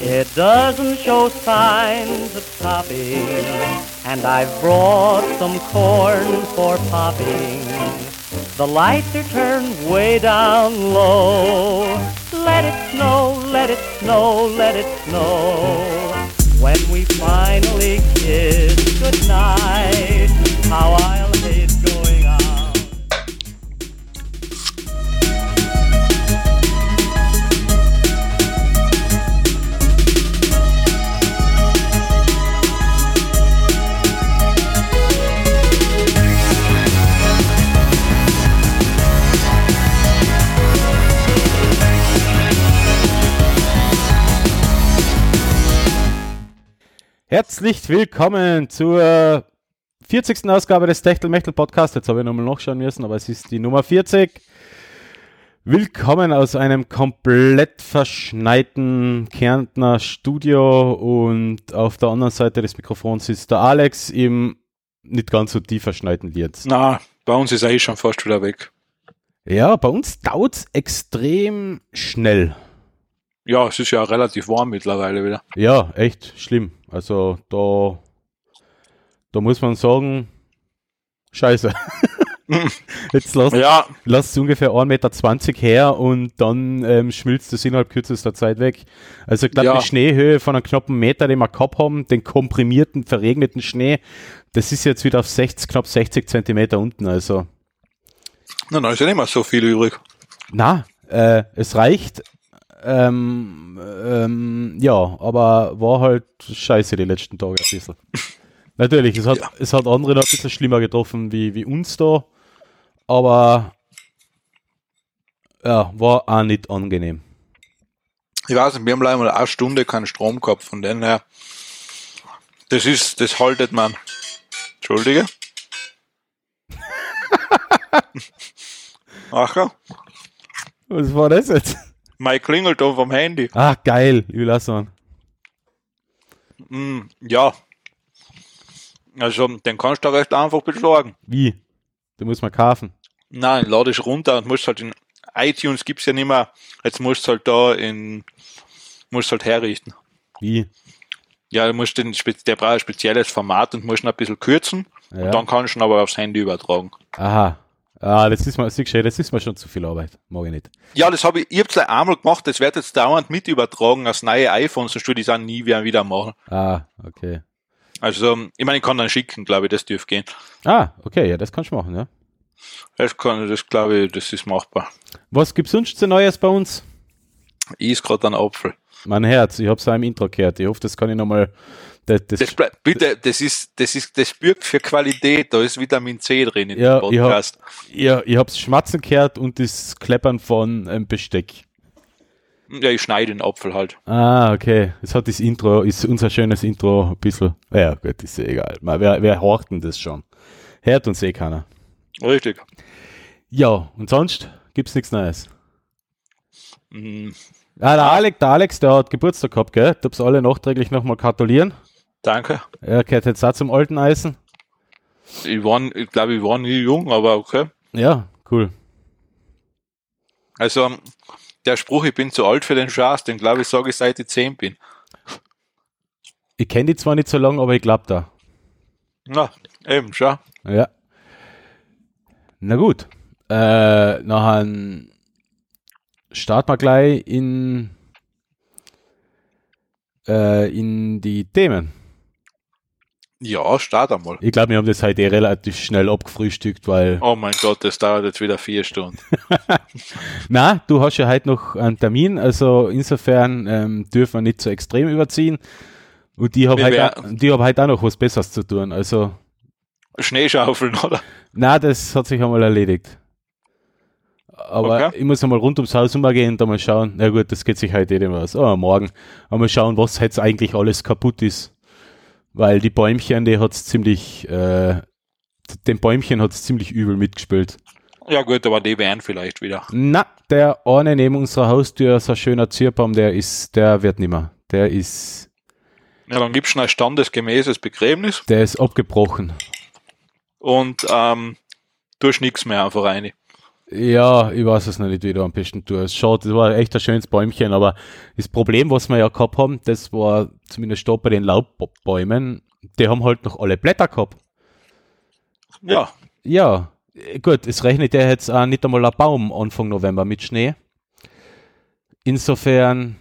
It doesn't show signs of stopping, and I've brought some corn for popping. The lights are turned way down low. Let it snow, let it snow, let it snow. When we finally kiss goodnight, how I'll Herzlich willkommen zur 40. Ausgabe des Techtelmechtel Podcast. Jetzt habe ich nochmal nachschauen müssen, aber es ist die Nummer 40. Willkommen aus einem komplett verschneiten Kärntner Studio und auf der anderen Seite des Mikrofons ist der Alex im nicht ganz so tief verschneiten Lienz. Na, bei uns ist er eh schon fast wieder weg. Ja, bei uns dauert es extrem schnell. Ja, es ist ja relativ warm mittlerweile wieder. Ja, echt schlimm. Also da, da muss man sagen, scheiße. Jetzt lass, Ja, lass es ungefähr 1,20 Meter her und dann ähm, schmilzt es innerhalb kürzester Zeit weg. Also ich glaube, Ja. die Schneehöhe von einem knappen Meter, den wir gehabt haben, den komprimierten, verregneten Schnee, das ist jetzt wieder auf 60, knapp 60 Zentimeter unten. Also na, da ist ja nicht mehr so viel übrig. na, äh, es reicht. Ähm, ähm, ja, aber war halt scheiße die letzten Tage ein bisschen. Natürlich, es hat, Ja. es hat andere noch ein bisschen schlimmer getroffen wie, wie uns da, aber ja, war auch nicht angenehm. Ich weiß nicht, wir haben leider mal eine Stunde keinen Strom gehabt, von dem her. Das ist, das haltet man. Entschuldige. Ach ja, Was war das jetzt? Mein Klingelton vom Handy. Ah, geil, ich will lassen. an. Hm, ja. Also, den kannst du recht einfach besorgen. Wie? Da muss man kaufen. Nein, lade ich runter und musst halt in iTunes gibt's ja nicht mehr. Jetzt musst du halt da in, musst halt herrichten. Wie? Ja, du musst den, der braucht ein spezielles Format und musst ihn ein bisschen kürzen. Ja. Und dann kannst du ihn aber aufs Handy übertragen. Aha. Ah, das ist du, das ist mir schon zu viel Arbeit. Mag ich nicht. Ja, das habe ich, ich hab's gleich einmal gemacht, das wird jetzt dauernd mit übertragen als neue iPhones, sonst würde ich es auch nie wieder wieder machen. Ah, okay. Also, ich meine, ich kann dann schicken, glaube ich, das dürfte gehen. Ah, okay, ja, das kannst du machen, ja. Das kann, das glaube ich, das ist machbar. Was gibt's sonst so Neues bei uns? Ich is gerade ein Apfel. Mein Herz, ich hab's auch im Intro gehört. Ich hoffe, das kann ich nochmal. Das, das, Das, ble- bitte, das ist, das ist, das birgt für Qualität, da ist Vitamin C drin in Ja, dem ich hab- Podcast. ja, ich hab's schmatzen gehört und das Kleppern von ähm, Besteck. Ja, ich schneide den Apfel halt. Ah, okay. Es hat das Intro, ist unser schönes Intro ein bisschen. Ja, gut, ist ja egal. Mal, wer, wer horcht denn das schon? Hört uns eh keiner. Richtig. Ja, und sonst gibt's nichts Neues. Mm, Ah, der Alex, der Alex, der hat Geburtstag gehabt, gell? Darf's alle nachträglich nochmal gratulieren. Danke. Er gehört jetzt auch zum alten Eisen. Ich war, ich glaube, ich war nie jung, aber okay. Ja, cool. Also, der Spruch, ich bin zu alt für den Schatz, den glaube ich, sage ich seit ich 10 bin. Ich kenne die zwar nicht so lange, aber ich glaube da. Na, eben, schau. Ja. Na gut. Äh, nachher starten wir gleich in, äh, in die Themen. Ja, start einmal. Ich glaube, wir haben das heute eh relativ schnell abgefrühstückt, weil. Oh mein Gott, das dauert jetzt wieder vier Stunden. Na, du hast ja heute noch einen Termin, also insofern ähm, dürfen wir nicht so extrem überziehen. Und die haben halt, auch- die haben halt auch noch was Besseres zu tun. Also, Schneeschaufeln, oder? na, das hat sich einmal erledigt. Aber Okay. ich muss einmal rund ums Haus umgehen und einmal schauen. Na gut, das geht sich heute eh nicht mehr aus. Aber morgen einmal schauen, was jetzt eigentlich alles kaputt ist. Weil die Bäumchen, die hat's ziemlich, äh, den Bäumchen hat's ziemlich übel mitgespielt. Ja gut, aber die wären vielleicht wieder. Na, der eine neben unserer Haustür, so ein schöner Zierbaum, der ist, der wird nimmer. Der ist, Ja, dann gibt's schon ein standesgemäßes Begräbnis der ist abgebrochen. und ähm, tust nichts mehr einfach rein. Ja, ich weiß es noch nicht, wie du am besten tust. Schade, das war echt ein schönes Bäumchen, aber das Problem, was wir ja gehabt haben, das war zumindest da bei den Laubbäumen, die haben halt noch alle Blätter gehabt. Ja, Ja, gut, es rechnet ja jetzt auch nicht einmal ein Baum Anfang November mit Schnee. Insofern,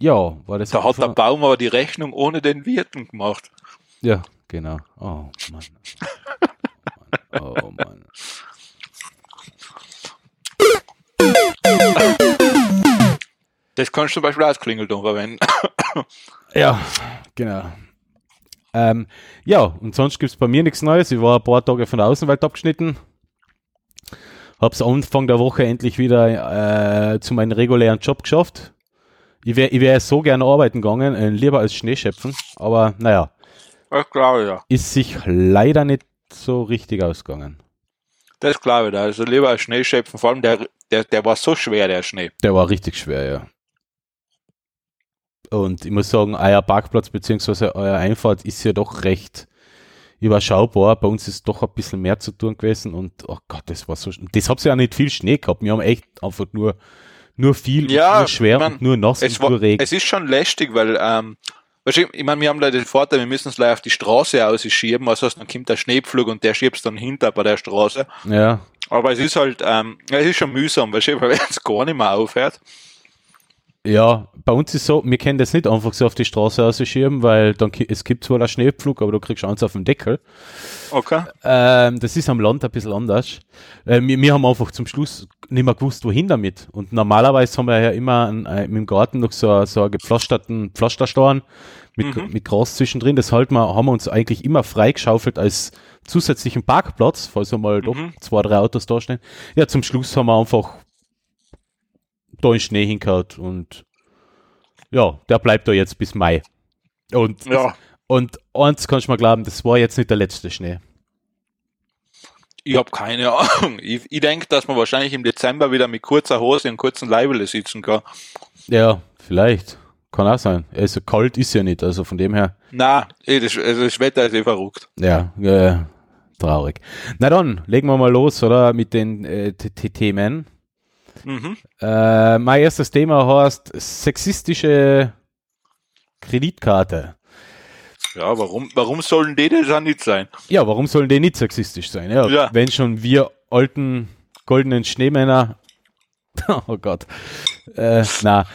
ja, war das da hat der Baum aber die Rechnung ohne den Wirten gemacht. Ja, genau. Oh Mann. Oh Mann. Das kannst du zum Beispiel als Klingelton verwenden. Ja, genau. Ähm, ja, und sonst gibt es bei mir nichts Neues. Ich war ein paar Tage von der Außenwelt abgeschnitten. Hab's Anfang der Woche endlich wieder äh, zu meinem regulären Job geschafft. Ich wäre ich wär so gerne arbeiten gegangen, äh, lieber als Schneeschöpfen. Aber naja, Das glaube ich, ja. ist sich leider nicht so richtig ausgegangen. Das glaube ich, da. Also lieber als Schnee schöpfen. Vor allem der, der, der war so schwer, der Schnee. Der war richtig schwer, ja. Und ich muss sagen, euer Parkplatz bzw. euer Einfahrt ist ja doch recht überschaubar. Bei uns ist doch ein bisschen mehr zu tun gewesen und oh Gott, das war so Das ihr ja nicht viel Schnee gehabt. Wir haben echt einfach nur, nur viel, Ja, nur schwer ich mein, und nur nass Es, und war, nur Regen. es ist schon lästig, weil, ähm, ich meine, wir haben leider den Vorteil, wir müssen es leider auf die Straße ausschieben, also dann kommt der Schneepflug und der schiebt dann hinter bei der Straße. Ja, Aber es ist halt, ähm, es ist schon mühsam, weil es gar nicht mehr aufhört. ja, bei uns ist so, wir können das nicht einfach so auf die Straße ausschieben, weil dann, es gibt zwar einen Schneepflug, aber du kriegst eins auf den Deckel. Okay. Ähm, das ist am Land ein bisschen anders. Äh, wir, wir haben einfach zum Schluss nicht mehr gewusst, wohin damit. Und normalerweise haben wir ja immer an, äh, im Garten noch so, so einen gepflasterten Pflasterstein mit, Mhm. mit Gras zwischendrin. Das halt wir, haben wir uns eigentlich immer freigeschaufelt als zusätzlichen Parkplatz, falls einmal doch Mhm. zwei, drei Autos da stehen. Ja, zum Schluss haben wir einfach da in Schnee hingehauen und ja, der bleibt da jetzt bis Mai. Und, Ja. und eins kannst du mir glauben, das war jetzt nicht der letzte Schnee. Ich habe keine Ahnung. Ich, ich denke, dass man wahrscheinlich im Dezember wieder mit kurzer Hose und kurzen Leibele sitzen kann. Ja, vielleicht. Kann auch sein. Also kalt ist ja nicht, also von dem her, Na, eh, das, also das Wetter ist eh verrückt. ja, äh, traurig. Na dann, legen wir mal los, oder, mit den äh, Themen. Mhm. Äh, mein erstes Thema heißt sexistische Kreditkarte. Ja, warum, warum sollen die das auch nicht sein? Ja, warum sollen die nicht sexistisch sein? Ja, Ja. wenn schon wir alten goldenen Schneemänner, oh Gott, äh, na,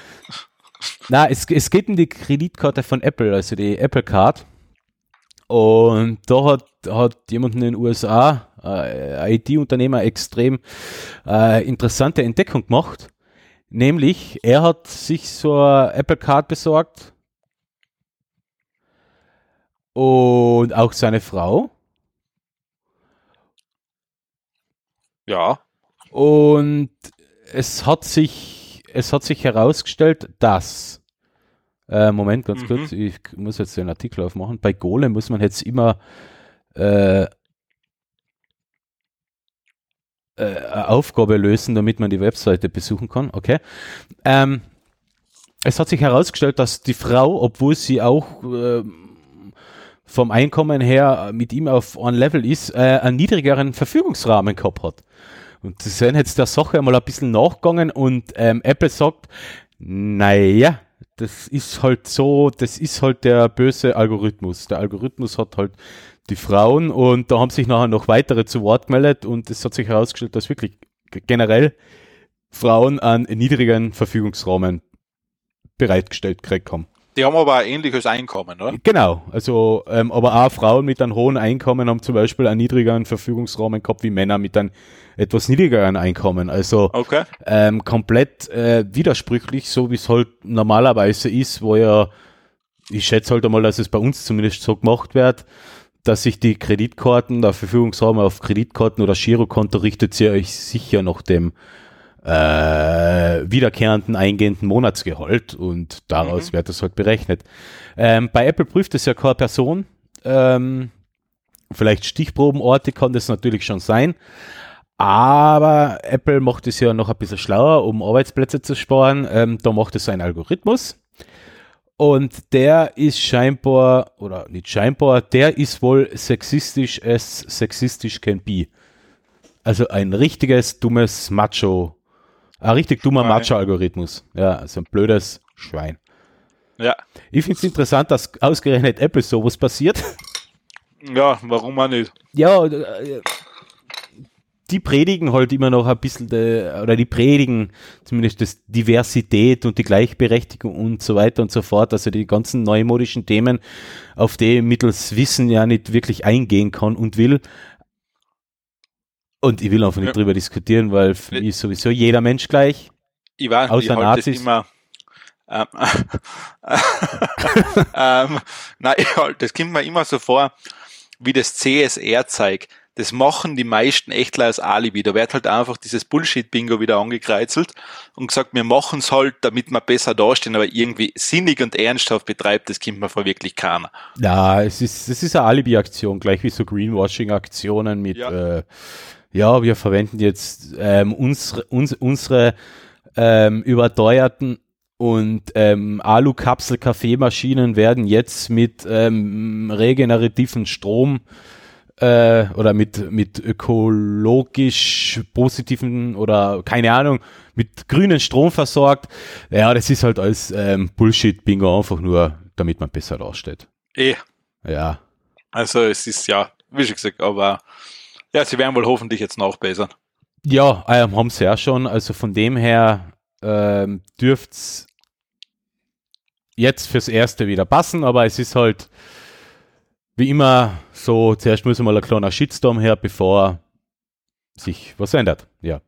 na, es, es geht um die Kreditkarte von Apple, also die Apple Card. Und da hat, hat jemand in den USA, äh, IT-Unternehmer, extrem äh, interessante Entdeckung gemacht. Nämlich, er hat sich so eine Apple Card besorgt und auch seine Frau. Ja. Und es hat sich, es hat sich herausgestellt, dass, äh, Moment, ganz Mhm. kurz, ich muss jetzt den Artikel aufmachen. Bei Golem muss man jetzt immer äh, äh, eine Aufgabe lösen, damit man die Webseite besuchen kann. Okay. Ähm, es hat sich herausgestellt, dass die Frau, obwohl sie auch ähm, vom Einkommen her mit ihm auf ein Level ist, äh, einen niedrigeren Verfügungsrahmen gehabt hat. Und sie sind jetzt der Sache einmal ein bisschen nachgegangen und ähm, Apple sagt, naja, das ist halt so, das ist halt der böse Algorithmus. Der Algorithmus hat halt die Frauen und da haben sich nachher noch weitere zu Wort gemeldet und es hat sich herausgestellt, dass wirklich generell Frauen einen niedrigen Verfügungsrahmen bereitgestellt gekriegt haben. Die haben aber ein ähnliches Einkommen, oder? Genau, also ähm, aber auch Frauen mit einem hohen Einkommen haben zum Beispiel einen niedrigeren Verfügungsrahmen gehabt wie Männer mit einem etwas niedrigeren Einkommen. Also Okay. ähm, komplett äh, widersprüchlich, so wie es halt normalerweise ist, wo ja, ich schätze halt einmal, dass es bei uns zumindest so gemacht wird, dass sich die Kreditkarten, der Verfügungsrahmen auf Kreditkarten oder Girokonto richtet sie euch sicher nach dem äh, wiederkehrenden eingehenden Monatsgehalt und daraus Mhm. wird das halt berechnet. Ähm, bei Apple prüft es ja keine Person. Ähm, vielleicht Stichprobenorte kann das natürlich schon sein. Aber Apple macht es ja noch ein bisschen schlauer, um Arbeitsplätze zu sparen. Ähm, da macht es ein Algorithmus. Und der ist scheinbar, oder nicht scheinbar, der ist wohl sexistisch as sexistisch can be. Also ein richtiges dummes Macho, ein richtig dummer Schwein. Macho-Algorithmus. Ja, also ein blödes Schwein. Ja. Ich finde es interessant, dass ausgerechnet Apple sowas passiert. Ja, warum auch nicht? Ja, äh, die predigen halt immer noch ein bisschen, de, oder die predigen zumindest das Diversität und die Gleichberechtigung und so weiter und so fort, also die ganzen neumodischen Themen, auf die mittels Wissen ja nicht wirklich eingehen kann und will. Und ich will einfach nicht Ja. drüber diskutieren, weil für mich ist sowieso jeder Mensch gleich. Ich weiß, Außer ich Nazis. immer. Ähm, ähm, nein, ich halt, das kommt mir immer so vor, wie das CSR zeigt. Das machen die meisten echt als Alibi. Da wird halt einfach dieses Bullshit-Bingo wieder angekreuzelt und gesagt, wir machen es halt, damit wir besser dastehen, aber irgendwie sinnig und ernsthaft betreibt, das kommt mir vor wirklich keiner. Ja, es ist, es ist eine Alibi-Aktion, gleich wie so Greenwashing-Aktionen mit, ja. Äh, ja, wir verwenden jetzt ähm, unsere, uns, unsere ähm, überteuerten und ähm, Alu-Kapsel-Kaffeemaschinen werden jetzt mit ähm, regenerativen Strom äh, oder mit, mit ökologisch positiven oder keine Ahnung, mit grünen Strom versorgt. Ja, das ist halt als ähm, Bullshit-Bingo einfach nur, damit man besser dasteht. Eh, Ja. also es ist ja, wie schon gesagt, aber ja, sie werden wohl hoffentlich jetzt nachbessern. Ja, ähm, haben sie ja schon. Also von dem her ähm, dürfte es jetzt fürs Erste wieder passen, aber es ist halt wie immer so, zuerst muss mal ein kleiner Shitstorm her, bevor sich was ändert. Ja.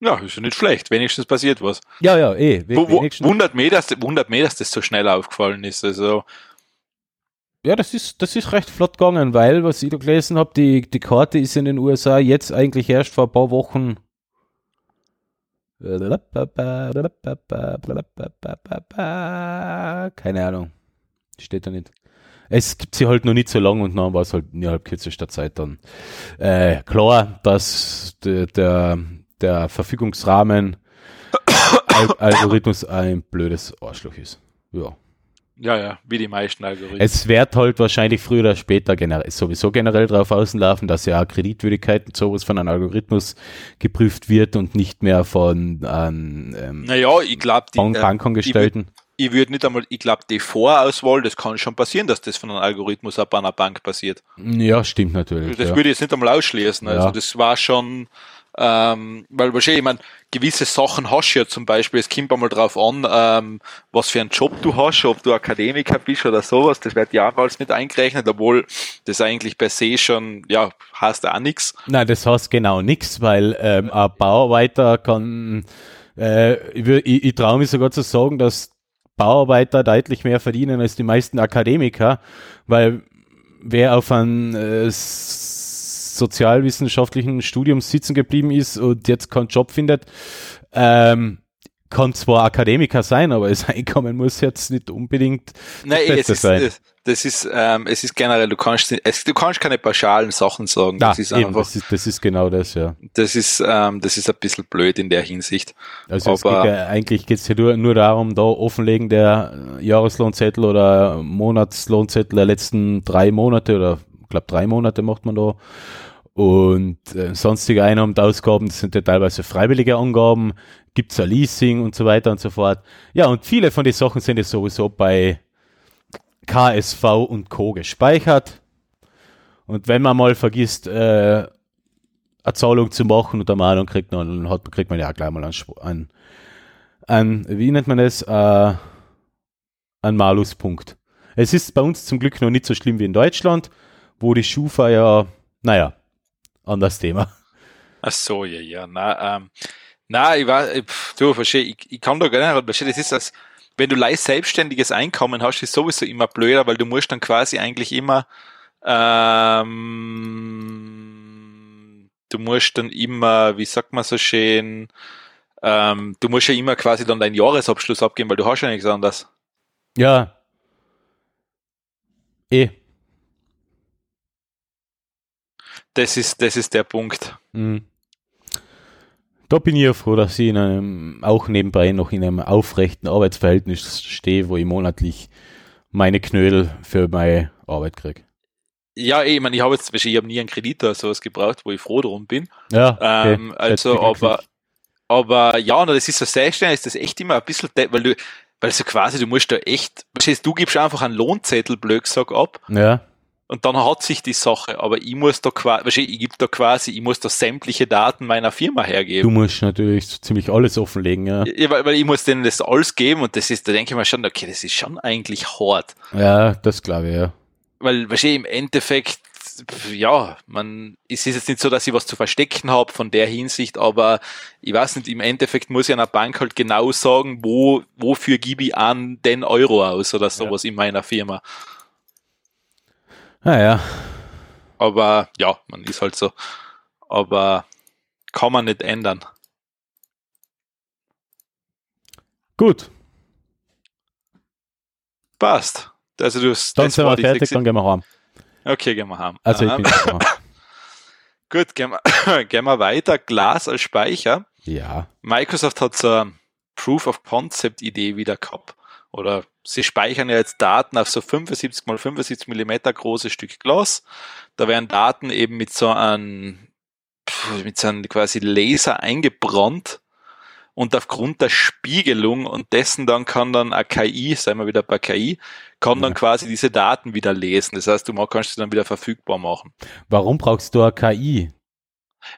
Ja, ist ja nicht schlecht, wenigstens passiert was. Ja, ja, eh. wenigstens- wundert, mich, dass, wundert mich, dass das so schnell aufgefallen ist. Also, Ja, das ist, das ist recht flott gegangen, weil, was ich da gelesen habe, die, die Karte ist in den USA jetzt eigentlich erst vor ein paar Wochen. Keine Ahnung. Steht da nicht. Es gibt sie halt noch nicht so lange und dann war es halt innerhalb kürzester Zeit dann äh, klar, dass de, der, der Verfügungsrahmen Al Algorithmus ein blödes Arschloch ist. Ja. Ja, ja, wie die meisten Algorithmen. Es wird halt wahrscheinlich früher oder später generell, sowieso generell darauf auslaufen, dass ja Kreditwürdigkeit und sowas von einem Algorithmus geprüft wird und nicht mehr von ähm, ähm, naja, ich glaube, die, äh, Bankangestellten. ich würde nicht einmal, ich glaube, die Vorauswahl, das kann schon passieren, dass das von einem Algorithmus ab einer Bank passiert. Ja, stimmt natürlich. Das ja. würde ich jetzt nicht einmal ausschließen. Also Ja. das war schon, ähm, weil wahrscheinlich, ich meine, gewisse Sachen hast du ja zum Beispiel, es kommt einmal drauf an, ähm, was für einen Job du hast, ob du Akademiker bist oder sowas, das wird ja auch alles mit eingerechnet, obwohl das eigentlich per se schon, ja, heißt auch nichts. Nein, das heißt genau nichts, weil ähm, ein Bauarbeiter kann, äh, ich, ich, ich traue mich sogar zu sagen, dass Bauarbeiter deutlich mehr verdienen als die meisten Akademiker, weil wer auf einem äh, sozialwissenschaftlichen Studium sitzen geblieben ist und jetzt keinen Job findet, ähm, kann zwar Akademiker sein, aber das Einkommen muss jetzt nicht unbedingt Nein, das es Beste ist, sein. das ist, ähm, es ist generell, du kannst, es, du kannst keine pauschalen Sachen sagen. Na, das ist eben, einfach, das, ist, das ist genau das, ja. das ist, ähm, das ist ein bisschen blöd in der Hinsicht. Also Aber- geht ja, eigentlich geht es ja nur, nur darum, da offenlegen der Jahreslohnzettel oder Monatslohnzettel der letzten drei Monate oder glaube drei Monate macht man da. Und äh, sonstige Einnahmen und Ausgaben, das sind ja teilweise freiwillige Angaben, gibt's ein Leasing und so weiter und so fort. Ja, und viele von den Sachen sind ja sowieso bei KSV und Co. gespeichert. Und wenn man mal vergisst, äh, eine Zahlung zu machen und eine Mahnung kriegt, dann hat, kriegt man ja gleich mal einen, einen, einen wie nennt man das, äh, einen Maluspunkt. Es ist bei uns zum Glück noch nicht so schlimm wie in Deutschland, wo die Schufa ja, naja, anderes Thema. Ach so, ja, ja, na, ähm, na, ich war, du, versteh, ich, ich kann da gar nicht, versteh, das ist das, wenn du leicht selbstständiges Einkommen hast, ist sowieso immer blöder, weil du musst dann quasi eigentlich immer, ähm, du musst dann immer, wie sagt man so schön, ähm, du musst ja immer quasi dann deinen Jahresabschluss abgeben, weil du hast ja nichts anderes. Ja. Eh. Das ist, das ist der Punkt. Mhm. Da bin ich ja froh, dass ich in einem, auch nebenbei noch in einem aufrechten Arbeitsverhältnis stehe, wo ich monatlich meine Knödel für meine Arbeit kriege. Ja, ich meine, ich habe jetzt, ich habe nie einen Kredit oder sowas gebraucht, wo ich froh drum bin. Ja, okay. Ähm, also, aber, aber ja, das ist so selbstständig, ist das echt immer ein bisschen, weil du, weil so quasi, du musst da echt, du gibst einfach einen Lohnzettel, blöd gesagt, ab. Ja. Und dann hat sich die Sache, aber ich muss da quasi, ich gebe da quasi, ich muss da sämtliche Daten meiner Firma hergeben. Du musst natürlich so ziemlich alles offenlegen, ja. ja weil, weil ich muss denen das alles geben und das ist, da denke ich mir schon, okay, das ist schon eigentlich hart. Ja, das glaube ich, ja. Weil, wahrscheinlich im Endeffekt, ja, man, es ist jetzt nicht so, dass ich was zu verstecken habe von der Hinsicht, aber ich weiß nicht, im Endeffekt muss ich einer Bank halt genau sagen, wo, wofür gebe ich an den Euro aus oder sowas ja. in meiner Firma. Naja. Aber ja, man ist halt so. Aber kann man nicht ändern. Gut. Passt. Also du Dann sind wir fertig, dann gehen wir heim. Okay, gehen wir heim. Also ich bin heim. Gut, gehen wir, gehen wir weiter. Glas als Speicher. Ja. Microsoft hat so eine Proof of Concept Idee wieder gehabt oder sie speichern ja jetzt Daten auf so 75 mal 75 Millimeter großes Stück Glas. Da werden Daten eben mit so einem, mit so einem quasi Laser eingebrannt und aufgrund der Spiegelung und dessen dann kann dann eine KI, sagen wir wieder bei KI, kann dann quasi diese Daten wieder lesen. Das heißt, du kannst sie dann wieder verfügbar machen. Warum brauchst du eine KI?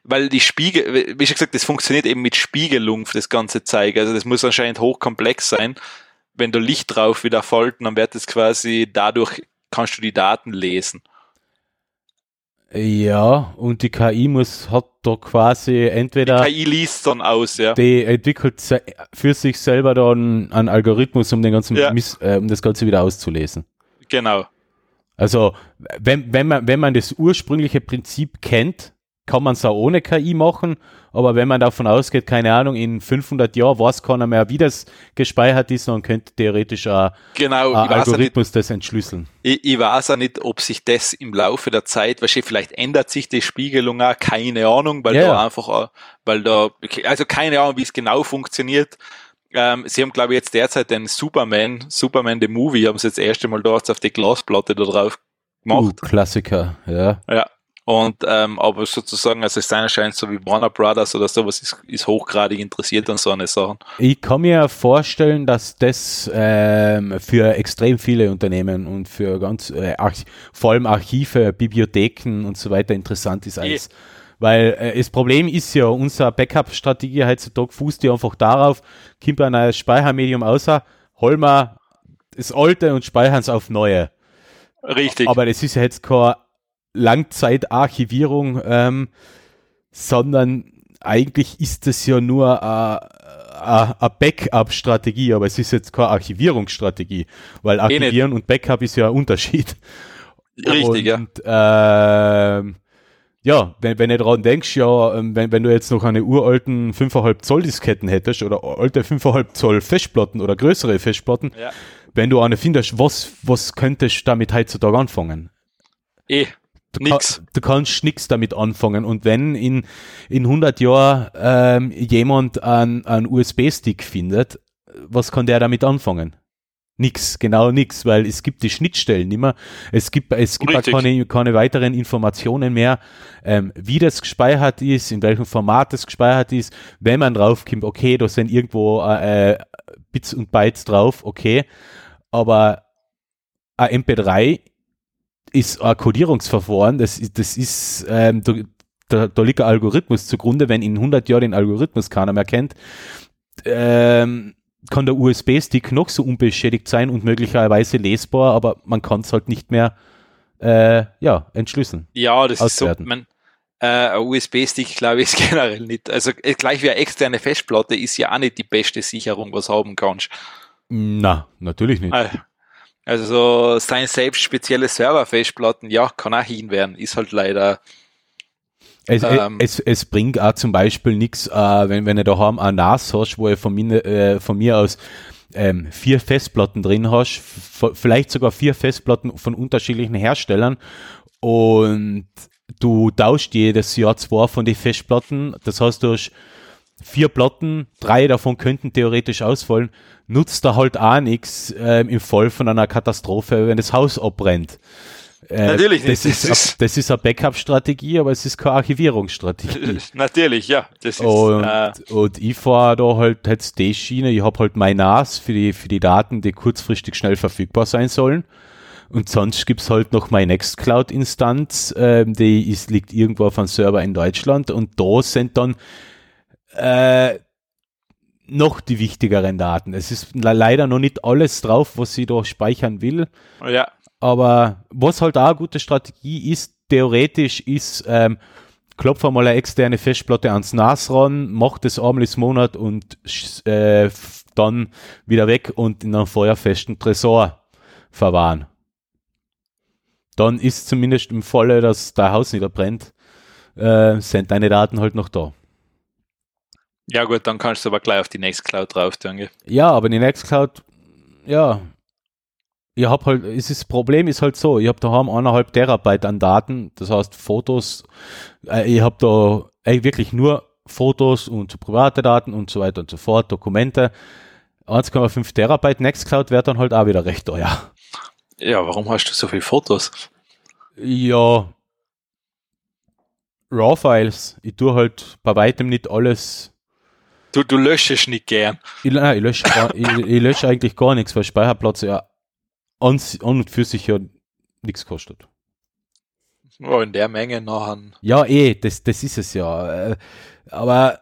Weil die Spiegel, wie schon gesagt, das funktioniert eben mit Spiegelung für das ganze Zeig. Also das muss anscheinend hochkomplex sein wenn du Licht drauf wieder fällt, dann wird es quasi dadurch kannst du die Daten lesen. Ja, und die KI muss, hat da quasi entweder. Die KI liest dann aus, ja. Die entwickelt für sich selber dann einen Algorithmus, um den ganzen, ja. äh, um das Ganze wieder auszulesen. Genau. Also, wenn, wenn man, wenn man das ursprüngliche Prinzip kennt, kann man es auch ohne KI machen, aber wenn man davon ausgeht, keine Ahnung, in 500 Jahren weiß keiner mehr, wie das gespeichert ist, dann könnte theoretisch ein, genau, ein Algorithmus nicht, das entschlüsseln. Ich, ich weiß auch nicht, ob sich das im Laufe der Zeit, weil vielleicht ändert sich die Spiegelung auch, keine Ahnung, weil ja, da einfach, weil da, also keine Ahnung, wie es genau funktioniert. Ähm, sie haben, glaube ich, jetzt derzeit den Superman, Superman the Movie, haben sie jetzt das erste Mal dort auf die Glasplatte da drauf gemacht. Uh, Klassiker, ja. Ja, und ähm, aber sozusagen, also es sein scheint so wie Warner Brothers oder sowas ist, ist hochgradig interessiert an so eine Sachen. Ich kann mir vorstellen, dass das ähm, für extrem viele Unternehmen und für ganz äh, vor allem Archive, Bibliotheken und so weiter interessant ist als. Weil äh, das Problem ist ja, unsere Backup-Strategie heutzutage fußt ja einfach darauf, kommt ein neues Speichermedium außer, holen wir das alte und speichern es auf neue. Richtig. Aber das ist ja jetzt kein Langzeitarchivierung, ähm, sondern eigentlich ist das ja nur eine Backup-Strategie, aber es ist jetzt keine Archivierungsstrategie, weil eh Archivieren und Backup ist ja ein Unterschied. Richtig, und, ja. Äh, ja, wenn, wenn du daran denkst, ja, ähm, wenn, wenn du jetzt noch eine uralten 5,5 Zoll Disketten hättest oder alte 5,5 Zoll Festplatten oder größere Festplatten, ja. wenn du eine findest, was, was könntest du damit heutzutage anfangen? Eh. Du, nix. Kann, du kannst nichts damit anfangen. Und wenn in, in 100 Jahren ähm, jemand einen USB-Stick findet, was kann der damit anfangen? Nix, genau nix, weil es gibt die Schnittstellen nicht mehr. Es gibt, es gibt keine, keine weiteren Informationen mehr, ähm, wie das gespeichert ist, in welchem Format das gespeichert ist. Wenn man draufkommt, okay, da sind irgendwo äh, Bits und Bytes drauf, okay, aber ein MP3 ist ein Codierungsverfahren, das, das ist, ähm, da, da, liegt ein Algorithmus zugrunde, wenn in 100 Jahren den Algorithmus keiner mehr kennt, ähm, kann der USB-Stick noch so unbeschädigt sein und möglicherweise lesbar, aber man kann es halt nicht mehr äh, ja, entschlüsseln. Ja, das auswerten. ist so, man, äh, ein USB-Stick, glaube ich, ist generell nicht, also äh, gleich wie eine externe Festplatte ist ja auch nicht die beste Sicherung, was haben kannst. Na, natürlich nicht. Äh, also so sein selbst spezielle Serverfestplatten, ja, kann auch hin werden, ist halt leider. Es, Ähm. es, es bringt auch zum Beispiel nichts, äh, wenn, wenn du daheim ein NAS hast, wo du von, mir- äh, von mir aus ähm, vier Festplatten drin hast, vielleicht sogar vier Festplatten von unterschiedlichen Herstellern und du tauscht jedes Jahr zwei von den Festplatten, das heißt, du hast vier Platten, drei davon könnten theoretisch ausfallen, nutzt da halt auch nichts ähm, im Fall von einer Katastrophe, wenn das Haus abbrennt. Äh, Natürlich das nicht, ist, das ist- das ist eine Backup-Strategie, aber es ist keine Archivierungsstrategie. Natürlich, ja. Das ist, Und, äh, und ich fahre da halt jetzt die Schiene, ich habe halt mein NAS für die, für die Daten, die kurzfristig schnell verfügbar sein sollen. Und sonst gibt's halt noch meine Nextcloud-Instanz, ähm, die ist, liegt irgendwo auf einem Server in Deutschland und da sind dann äh, noch die wichtigeren Daten. Es ist le- leider noch nicht alles drauf, was ich da speichern will. ja. Aber was halt auch eine gute Strategie ist, theoretisch ist, ähm, klopf einmal eine externe Festplatte ans NAS ran, mach das einmal im Monat und äh, dann wieder weg und in einem feuerfesten Tresor verwahren. Dann ist zumindest im Falle, dass dein Haus nicht brennt, äh, sind deine Daten halt noch da. Ja gut, dann kannst du aber gleich auf die Nextcloud drauf tun. Ja, aber die Nextcloud, ja, ich habe halt, ist, das Problem ist halt so, ich habe daheim eineinhalb Terabyte an Daten, das heißt Fotos, äh, ich habe da ey, wirklich nur Fotos und private Daten und so weiter und so fort, Dokumente. 1,5 Terabyte Nextcloud wäre dann halt auch wieder recht teuer. Ja, warum hast du so viele Fotos? Ja, RAW-Files, ich tue halt bei weitem nicht alles Du, du löschst nicht gern. Ich, nein, ich lösche gar- ich, ich lösche eigentlich gar nichts, weil Speicherplatz ja an, an und für sich ja nichts kostet. Ja, in der Menge nachher. Ja, eh, das, das ist es ja. Äh, Aber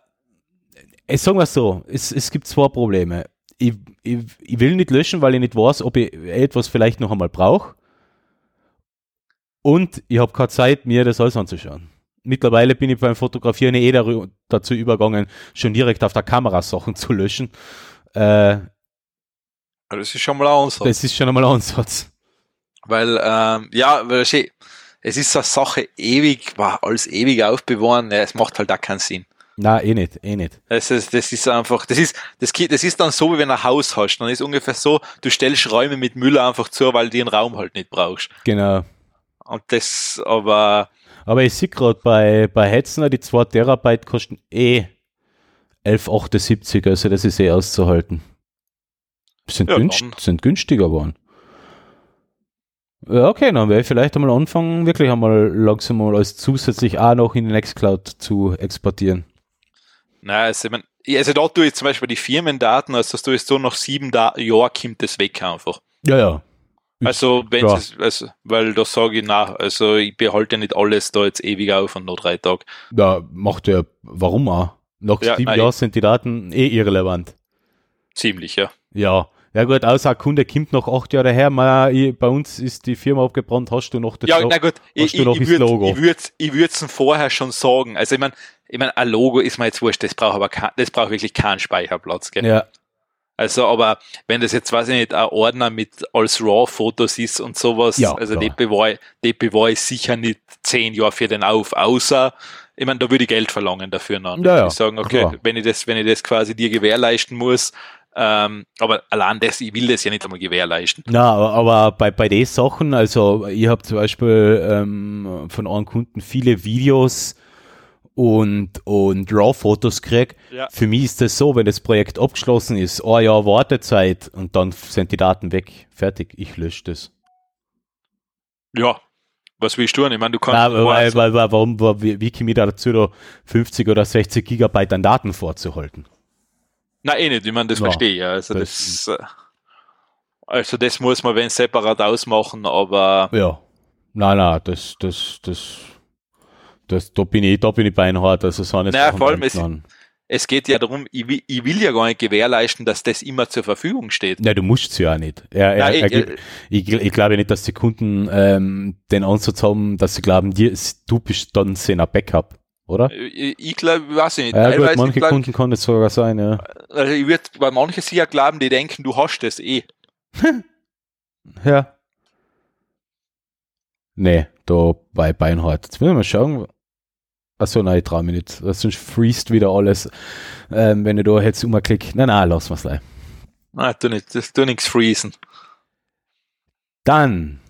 es sagen wir so, es, es gibt zwei Probleme. Ich, ich, ich will nicht löschen, weil ich nicht weiß, ob ich etwas vielleicht noch einmal brauche. Und ich habe keine Zeit, mir das alles anzuschauen. Mittlerweile bin ich beim Fotografieren eh dazu übergegangen, schon direkt auf der Kamera Sachen zu löschen. Äh, Das ist schon mal ein Ansatz. das ist schon einmal ein Ansatz. Weil, ähm, ja, weil es ist so eine Sache, ewig, wow, alles ewig aufbewahren, ja, es macht halt auch keinen Sinn. Na, eh nicht, eh nicht. Das ist, das ist einfach, das ist, das, das ist dann so, wie wenn du ein Haus hast. Dann ist ungefähr so, du stellst Räume mit Müll einfach zu, weil du den Raum halt nicht brauchst. Genau. Und das, aber, Aber ich sehe gerade bei, bei Hetzner, die 2 Terabyte kosten eh 11,78, also das ist eh auszuhalten. Sind, Ja, günst, sind günstiger geworden. Ja, okay, dann werde ich vielleicht einmal anfangen, wirklich einmal langsam mal als zusätzlich auch noch in die Nextcloud zu exportieren. naja, also, ich mein, also da tue ich zum Beispiel die Firmendaten, also das tue ich so nach sieben da Jahren kommt das weg einfach. Ja, ja. Also, wenn es, also, weil da sage ich, na, also ich behalte ja nicht alles da jetzt ewig auf und noch drei Tage. Ja, macht ja, warum auch? Nach Ja, sieben nein. Jahren sind die Daten eh irrelevant. Ziemlich, ja. Ja. Ja gut, außer ein Kunde kommt noch acht Jahre her, man, ich, bei uns ist die Firma abgebrannt, hast du noch das Ja, Lo- na gut, ich, ich, ich würde Logo? ich würd, würd's vorher schon sagen. Also ich meine, ich mein, ein Logo ist mir jetzt wurscht, das braucht aber kein, das braucht wirklich keinen Speicherplatz. Gell? Ja, Also, aber wenn das jetzt, weiß ich nicht, ein Ordner mit als RAW-Fotos ist und sowas, Ja, also klar. die bewahre, die bewahre ich sicher nicht zehn Jahre für den auf, außer, ich meine, da würde ich Geld verlangen dafür. Dann. Ja, ja, ich sagen, okay, klar. wenn ich das, wenn ich das quasi dir gewährleisten muss, ähm, aber allein das, ich will das ja nicht einmal gewährleisten. Na, aber, aber bei, bei den Sachen, also ich habe zum Beispiel ähm, von einem Kunden viele Videos und, und RAW-Fotos gekriegt. Ja. Für mich ist das so, wenn das Projekt abgeschlossen ist, ein Jahr Wartezeit und dann sind die Daten weg. Fertig, ich lösche das. Ja. Was willst du denn? Ich meine, du kannst. Du weil, weil, weil, warum, wa- wie, wie komme ich da dazu, da 50 oder 60 Gigabyte an Daten vorzuhalten? Nein, eh nicht, ich meine, das Ja, verstehe ich. ja. Also das das, äh, also das muss man wenn separat ausmachen, aber Ja. Nein, nein, das, das, das, das, da bin ich, da bin ich beinhart, also so Naja, vor allem es- es geht ja darum, ich will, ich will ja gar nicht gewährleisten, dass das immer zur Verfügung steht. Ja, du musst es ja auch nicht. Er, er, Nein, er, ich- gibt- ich, ich glaube nicht, dass die Kunden ähm, den Ansatz haben, dass sie glauben, dir, du bist dann seiner Backup, oder? Ich, ich glaube, weiß ich nicht. Ja, gut, manche glaub, Kunden kann das sogar sein, ja. also ich würde bei manchen sicher glauben, die denken, du hast das eh. Ja. Nee, da bei Beinhard. Jetzt müssen wir mal schauen. Achso, nein, ich traue mich nicht. Sonst freest wieder alles, ähm, wenn ich da jetzt umklicke. Nein, nein, lass mal's leid. Nein, tu nicht, das tu nichts freezen. Dann,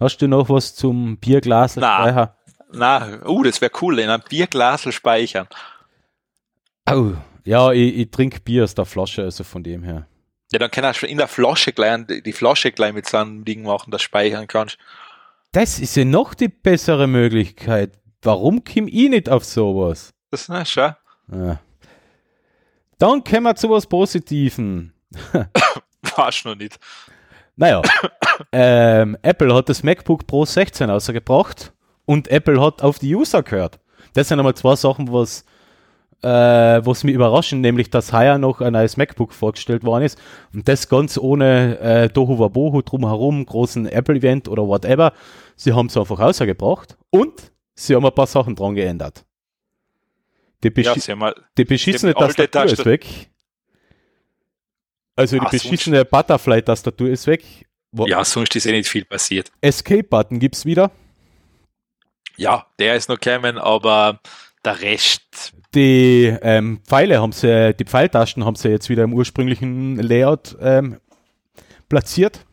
hast du noch was zum Bierglas? Nein. Na, uh, das wäre cool, in einem Bierglasel speichern. Oh, ja, ich, ich trinke Bier aus der Flasche, also von dem her. Ja, dann kann er schon in der Flasche gleich, die Flasche gleich mit so einem Ding machen, das speichern kannst. Das ist ja noch die bessere Möglichkeit. Warum komme ich nicht auf sowas? Das ist schon. Ja. Dann kommen wir zu was Positiven. Warst noch nicht. Naja, ähm, Apple hat das MacBook Pro 16 rausgebracht und Apple hat auf die User gehört. Das sind einmal zwei Sachen, was, äh, was mich überraschen, nämlich dass heuer noch ein neues MacBook vorgestellt worden ist und das ganz ohne äh, Dohu Wabohu drumherum, großen Apple-Event oder whatever. Sie haben es einfach rausgebracht und sie haben ein paar Sachen dran geändert. Die, beschi Ja, die beschissene Tastatur ist weg. Also die Ach, beschissene Butterfly-Tastatur ist weg. Wo- ja, sonst ist eh nicht viel passiert. Escape-Button gibt's wieder. Ja, der ist noch gekommen, aber der Rest, Die ähm, Pfeile haben sie, die Pfeiltasten haben sie jetzt wieder im ursprünglichen Layout ähm, platziert.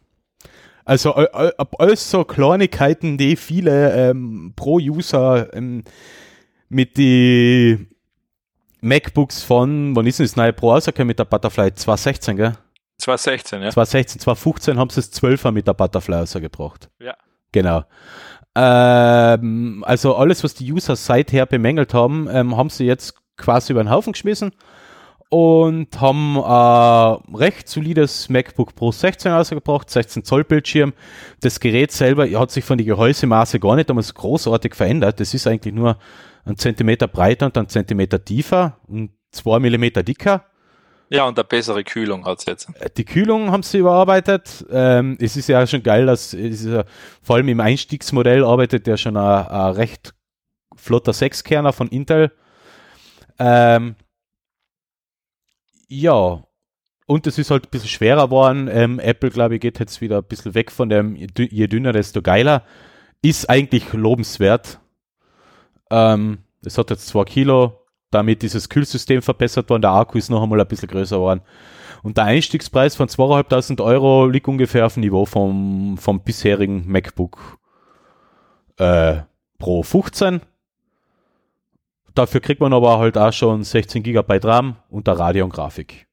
Also ab alles so Kleinigkeiten, die viele ähm, Pro-User ähm, mit die MacBooks von, wann ist denn das neue Pro rausgekommen mit der Butterfly? 2016, gell? 2016, ja. 2016, 2015 haben sie es 12er mit der Butterfly rausgebracht. Ja. Genau. Ähm, also alles, was die User seither bemängelt haben, ähm, haben sie jetzt quasi über den Haufen geschmissen und haben ein recht solides MacBook Pro 16 rausgebracht, 16 Zoll Bildschirm. Das Gerät selber hat sich von den Gehäusemaße gar nicht einmal so großartig verändert. Das ist eigentlich nur ein Zentimeter breiter und ein Zentimeter tiefer und zwei Millimeter dicker. Ja, und eine bessere Kühlung hat's jetzt. Die Kühlung haben sie überarbeitet. Ähm, es ist ja schon geil, dass es ja, vor allem im Einstiegsmodell arbeitet ja schon ein, ein recht flotter Sechskerner von Intel. Ähm, ja, und es ist halt ein bisschen schwerer geworden. Ähm, Apple, glaube ich, geht jetzt wieder ein bisschen weg von dem, je dü- je dünner, desto geiler. Ist eigentlich lobenswert. Ähm, es hat jetzt zwei Kilo, damit ist das Kühlsystem verbessert worden, der Akku ist noch einmal ein bisschen größer geworden. Und der Einstiegspreis von 2.500 Euro liegt ungefähr auf dem Niveau vom, vom bisherigen MacBook äh, Pro 15. Dafür kriegt man aber halt auch schon 16 GB RAM und der Radeon-Grafik.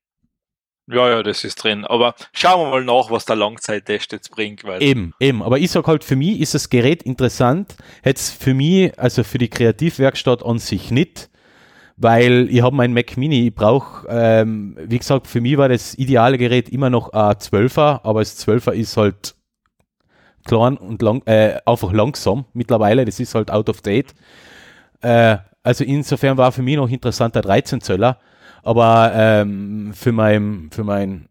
Ja, ja, das ist drin. Aber schauen wir mal nach, was der Langzeittest jetzt bringt, weil Eben, eben. Aber ich sag halt, für mich ist das Gerät interessant. Jetzt für mich, also für die Kreativwerkstatt an sich nicht, weil ich habe mein Mac Mini, ich brauche, ähm, wie gesagt, für mich war das ideale Gerät immer noch ein 12er, aber das 12er ist halt klein und lang, äh, einfach langsam mittlerweile, das ist halt out of date. Äh, also insofern war für mich noch interessant der 13 Zöller, aber ähm, für mein, für mein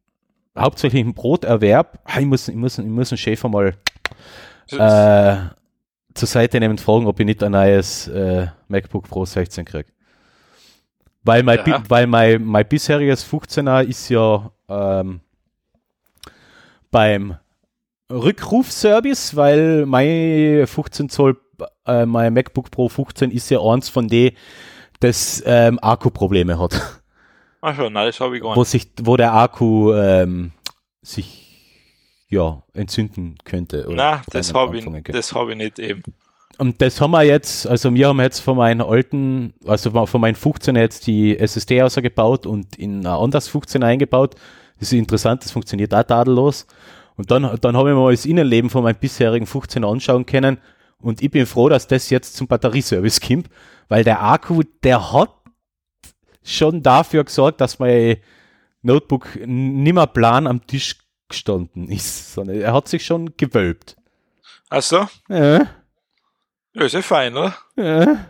hauptsächlichen Broterwerb, ah, ich muss, ich muss, ich muss den Schäfer mal äh, zur Seite nehmen und fragen, ob ich nicht ein neues äh, MacBook Pro 16 kriege. Weil mein, Ja. weil mein, mein bisheriges 15er ist ja ähm, beim Rückrufservice, weil mein 15 Zoll, äh, mein MacBook Pro 15 ist ja eins von denen, das ähm, Akkuprobleme hat Ach schon, nein, das habe ich gar wo nicht. sich, wo der Akku ähm, sich ja entzünden könnte. oder Nein, das habe ich, das hab ich nicht eben. Und das haben wir jetzt, also wir haben jetzt von meinen alten, also von meinen 15 jetzt die SSD ausgebaut und in ein anderes 15 eingebaut. Das ist interessant, das funktioniert auch tadellos. Und dann, dann habe ich mir mal das Innenleben von meinem bisherigen 15 anschauen können. Und ich bin froh, dass das jetzt zum Batterieservice kommt, weil der Akku, der hat schon dafür gesorgt, dass mein Notebook nimmer plan am Tisch gestanden ist, sondern er hat sich schon gewölbt. Achso, Ja, ja, ist ja fein, oder? ja.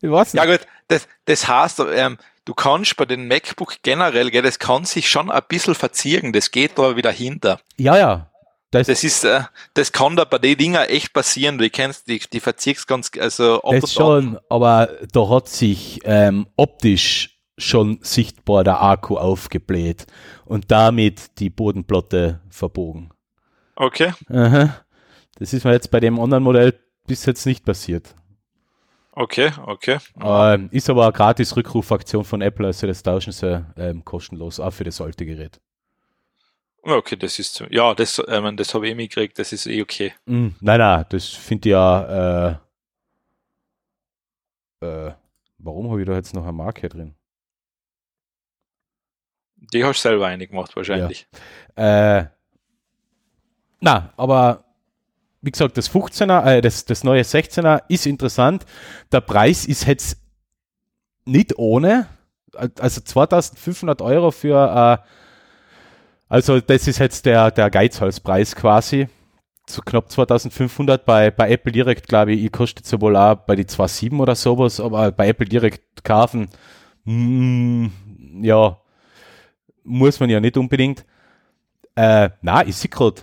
Ich weiß nicht. Ja gut, das, das heißt, ähm, du kannst bei den MacBook generell, gell, das kann sich schon ein bisschen verzieren, das geht aber wieder hinter. Ja, ja. Das, Das ist, äh, das kann da bei den Dinger echt passieren, du kennst, die, die verziehst ganz, also ab das schon, aber da hat sich ähm, optisch schon sichtbar der Akku aufgebläht und damit die Bodenplatte verbogen. Okay, Aha. Das ist mir jetzt bei dem anderen Modell bis jetzt nicht passiert. Okay, okay. Ähm, ist aber eine gratis Rückrufaktion von Apple, also das tauschen sie ähm, kostenlos, auch für das alte Gerät. Okay, das ist. Ja, das, äh, man, das habe ich eh mitgekriegt, das ist eh okay. Mm, nein, nein, das finde ich ja. Äh, äh, warum habe ich da jetzt noch eine Marke drin? Die hast du selber einig gemacht, wahrscheinlich. Äh, na, aber wie gesagt, das 15er, äh, das, das neue 16er ist interessant. Der Preis ist jetzt nicht ohne. Also 2500 Euro für, äh, also das ist jetzt der, der Geizhalspreis quasi. So knapp 2500 bei, bei Apple Direct, glaube ich, kostet es wohl auch bei die 2,7 oder sowas, aber bei Apple Direct kaufen, mm, ja, muss man ja nicht unbedingt. Äh, na, ich sehe gerade,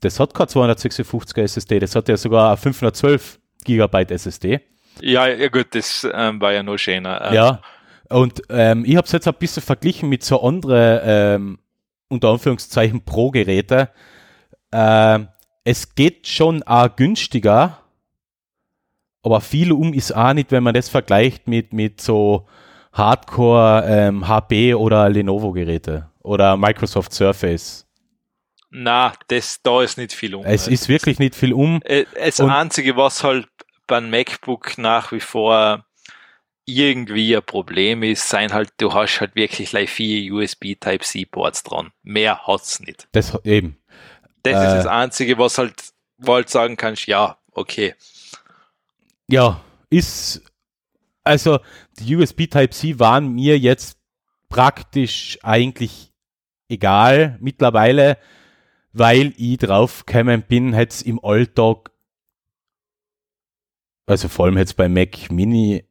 das hat kein 256er SSD, das hat ja sogar 512 Gigabyte SSD. Ja, ja gut, das ähm, war ja noch schöner. Ähm. Ja, und ähm, ich habe es jetzt ein bisschen verglichen mit so anderen, ähm, unter Anführungszeichen, Pro-Geräte. Ähm, es geht schon auch günstiger, aber viel um ist auch nicht, wenn man das vergleicht mit, mit so Hardcore ähm, HP oder Lenovo-Geräte oder Microsoft Surface. Na, das, da ist nicht viel um. Es ist wirklich nicht viel um. Äh, das Und Einzige, was halt beim MacBook nach wie vor irgendwie ein Problem ist, sein halt, du hast halt wirklich like vier USB Type-C Ports dran. Mehr hat's nicht. Das eben. Das äh, ist das Einzige, was halt, wo halt sagen kannst, ja, okay. Ja, ist, also die USB Type-C waren mir jetzt praktisch eigentlich egal mittlerweile weil ich drauf gekommen bin, hätte im Alltag, also vor allem jetzt bei Mac Mini,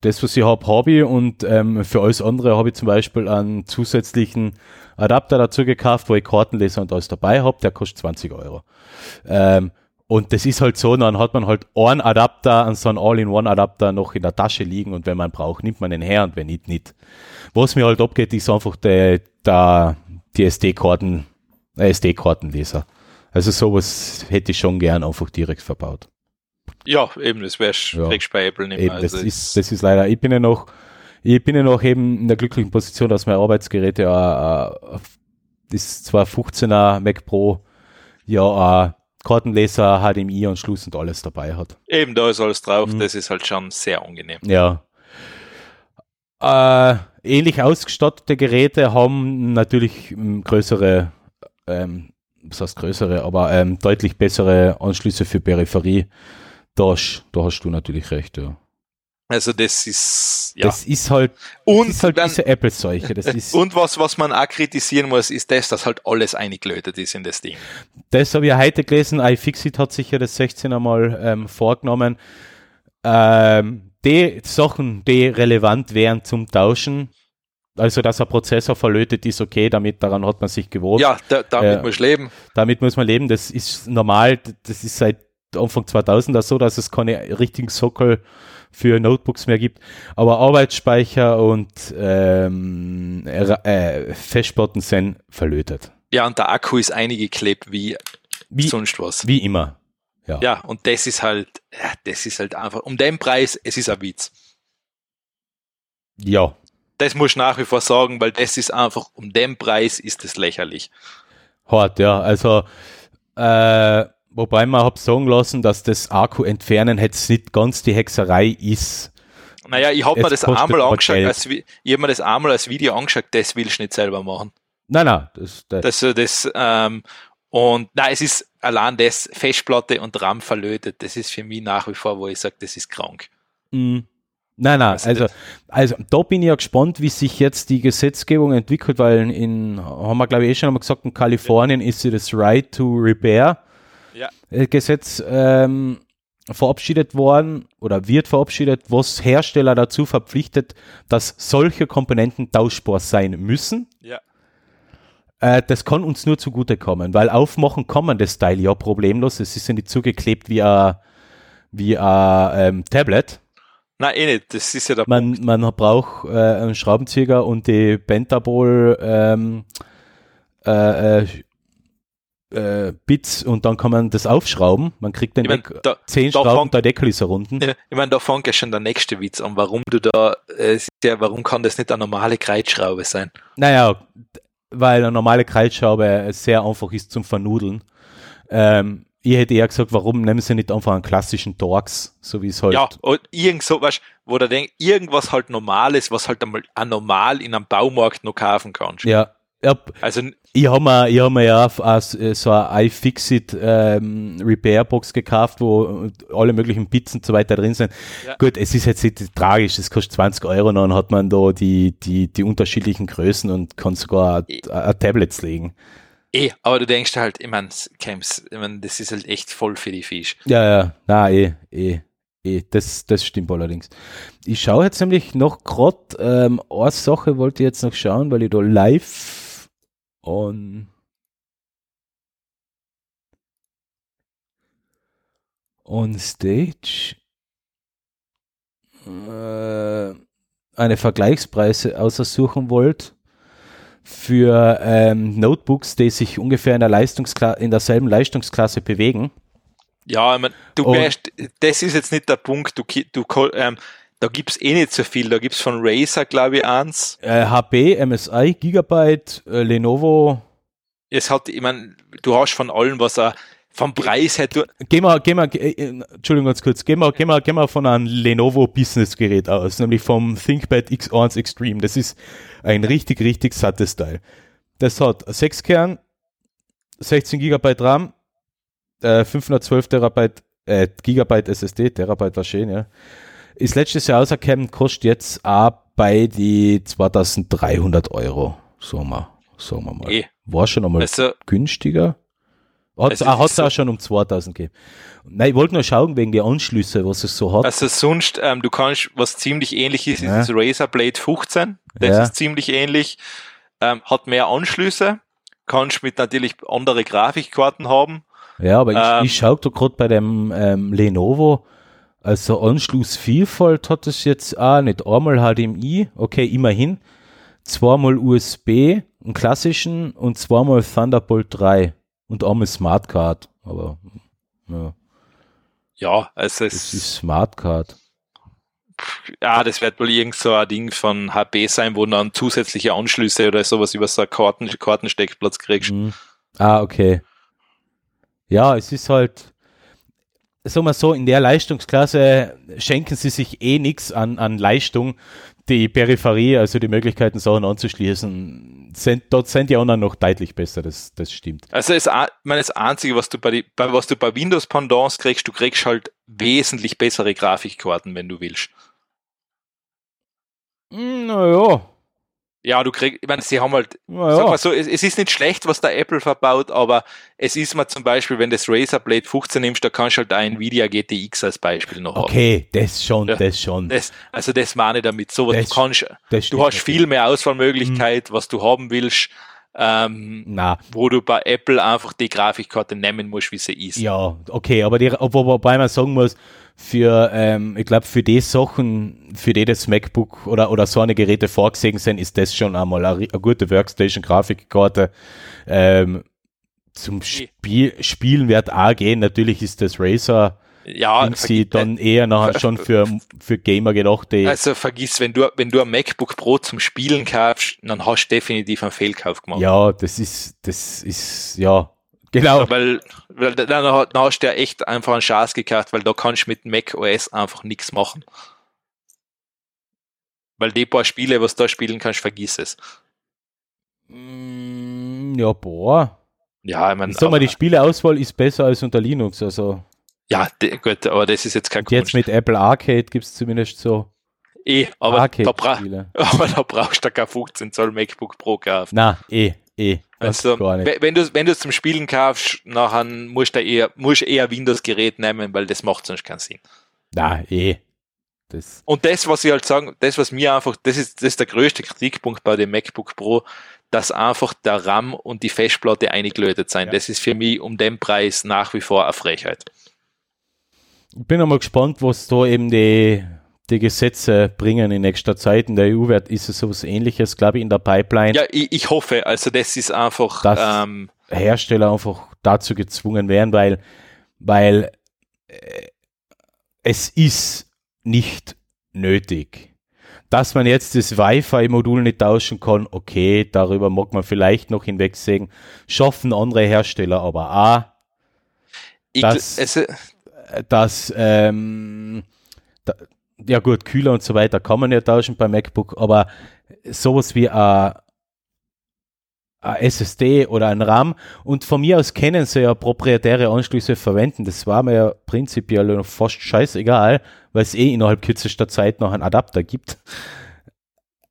das, was ich habe, habe ich und ähm, für alles andere habe ich zum Beispiel einen zusätzlichen Adapter dazu gekauft, wo ich Kartenleser und alles dabei habe, der kostet 20 Euro. Ähm, und das ist halt so, dann hat man halt einen Adapter, einen so einen All-in-One-Adapter noch in der Tasche liegen und wenn man braucht, nimmt man den her und wenn nicht, nicht. Was mir halt abgeht, ist einfach der, der, die SD-Karten SD-Kartenleser. Also sowas hätte ich schon gern einfach direkt verbaut. Ja, eben, das wäre ja. bei Apple nicht mehr. Eben, das, also ist, das ist leider, ich bin ja noch, ich bin ja noch eben in der glücklichen Position, dass meine Arbeitsgeräte ja, äh, das 215er Mac Pro ja äh, Kartenleser, HDMI und Schluss und alles dabei hat. Eben, da ist alles drauf, mhm. das ist halt schon sehr angenehm. Ja. Äh, ähnlich ausgestattete Geräte haben natürlich größere ähm, was heißt größere, aber ähm, deutlich bessere Anschlüsse für Peripherie. Da, da hast du natürlich recht, ja. Also das ist ja. Das ist halt, und ist halt dann, diese Apple-Seuche. und was, was man auch kritisieren muss, ist das, dass halt alles eingelötet ist in das Ding. Das habe ich heute gelesen. iFixit hat sich ja das 16 einmal ähm, vorgenommen. Ähm, die Sachen, die relevant wären zum Tauschen, also, dass ein Prozessor verlötet ist, okay, damit daran hat man sich gewohnt. Ja, da, damit äh, muss man leben. Damit muss man leben, das ist normal, das ist seit Anfang 2000er so, dass es keine richtigen Sockel für Notebooks mehr gibt. Aber Arbeitsspeicher und ähm, äh, Festplatten sind verlötet. Ja, und der Akku ist eingeklebt wie, wie sonst was. Wie immer. Ja. ja, und das ist halt, das ist halt einfach, um den Preis, es ist ein Witz. Ja, das muss ich nach wie vor sagen, weil das ist einfach, um den Preis ist es lächerlich. Hart, ja. Also, äh, wobei man hab sagen lassen, dass das Akku entfernen jetzt nicht ganz die Hexerei ist. Naja, ich habe mir das einmal angeschaut, als, ich habe mir das einmal als Video angeschaut, das will ich nicht selber machen. Nein, nein, das, das, das, das ähm, und nein, es ist allein das Festplatte und RAM verlötet. Das ist für mich nach wie vor, wo ich sage, das ist krank. Mhm. Nein, nein, also, also da bin ich ja gespannt, wie sich jetzt die Gesetzgebung entwickelt, weil in, haben wir glaube ich eh schon einmal gesagt, in Kalifornien ist das Right to Repair ja. Äh, Gesetz ähm, verabschiedet worden oder wird verabschiedet, was Hersteller dazu verpflichtet, dass solche Komponenten tauschbar sein müssen. Ja. Äh, das kann uns nur zugutekommen, weil aufmachen kann man das Teil ja problemlos. Es ist ja nicht zugeklebt wie ein, wie ein ähm, Tablet Nein, eh nicht. Das ist ja der man, Punkt. Man braucht äh, einen Schraubenzieher und die Pentabol ähm, äh, äh, Bits und dann kann man das aufschrauben. Man kriegt den Ich mein, Deck, da- 10 da Schrauben, der Deckel ist errunden. Ja, ich meine, da fängt ja schon der nächste Witz an, warum du da, äh, ja, warum kann das nicht eine normale Kreuzschraube sein? Naja, weil eine normale Kreisschraube sehr einfach ist zum Vernudeln. Ähm, ich hätte eher gesagt, warum nehmen sie nicht einfach einen klassischen Torx, so wie es halt. Ja, und irgend so, weißt, wo du denkst, irgendwas halt Normales, was halt einmal normal in einem Baumarkt noch kaufen kannst. ja. Ja Also, ich habe mir, ich hab mir ja aus, äh, so eine iFixit ähm, Repair Box gekauft, wo alle möglichen Bits und so weiter drin sind. Ja. Gut, es ist jetzt nicht tragisch, es kostet 20 Euro, dann hat man da die, die, die unterschiedlichen Größen und kann sogar ein- ein Tablets legen. eh, aber du denkst halt, ich meine, Camps, ich mein, das ist halt echt voll für die Fisch. Ja, ja, na, eh, eh, eh, das, das stimmt allerdings. Ich schaue jetzt nämlich noch gerade, ähm, eine Sache wollte ich jetzt noch schauen, weil ich da live on on stage äh, eine Vergleichspreise aussuchen wollt für ähm, Notebooks, die sich ungefähr in, der Leistungskla in derselben Leistungsklasse bewegen. Ja, ich mein, du Und- wärst, das ist jetzt nicht der Punkt, du, du, ähm, da gibt's eh nicht so viel, da gibt's von Razer, glaube ich, eins. Äh, HP, MSI, Gigabyte, äh, Lenovo. Es hat, ich mein, du hast von allem, was er, vom Preis her, du, Gehen wir, gehen wir, äh, Entschuldigung ganz kurz, gehen wir, gehen wir, gehen wir von einem Lenovo Business Gerät aus, nämlich vom ThinkPad X1 Extreme. Das ist ein richtig, richtig sattes Teil. Das hat 6 Kern, 16 Gigabyte RAM, äh, 512 Terabyte, äh, Gigabyte SSD, Terabyte war schön, ja. Ist letztes Jahr rausgekommen, kostet jetzt auch bei die 2300 Euro, sagen wir, sagen wir mal. eh, War schon einmal also, günstiger. Hat es auch, so- auch schon um 2000 gegeben. Nein, ich wollte nur schauen wegen der Anschlüsse, was es so hat. also sonst, ähm, du kannst, was ziemlich ähnlich ist, Ja. ist das Razer Blade 15. Das Ja. ist ziemlich ähnlich. Ähm, hat mehr Anschlüsse. Kannst mit natürlich andere Grafikkarten haben. ja, aber ähm, ich, ich schaue da gerade bei dem ähm, Lenovo, also Anschlussvielfalt hat es jetzt auch nicht. Einmal HDMI, okay, immerhin. Zweimal USB, einen klassischen und zweimal Thunderbolt 3 und einmal Smartcard. Aber ja, Ja, also das es, ist Smartcard. ja, das wird wohl irgend so ein Ding von HP sein, wo du dann zusätzliche Anschlüsse oder sowas über so einen Karten, Kartensteckplatz kriegst. Mhm. Ah, okay. Ja, es ist halt, sagen wir so, in der Leistungsklasse schenken sie sich eh nichts an, an Leistung. Die Peripherie, also die Möglichkeiten, Sachen anzuschließen, sind, dort sind die anderen noch deutlich besser, das, das stimmt. Also das, meine, das Einzige, was du bei, die, bei was du bei Windows Pendants kriegst, du kriegst halt wesentlich bessere Grafikkarten, wenn du willst. Naja, Ja, du kriegst, ich meine, sie haben halt, sag naja. mal so, es, es ist nicht schlecht, was der Apple verbaut, aber es ist mal zum Beispiel, wenn du das Razer Blade 15 nimmst, da kannst du halt ein Nvidia GTX als Beispiel noch haben. Okay, das schon, Ja. das schon. Das, also das meine ich damit so, Das- du kannst, du hast viel mehr Auswahlmöglichkeit, Mhm. was du haben willst, ähm, Na, wo du bei Apple einfach die Grafikkarte nehmen musst, wie sie ist. Ja, okay, aber die, wo, wobei man sagen muss, für, ähm, ich glaube, für die Sachen, für die das MacBook oder, oder so eine Geräte vorgesehen sind, ist das schon einmal eine, eine gute Workstation-Grafikkarte. Ähm, zum Spiel, Spielen wird auch gehen. Natürlich ist das Razer Ja, sind sie vergi- dann eher nachher schon für, für Gamer gedacht, die, Also vergiss, wenn du, wenn du ein MacBook Pro zum Spielen kaufst, dann hast du definitiv einen Fehlkauf gemacht. ja, das ist, das ist, ja, genau. Weil, weil dann, hast du ja echt einfach einen Chance gekauft, weil da kannst du mit Mac OS einfach nichts machen. Weil die paar Spiele, was du da spielen kannst, vergiss es. Mm, Ja, boah. Ja, ich meine, Ich sag mal, die Spieleauswahl ist besser als unter Linux, also. Ja, de, gut, aber das ist jetzt kein Und jetzt mit Apple Arcade gibt es zumindest so eh, aber da, bra aber da brauchst du kein 15 Zoll MacBook Pro kaufen. Na, eh, eh. Also, wenn du wenn du zum Spielen kaufst, nachher musst du eher, musst eher Windows-Gerät nehmen, weil das macht sonst keinen Sinn. Na, eh. Das, Und das, was ich halt sagen, das, was mir einfach, das ist, das ist der größte Kritikpunkt bei dem MacBook Pro, dass einfach der RAM und die Festplatte eingelötet sein. Ja. Das ist für mich um den Preis nach wie vor eine Frechheit. Ich bin einmal gespannt, was da eben die, die Gesetze bringen in nächster Zeit. In der EU wird, ist es sowas ähnliches, glaube ich, in der Pipeline. Ja, ich, ich hoffe, also das ist einfach, Das- ähm, Hersteller einfach dazu gezwungen werden, weil, weil äh, es ist nicht nötig. Dass man jetzt das Wi-Fi-Modul nicht tauschen kann, okay, darüber mag man vielleicht noch hinwegsehen. Schaffen andere Hersteller aber auch, Ich, also, dass, ähm, da, ja gut, Kühler und so weiter kann man ja tauschen beim MacBook, aber sowas wie ein, SSD oder ein RAM und von mir aus können sie ja proprietäre Anschlüsse verwenden. Das war mir ja prinzipiell fast scheißegal, weil es eh innerhalb kürzester Zeit noch einen Adapter gibt.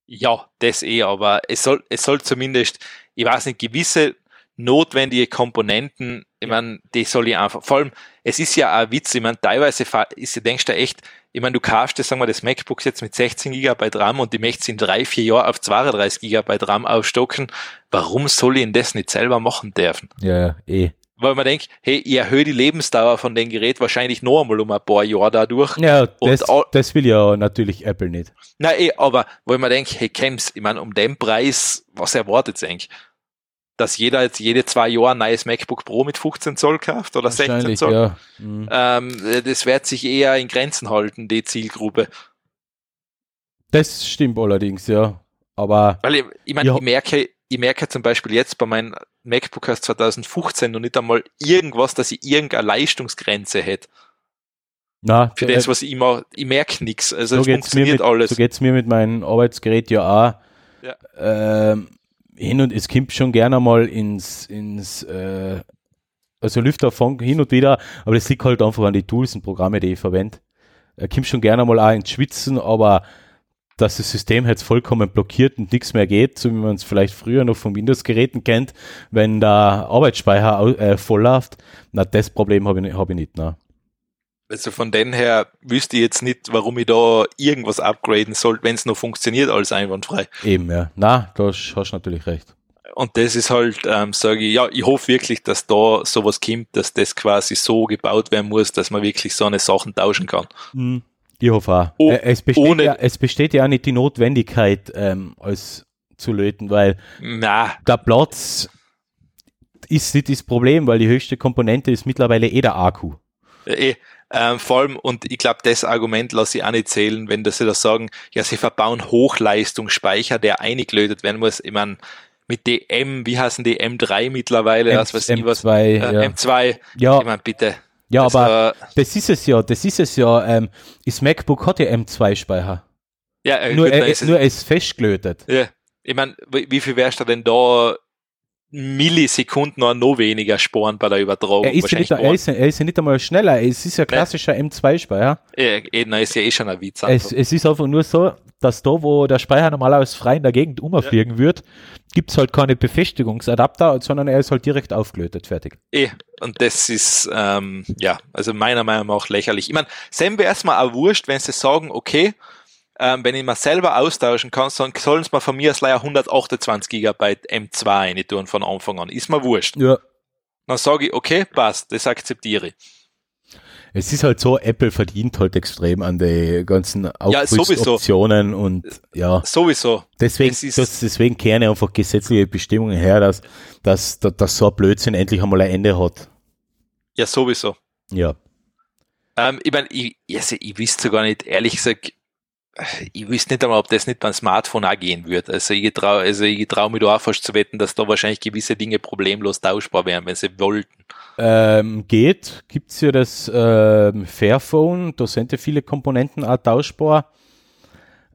ja, das eh, aber es soll, es soll zumindest, ich weiß nicht, gewisse notwendige Komponenten, ich meine, die soll ich einfach, vor allem, es ist ja ein Witz, ich meine, teilweise ist, du denkst du echt, ich meine, du kaufst das, sagen wir, das MacBook jetzt mit 16 GB RAM und die möchtest in drei, vier Jahren auf 32 GB RAM aufstocken. Warum soll ich denn das nicht selber machen dürfen? Ja, eh. Weil man denkt, hey, ich erhöhe die Lebensdauer von dem Gerät wahrscheinlich noch einmal um ein paar Jahre dadurch. Ja, das, das will ja natürlich Apple nicht. Na eh, aber weil man denkt, hey, Kems, ich meine, um den Preis, was erwartet ihr eigentlich? Dass jeder jetzt jede zwei Jahre ein neues MacBook Pro mit 15 Zoll kauft oder 16 Wahrscheinlich, Zoll? ja. Mhm. Ähm, das wird sich eher in Grenzen halten, die Zielgruppe. Das stimmt allerdings, ja. Aber Weil ich, ich meine, Ja. ich merke, ich merke zum Beispiel jetzt bei meinem MacBook aus 2015 noch nicht einmal irgendwas, dass ich irgendeine Leistungsgrenze hätte. na, Für äh, das, was ich immer, ich merke nichts. Also so es funktioniert mit, alles. So geht's mir mit meinem Arbeitsgerät ja auch. Ja. Ähm, hin und es kommt schon gerne mal ins, ins äh, also Lüfterfunk hin und wieder, aber das liegt halt einfach an die Tools und Programme, die ich verwende. Er kommt schon gerne mal auch ins Schwitzen, aber dass das System jetzt vollkommen blockiert und nichts mehr geht, so wie man es vielleicht früher noch von Windows-Geräten kennt, wenn der Arbeitsspeicher äh, voll läuft, na, das Problem habe ich, hab ich nicht. Na. Also von den her wüsste ich jetzt nicht, warum ich da irgendwas upgraden soll, wenn es noch funktioniert, alles einwandfrei. Eben, ja. Na, da hast du natürlich recht. Und das ist halt, ähm, sage ich, ja, ich hoffe wirklich, dass da sowas kommt, dass das quasi so gebaut werden muss, dass man wirklich so eine Sachen tauschen kann. Mhm. Ich hoffe auch. Oh, Äh, es, besteht ohne- ja, es besteht ja auch nicht die Notwendigkeit, ähm, als zu löten, weil Na, der Platz ist nicht das Problem, weil die höchste Komponente ist mittlerweile eh der Akku. eh, ähm, vor allem, und ich glaube, das Argument lasse ich auch nicht zählen, wenn das sie da sagen, ja, sie verbauen Hochleistungsspeicher, der eingelötet werden muss. Ich meine, mit DM, wie heißen die M3 mittlerweile, das was ich was, M2, äh, ja. M2, Ja, ich meine, bitte. ja das, aber äh, das ist es ja, das ist es ja. Ähm, das MacBook hat ja M2-Speicher. ja, äh, Nur, gut, es- nur ist festgelötet. Ja, ich meine, wie wie viel wärst du denn da Millisekunden oder noch weniger sparen bei der Übertragung? Er ist, ja nicht, er, ist, ja- er ist ja nicht einmal schneller, es ist ja klassischer M2-Speicher. eh, eh, na, ist ja eh schon ein Witz. Es, es ist einfach nur so, dass da, wo der Speicher normalerweise frei in der Gegend umfliegen wird, gibt es halt keine Befestigungsadapter, sondern er ist halt direkt aufgelötet, fertig. Eh, und das ist, ähm, ja, also meiner Meinung nach lächerlich. Ich meine, Sam wäre es mal auch wurscht, wenn sie sagen, okay, ähm, wenn ich mal selber austauschen kann, sollen sollen sie mal von mir aus leider 128 Gigabyte M2 rein tun von Anfang an. Ist mir wurscht. Ja. Dann sage ich, okay, passt, das akzeptiere ich. Es ist halt so, Apple verdient halt extrem an die ganzen Ja. Aufrüstoptionen und ja, Sowieso. deswegen, Es das, deswegen kehren ja einfach gesetzliche Bestimmungen her, dass, dass, dass, dass so ein Blödsinn endlich einmal ein Ende hat. Ja, sowieso. Ja. Ähm, ich meine, ich, also ich wüsste gar nicht, ehrlich gesagt, ich wüsste nicht einmal, ob das nicht beim Smartphone auch gehen wird. Also ich traue also trau mich da auch fast zu wetten, dass da wahrscheinlich gewisse Dinge problemlos tauschbar wären, wenn sie wollten. Ähm, geht, gibt's ja das ähm, Fairphone, da sind ja viele Komponenten auch tauschbar.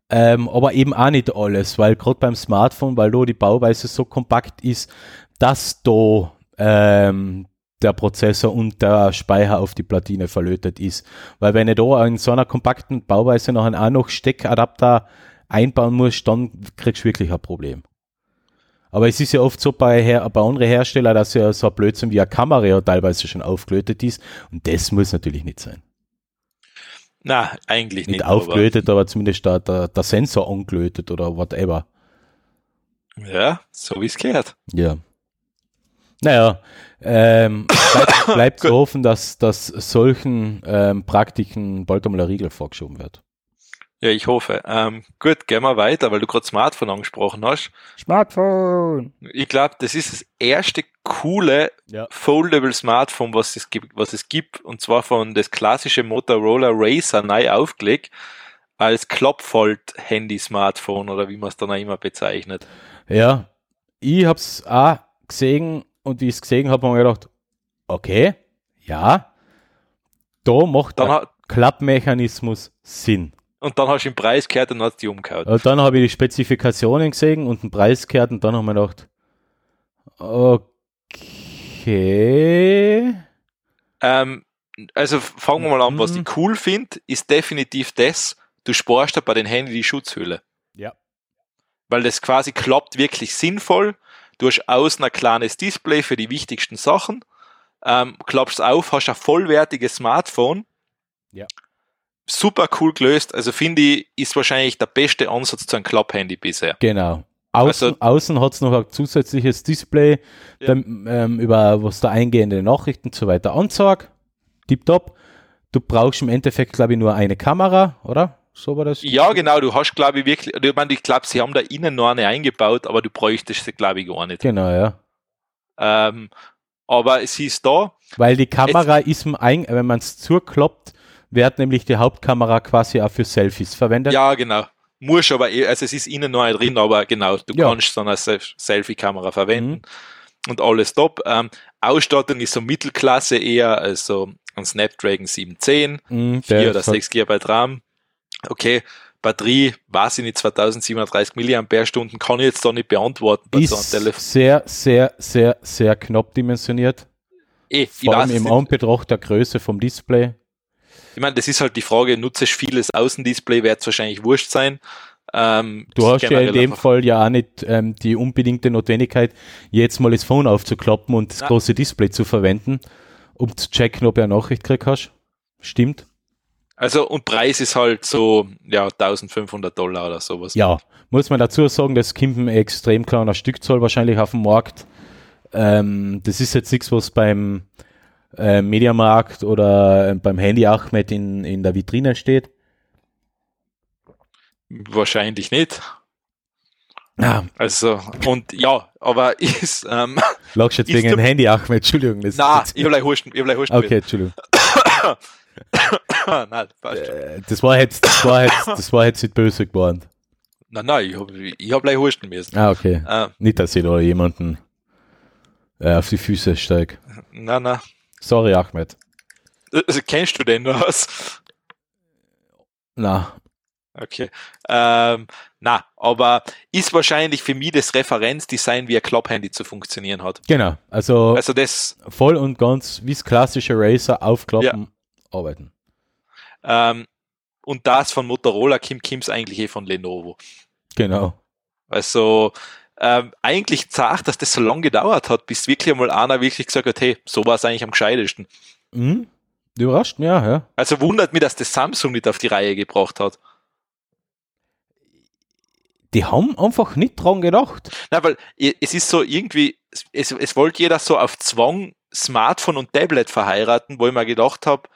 Ähm, aber eben auch nicht alles, weil gerade beim Smartphone, weil da die Bauweise so kompakt ist, dass da ähm, der Prozessor und der Speicher auf die Platine verlötet ist. Weil wenn ich da in so einer kompakten Bauweise noch einen auch noch Steckadapter einbauen muss, dann kriegst du wirklich ein Problem. Aber es ist ja oft so bei, Her bei anderen Herstellern, dass ja so ein Blödsinn wie eine Kamera ja teilweise schon aufgelötet ist. Und das muss natürlich nicht sein. Na, eigentlich Nicht nicht. aufgelötet, aber zumindest der, der, der Sensor angelötet oder whatever. Aber, ja, so wie es gehört. Ja. Naja, ähm, bleibt, bleibt zu hoffen, dass, dass solchen ähm, Praktiken bald einmal ein Riegel vorgeschoben wird. Ja, ich hoffe. Ähm, gut, gehen wir weiter, weil du gerade Smartphone angesprochen hast. Smartphone. Ich glaube, das ist das erste coole Ja. Foldable Smartphone, was es gibt, was es gibt, und zwar von das klassische Motorola Racer neu aufgelegt als Klappfold-Handy-Smartphone oder wie man es dann auch immer bezeichnet. Ja, ich hab's auch gesehen und wie ich es gesehen habe, habe ich gedacht, okay, ja, da macht Dann der Klappmechanismus Sinn. und dann hast du den Preis gehört und hast die umgehauen. Und dann habe ich die Spezifikationen gesehen und den Preis gehört und dann habe ich mir gedacht, okay, Ähm, also fangen wir mal an, was Mhm. ich cool finde, ist definitiv das, du sparst dir bei den Handy die Schutzhülle. Ja. Weil das quasi klappt wirklich sinnvoll. Du hast außen ein kleines Display für die wichtigsten Sachen. Ähm, klappst auf, hast ein vollwertiges Smartphone. Ja. Super cool gelöst. Also finde ich, ist wahrscheinlich der beste Ansatz zu einem Klapphandy bisher. genau. Außen, Also- außen hat es noch ein zusätzliches Display, Ja. dem, ähm, über was da eingehende Nachrichten und so weiter anzeigt. Tipptopp. Du brauchst im Endeffekt, glaube ich, nur eine Kamera, oder? So war das? Ja, genau, du hast, glaube ich, wirklich, ich meine, ich glaube, sie haben da innen noch eine eingebaut, aber du bräuchtest sie, glaube ich, gar nicht. Genau, ja. Ähm, aber es ist da. Weil die Kamera ist, im ein, wenn man es zuklappt, wird nämlich die Hauptkamera quasi auch für Selfies verwendet. Ja, genau. Muss aber, eh- also es ist innen noch nicht drin, aber genau, du Ja. kannst dann als Sel- Selfie-Kamera verwenden Mhm. und alles top. Ähm, Ausstattung ist so Mittelklasse eher, also ein Snapdragon 710, Mhm, 4 der oder ist halt- 6 GB RAM. Okay, Batterie, weiß ich nicht, 2730 mAh, kann ich jetzt da nicht beantworten bei so einem ist Telefon. sehr, sehr, sehr, sehr knapp dimensioniert. Eh, ich Vor allem im. Anbetracht der Größe vom Display. Ich meine, das ist halt die Frage, nutze ich vieles Außendisplay, wird es wahrscheinlich wurscht sein. Ähm, Du hast ja in dem Fall ja auch nicht ähm, die unbedingte Notwendigkeit, jetzt mal das Phone aufzuklappen und das Nein. große Display zu verwenden, um zu checken, ob du eine Nachricht gekriegt hast. Stimmt. Also, und Preis ist halt so, ja, 1500 Dollar oder sowas. Ja, muss man dazu sagen, das kommt ein extrem kleiner Stückzahl wahrscheinlich auf dem Markt. Ähm, das ist jetzt nichts, was beim äh, Mediamarkt oder äh, beim Handy Ahmed in, in der Vitrine steht. Wahrscheinlich nicht. Ja, Also, und ja, aber ist, ähm, lagst jetzt wegen dem Handy Ahmed, Entschuldigung. Das na, ist ich hab gleich Husten. okay, Entschuldigung. nein, passt schon. Äh, Das war jetzt, das war jetzt, das war jetzt nicht böse geworden. Nein, nein, ich hab, ich hab gleich Husten müssen. Ah, okay. Äh, Nicht, dass ich da jemanden äh, auf die Füße steig. nein, nein. Sorry, Ahmed. Also, kennst du den was? Na, Okay. Ähm, na, aber ist wahrscheinlich für mich das Referenzdesign, wie ein Klapphandy zu funktionieren hat. genau. Also, Also das, voll und ganz wie das klassische Racer aufklappen, arbeiten. ähm, und das von Motorola, Kim Kims eigentlich eh von Lenovo. Genau. Also ähm, eigentlich zart, dass das so lange gedauert hat, bis wirklich einmal einer wirklich gesagt hat, hey, so war es eigentlich am gescheitesten. Mhm. Überrascht mich auch, ja. Also wundert mich, dass das Samsung nicht auf die Reihe gebracht hat. Die haben einfach nicht dran gedacht. Na, weil es ist so irgendwie, es, es wollte jeder so auf Zwang Smartphone und Tablet verheiraten, wo ich mir gedacht habe,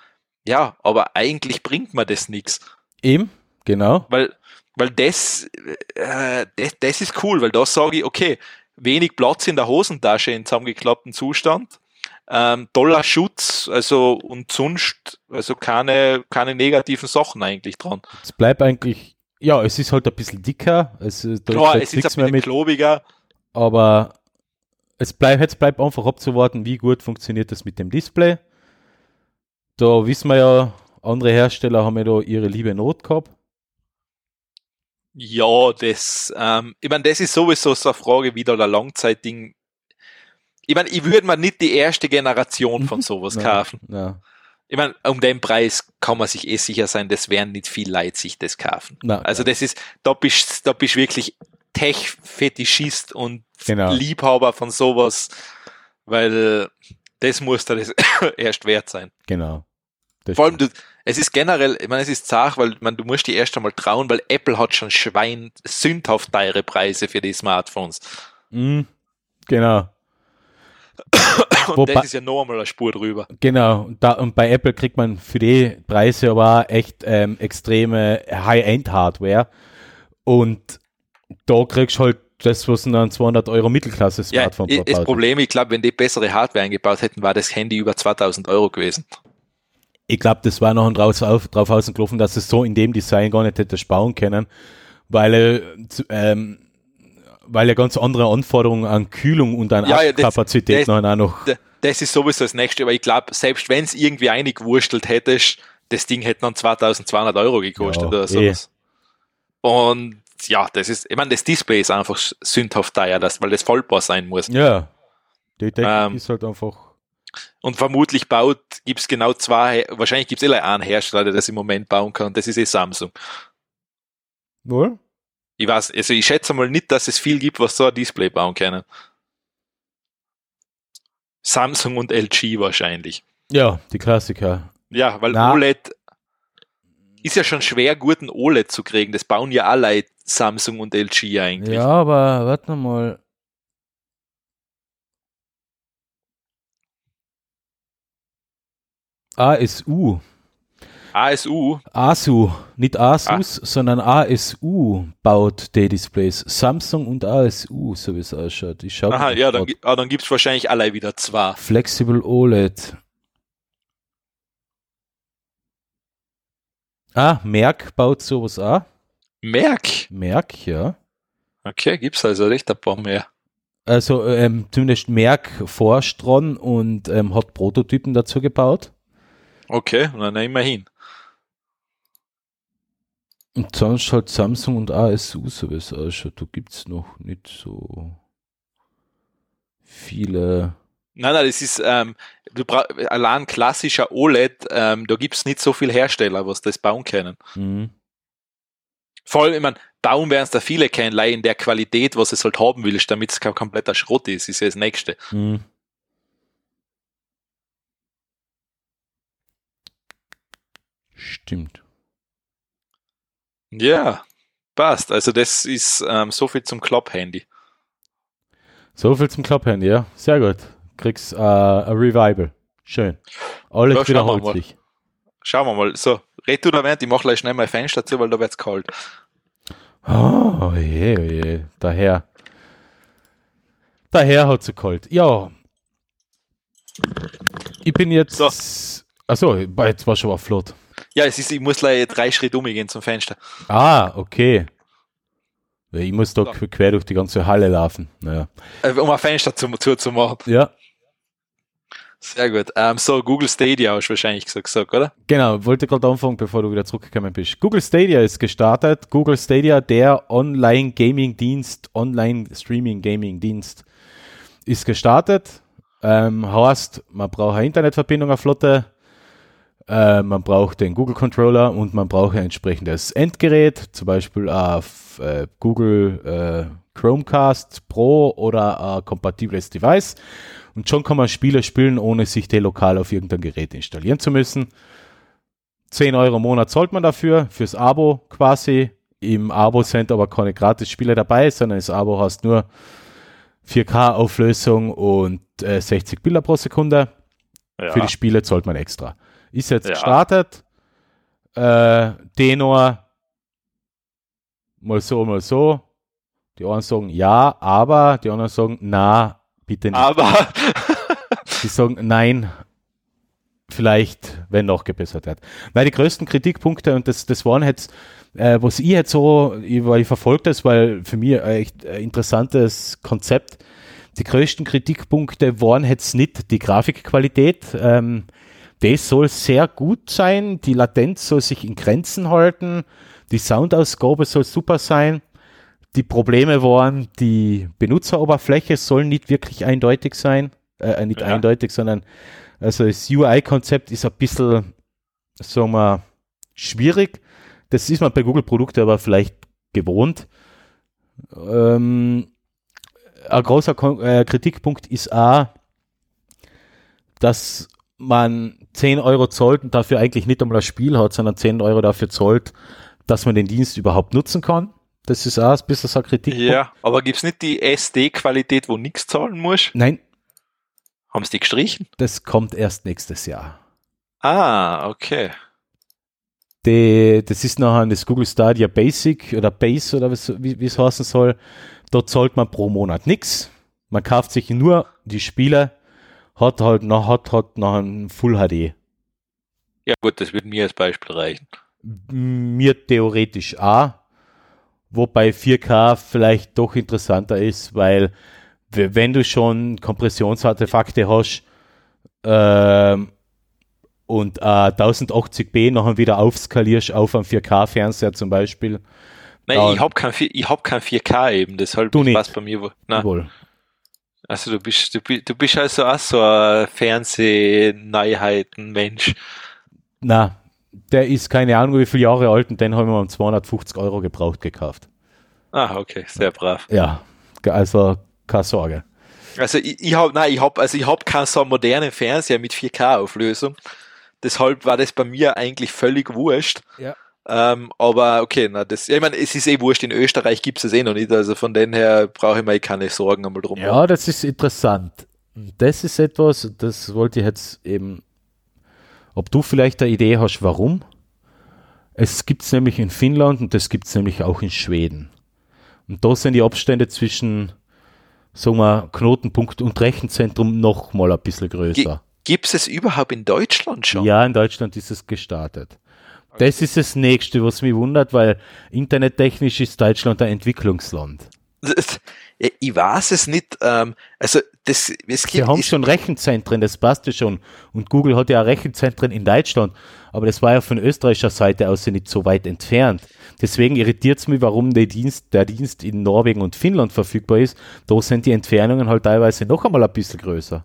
ja, aber eigentlich bringt mir das nichts. Eben, genau. Weil, weil das, äh, das, das ist cool, weil da sage ich, okay, wenig Platz in der Hosentasche in zusammengeklappten Zustand, ähm, toller Schutz, also und sonst, also keine, keine negativen Sachen eigentlich dran. Es bleibt eigentlich, ja, es ist halt ein bisschen dicker. Es, äh, da Klar, ist es jetzt ist ein mehr bisschen mit, klobiger, aber es bleibt, jetzt bleibt einfach abzuwarten, wie gut funktioniert das mit dem Display. Da wissen wir ja, andere Hersteller haben ja da ihre liebe Not gehabt. Ja, das, ähm, ich meine, das ist sowieso so eine Frage, wie da der Langzeitding. Ich meine, ich würde mir nicht die erste Generation von sowas Ja, kaufen. Ja, Ich meine, um den Preis kann man sich eh sicher sein, das werden nicht viel Leute sich das kaufen. na, Also das ist, da bist, da bist wirklich Tech-Fetischist und Genau. Liebhaber von sowas, weil das muss da das erst wert sein. genau. Das Vor allem, du, es ist generell, ich meine, es ist zart, weil man, du musst dir erst einmal trauen, weil Apple hat schon Schwein sündhaft teure Preise für die Smartphones. Mhm, genau. Und Wobei- das ist ja noch einmal eine Spur drüber. Genau, und, da, und bei Apple kriegt man für die Preise aber auch echt ähm, extreme High-End-Hardware. Und da kriegst du halt das, was ein 200 Euro Ja, Mittelklasse-Smartphone i- das. Problem, ich glaube, wenn die bessere Hardware eingebaut hätten, war das Handy über 2000 Euro gewesen. Ich glaube, das war noch draus auf, drauf ausgelaufen, dass es so in dem Design gar nicht hätte bauen können, weil er, zu- ähm, weil er ganz andere Anforderungen an Kühlung und an Ja, ja, noch, noch. Das ist sowieso das Nächste, aber ich glaube, selbst wenn es irgendwie eingewurstelt hättest, das Ding hätte dann 2200 Euro gekostet Ja, oder eh. sowas. Und ja, das ist, ich meine, das Display ist einfach sündhaft teuer, das, weil das vollbar sein muss. Ja, die Technik Ähm, ist halt einfach. Und vermutlich baut, gibt's genau zwei, wahrscheinlich gibt's eh nur einen Hersteller, der das im Moment bauen kann, und das ist eh Samsung. Wohl? Ich weiß, also ich schätze mal nicht, dass es viel gibt, was so ein Display bauen können. Samsung und LG wahrscheinlich. Ja, die Klassiker. Ja, weil Na. OLED ist ja schon schwer, guten OLED zu kriegen. Das bauen ja alle Samsung und LG eigentlich. Ja, aber warte mal. ASU. ASU, ASU, nicht Asus, sondern ASU baut die Displays. Samsung und ASU, so wie es ausschaut. Ich schau aha, ja, dann, ah, dann gibt's wahrscheinlich alle wieder zwei. Flexible OLED. Ah, Merck baut sowas auch. Merck? Merck, ja. Okay, gibt's also echt ein paar mehr. Also ähm, zumindest Merck forscht dran und ähm, hat Prototypen dazu gebaut. Okay, na, na immerhin. Und sonst halt Samsung und ASU, so wie es ausschaut. Da gibt es noch nicht so viele. Nein, nein, das ist ähm, du allein klassischer OLED, ähm, da gibt's nicht so viele Hersteller, was das bauen können. Mhm. Vor allem, ich mein, bauen werden es da viele kennen, leider in der Qualität, was es halt haben willst, damit es kein kompletter Schrott ist, ist ja das Nächste. Mhm. Stimmt. Ja, passt. Also das ist ähm, so viel zum Klopp-Handy. So viel zum Klapphandy, ja. Sehr gut. Kriegst äh, ein Revival. Schön. Alles Ja, schauen wir wiederholt mal. sich. Schauen wir mal. So, red du da während, ich mache gleich schnell mein Fenster zu, weil da wird's kalt. Oh je, oh je. Daher. Daher hat sie kalt. Ja. Ich bin jetzt. So. Achso, jetzt war schon mal flott. Ja, es ist, ich muss gleich drei Schritte umgehen zum Fenster. Ah, okay. Ich muss da So. quer durch die ganze Halle laufen. Naja. Äh, um ein Fenster zu, zu, zu machen. Ja, Sehr gut. Ähm, so, Google Stadia hast du wahrscheinlich gesagt, gesagt, oder? genau. Wollte gerade anfangen, bevor du wieder zurückgekommen bist. Google Stadia ist gestartet. Google Stadia, der Online-Gaming-Dienst, Online-Streaming-Gaming-Dienst, ist gestartet. Ähm, heißt, man braucht eine Internetverbindung, eine Flotte. Äh, man braucht den Google Controller und man braucht ein entsprechendes Endgerät, zum Beispiel auf äh, Google äh, Chromecast Pro oder ein kompatibles Device. Und schon kann man Spiele spielen, ohne sich lokal auf irgendein Gerät installieren zu müssen. 10 Euro im Monat zahlt man dafür, fürs Abo quasi. Im Abo sind aber keine Gratis-Spiele dabei, sondern das Abo hast nur 4K-Auflösung und äh, 60 Bilder pro Sekunde. Ja. Für die Spiele zahlt man extra. Ist jetzt Ja. gestartet. Äh, Tenor mal so, mal so. Die einen sagen ja, aber die anderen sagen na, bitte nicht. Aber Die sagen nein, vielleicht, wenn noch gebessert wird. Weil die größten Kritikpunkte, und das, das waren jetzt, äh, was ich jetzt so, ich, weil ich verfolge das, weil für mich ein echt ein interessantes Konzept. Die größten Kritikpunkte waren jetzt nicht die Grafikqualität. Ähm, das soll sehr gut sein, die Latenz soll sich in Grenzen halten, die Soundausgabe soll super sein. Die Probleme waren, die Benutzeroberfläche soll nicht wirklich eindeutig sein, äh, nicht Ja. eindeutig, sondern also das UI-Konzept ist ein bisschen, sagen wir, schwierig. Das ist man bei Google-Produkten aber vielleicht gewohnt. Ähm, ein großer Kon äh, Kritikpunkt ist auch, dass man 10 Euro zahlt und dafür eigentlich nicht einmal ein Spiel hat, sondern 10 Euro dafür zahlt, dass man den Dienst überhaupt nutzen kann. Das ist auch ein bisschen so ein Kritikpunkt. ja, aber gibt's nicht die SD-Qualität, wo nichts zahlen musst? Nein, Haben sie die gestrichen? Das kommt erst nächstes Jahr. Ah, okay. Die, das ist nachher das Google Stadia Basic oder Base oder was- wie wie es heißen soll. Dort zahlt man pro Monat nichts. Man kauft sich nur die Spiele, hat halt noch, hat, hat noch ein Full HD. Ja gut, das würde mir als Beispiel reichen. Mir theoretisch auch, wobei 4K vielleicht doch interessanter ist, weil wenn du schon Kompressionsartefakte hast ähm, und äh, 1080p nachher wieder aufskalierst auf einem 4K-Fernseher zum Beispiel, Nein, ich hab kein, ich hab kein 4K eben, deshalb Du was bei mir. Nein. wohl. Also du bist, du, du bist also auch so ein Fernsehneuheiten-Mensch. Na, der ist keine Ahnung wie viele Jahre alt und den haben wir um 250 Euro gebraucht gekauft. Ah, okay, sehr brav. Ja, also keine Sorge. Also ich, ich hab, nein, ich hab, also ich hab keinen so modernen Fernseher mit 4K-Auflösung. Deshalb war das bei mir eigentlich völlig wurscht. Ja. Ähm, aber okay, na, das, ich meine, es ist eh wurscht, in Österreich gibt's es eh noch nicht, also von den her brauche ich mir eh keine Sorgen einmal drum. Ja, das ist interessant. Das ist etwas, das wollte ich jetzt eben, ob du vielleicht eine Idee hast, warum. Es gibt es nämlich in Finnland und das gibt es nämlich auch in Schweden. Und da sind die Abstände zwischen, sagen wir, Knotenpunkt und Rechenzentrum noch mal ein bisschen größer. Gibt's es überhaupt in Deutschland schon? Ja, in Deutschland ist es gestartet. Das ist das Nächste, was mich wundert, weil internettechnisch ist Deutschland ein Entwicklungsland. Ich weiß es nicht. Ähm, also das, es gibt, haben ist, schon Rechenzentren, das passt ja schon. Und Google hat ja auch Rechenzentren in Deutschland, aber das war ja von österreichischer Seite aus ja nicht so weit entfernt. Deswegen irritiert es mich, warum der Dienst, der Dienst in Norwegen und Finnland verfügbar ist. Da sind die Entfernungen halt teilweise noch einmal ein bisschen größer.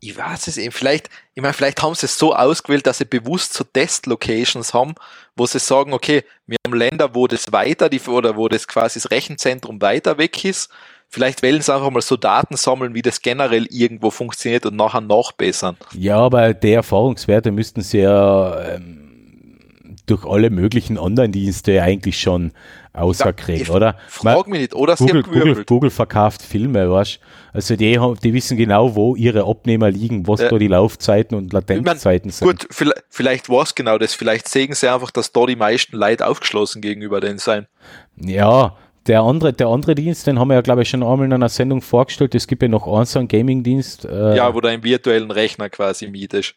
Ich weiß es eben. Vielleicht, ich meine, vielleicht haben sie es so ausgewählt, dass sie bewusst so Test-Locations haben, wo sie sagen, okay, wir haben Länder, wo das weiter, die, oder wo das quasi das Rechenzentrum weiter weg ist. Vielleicht wollen sie einfach mal so Daten sammeln, wie das generell irgendwo funktioniert und nachher nachbessern. Ja, aber die Erfahrungswerte müssten sie ja ähm, durch alle möglichen Online-Dienste ja eigentlich schon außerkriegen, ich oder? Frag mich nicht, oder Google, Google. Google verkauft Filme, weißt Also die, die wissen genau, wo ihre Abnehmer liegen, was Ja. da die Laufzeiten und Ich mein, Latenzzeiten sind. Gut, vielleicht, vielleicht war es genau das. Vielleicht sehen sie einfach, dass da die meisten Leute aufgeschlossen gegenüber denen sein. Ja, der andere, der andere Dienst, den haben wir ja, glaube ich, schon einmal in einer Sendung vorgestellt. Es gibt ja noch einen so einen Gaming-Dienst. Äh, Ja, wo du einen virtuellen Rechner quasi mietest.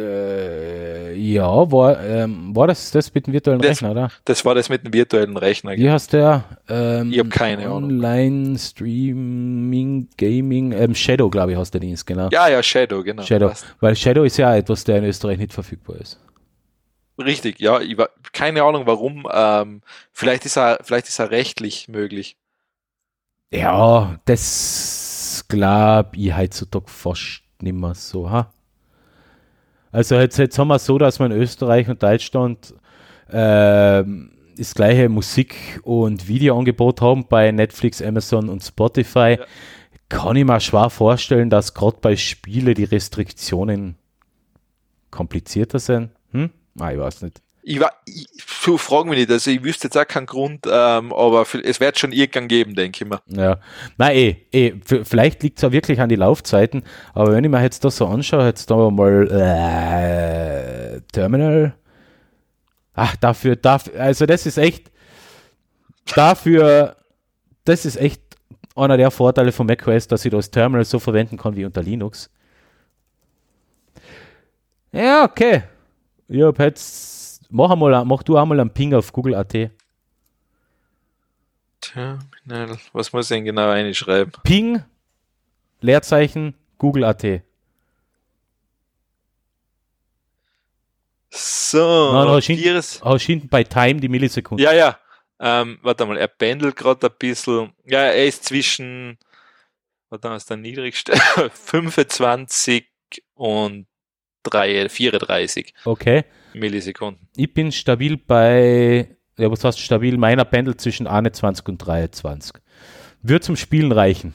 Äh, ja war, ähm, war das das mit dem virtuellen Das- Rechner, oder? Das war das mit dem virtuellen Rechner. Wie heißt der? Ähm, Ich hab keine Ahnung. Online Streaming Gaming ähm, Shadow, glaube ich, heißt der Dienst, genau. Ja, ja, Shadow, genau. Shadow. Passt. Weil Shadow ist ja etwas, der in Österreich nicht verfügbar ist. Richtig, ja. Ich war, keine Ahnung warum. Ähm, vielleicht, ist er, vielleicht ist er rechtlich möglich. Ja, das glaube ich heutzutage fast nicht mehr so. Ha? Also jetzt, jetzt haben wir so, dass wir in Österreich und Deutschland ähm, das gleiche Musik- und Videoangebot haben bei Netflix, Amazon und Spotify. Ja. Kann ich mir schwer vorstellen, dass gerade bei Spiele die Restriktionen komplizierter sind. Hm? Ah, ich weiß nicht. Ich war, ich, so fragen mich nicht, also ich wüsste jetzt auch keinen Grund, ähm, aber es wird schon irgendwann geben, denke ich mir. Ja, na eh, eh, vielleicht liegt es auch wirklich an die Laufzeiten, aber wenn ich mir jetzt das so anschaue, jetzt da mal äh, Terminal, ach, dafür, dafür, also das ist echt, dafür, das ist echt einer der Vorteile von macOS, dass ich das Terminal so verwenden kann wie unter Linux. Ja, okay. Ich hab jetzt, mach, einmal, mach du einmal einen Ping auf Google.at. Terminal, was muss ich denn genau einschreiben? Ping, Leerzeichen, Google.at. So, Nein, hast hinten- hast hinten bei Time die Millisekunden. Ja, ja. Ähm, warte mal, er pendelt gerade ein bisschen. Ja, er ist zwischen, warte mal, ist der niedrigste, 25 und 3, 34 Okay. Millisekunden. Ich bin stabil bei, ja, was heißt stabil? Meiner pendelt zwischen 21 und 23. Wird zum Spielen reichen.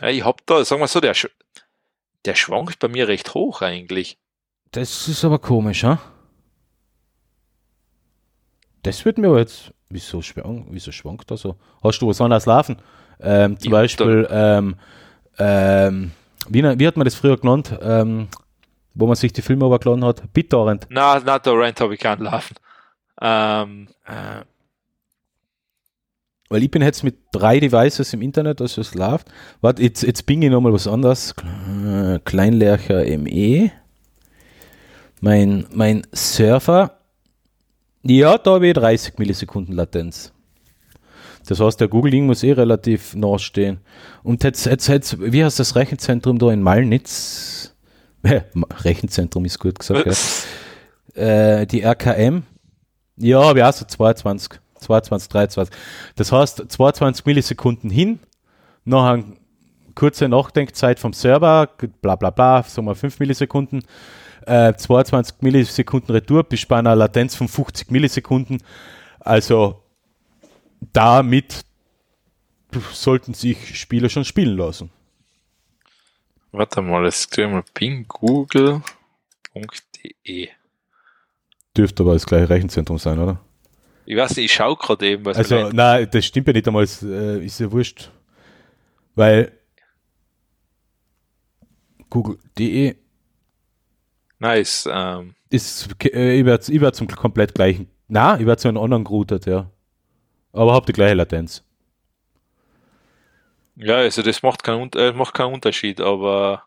Ja, ich hab da, sagen wir so, der, sch- der schwankt bei mir recht hoch eigentlich. Das ist aber komisch, ha? Das wird mir aber jetzt, wieso, schwank, wieso schwankt das so? Hast du was anderes laufen? Ähm, zum Ja, Beispiel ähm, ähm, wie, wie hat man das früher genannt? Wo man sich die Filme übergeladen hat? BitTorrent. Na, na, Torrent habe ich keinen laufen. Ähm, Äh, Weil ich bin jetzt mit drei Devices im Internet, also es läuft. Warte, jetzt, jetzt bin ich nochmal was anderes. Kle- Kleinlercher ME. Mein, mein Surfer. Ja, da habe ich 30 Millisekunden Latenz. Das heißt, der Google-Ding muss eh relativ nah stehen. Und jetzt, jetzt, jetzt, wie heißt das Rechenzentrum da in Malnitz? Rechenzentrum ist gut gesagt, ja. Äh, die RKM. Ja, ich auch so 22, 22, 23. Das heißt, 22 Millisekunden hin, nachher kurze Nachdenkzeit vom Server, bla bla bla, sagen wir 5 Millisekunden, äh, 22 Millisekunden Retour, bis bei einer Latenz von 50 Millisekunden. Also damit sollten sich Spieler schon spielen lassen. Warte mal, jetzt tue ich mal ping google.de. Dürfte aber das gleiche Rechenzentrum sein, oder? Ich weiß nicht, ich schaue gerade eben, was Also, nein, das stimmt ja nicht einmal, äh, ist ja wurscht. Weil Google.de Nice. Ähm, ist, äh, ich werde ich werd zum komplett gleichen, na, ich werde zu einem anderen geroutet, ja. Aber hab die gleiche Latenz. Ja, also das macht keinen, äh, macht keinen Unterschied, aber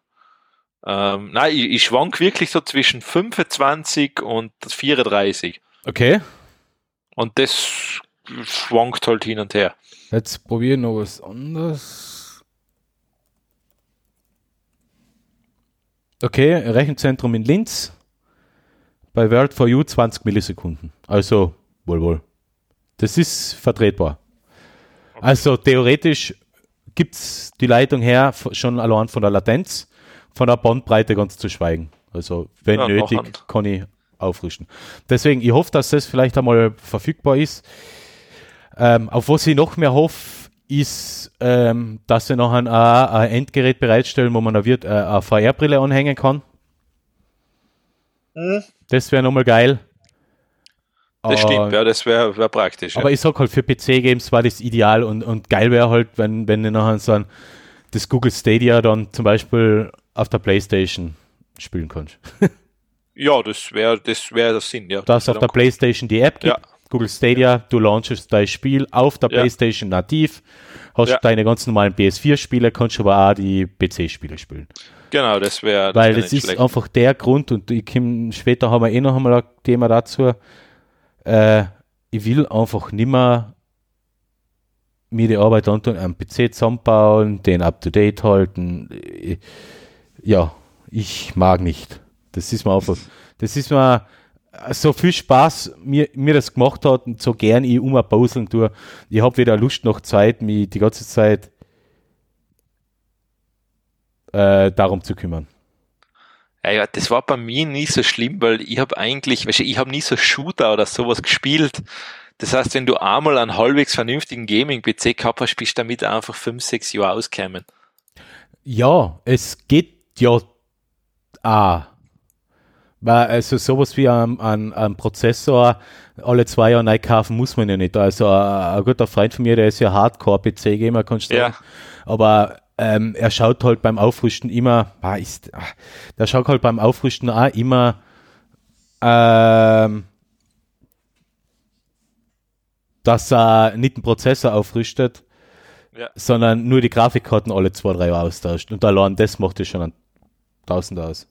ähm, nein, ich, ich schwank wirklich so zwischen 25 und 34. Okay, Und das schwankt halt hin und her. jetzt probiere ich noch was anderes. Okay, Rechenzentrum in Linz. Bei World for You 20 Millisekunden. Also, wohl, wohl. Das ist vertretbar. Also, theoretisch gibt es die Leitung her schon allein von der Latenz, von der Bandbreite ganz zu schweigen. Also, wenn Ja, nötig, kann ich auffrischen. Deswegen, ich hoffe, dass das vielleicht einmal verfügbar ist. Ähm, auf was ich noch mehr hoffe, ist, ähm, dass sie nachher auch ein Endgerät bereitstellen, wo man eine, äh, eine VR-Brille anhängen kann. Das wäre nochmal geil. Das stimmt, ja, das wäre wär praktisch. aber ja. ich sag halt, für PC-Games war das ideal und, und geil wäre halt, wenn, wenn ich nachher so ein, das Google Stadia dann zum Beispiel auf der Playstation spielen kannst. ja, das wäre das wär der Sinn, ja. Da es auf der Playstation die App gibt, Ja. Google Stadia, du launchest dein Spiel auf der Ja. Playstation nativ, hast Ja. deine ganz normalen PS4-Spiele, kannst aber auch die PC-Spiele spielen. Genau, das wäre Weil wär das ist schlecht. einfach der Grund und ich komm, später haben wir eh noch einmal ein Thema dazu. Äh, ich will einfach nimmer mir die Arbeit antun, am PC zusammenbauen, den up to date halten. Ich- Ja, ich mag nicht. Das ist mir einfach, das ist mir so viel Spaß, mir, mir das gemacht hat und so gern ich um puzzeln tue. Ich habe weder Lust noch Zeit, mich die ganze Zeit äh, darum zu kümmern. Ja, ja, das war bei mir nie so schlimm, weil ich habe eigentlich, weißt du, ich habe nie so Shooter oder sowas gespielt. Das heißt, wenn du einmal einen halbwegs vernünftigen Gaming-PC gehabt hast, bist du damit einfach fünf, sechs Jahre ausgekommen. Ja, es geht ja auch. Weil also sowas wie ein, ein, ein Prozessor alle zwei Jahre neu kaufen muss man ja nicht. Also ein, ein guter Freund von mir, der ist ja Hardcore-PC-Gamer, kannst du Ja. sagen. Aber ähm, er schaut halt beim Aufrüsten immer, ah, ist, ah, der schaut halt beim Aufrüsten auch immer ähm, dass er nicht den Prozessor aufrüstet, Ja. sondern nur die Grafikkarten alle zwei, drei Jahre austauscht. Und allein das macht ja schon ein Tausend aus.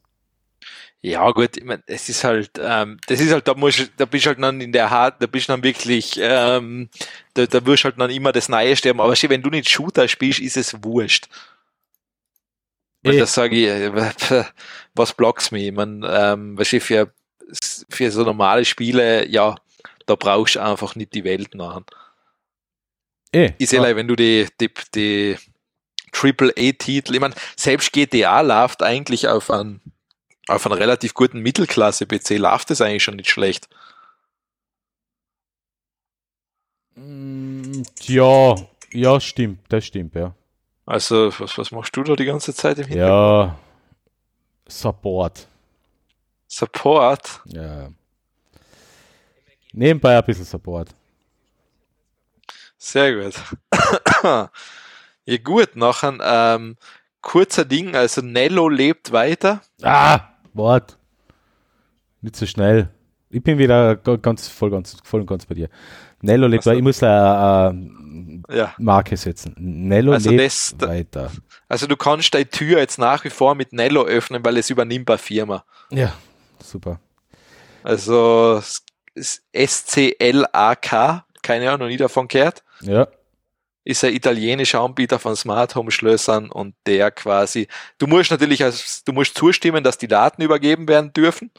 Ja, gut, ich mein, es ist halt, ähm, das ist halt, da musst, da bist halt dann in der Hard, da bist du dann wirklich, ähm, da, da wirst halt dann immer das Neue sterben. Aber wenn du nicht Shooter spielst, ist es wurscht. Weil Eh. das sage ich, äh, was blocks mich? Ich mein, ähm, weißt du, für, für so normale Spiele, ja, da brauchst du einfach nicht die Welt machen. Eh, Ich sehe, ja. wenn du die, die, die Triple-A-Titel, ich meine, selbst GTA läuft eigentlich auf einen, auf einen relativ guten Mittelklasse-PC, läuft es eigentlich schon nicht schlecht. Mm, ja, ja, stimmt, das stimmt, ja. Also, was, was machst du da die ganze Zeit im Hintergrund? Ja, Support. Support? Ja. Nebenbei ein bisschen Support. Sehr gut. ja gut, nachher ähm, kurzer Ding, also Nello lebt weiter. Ah, Wort. Nicht so schnell. Ich bin wieder ga- ganz voll, ganz, voll und ganz bei dir. Nello lebt Ach so. weiter. Ich muss da eine Ja. Marke setzen. Nello Also lebt das- weiter. Also du kannst deine Tür jetzt nach wie vor mit Nello öffnen, weil es übernimmt eine Firma. Ja, super. Also SCLAK, keine Ahnung, noch nie davon gehört. Ja. Ist ein italienischer Anbieter von Smart Home Schlössern und der quasi, du musst natürlich, als, du musst zustimmen, dass die Daten übergeben werden dürfen.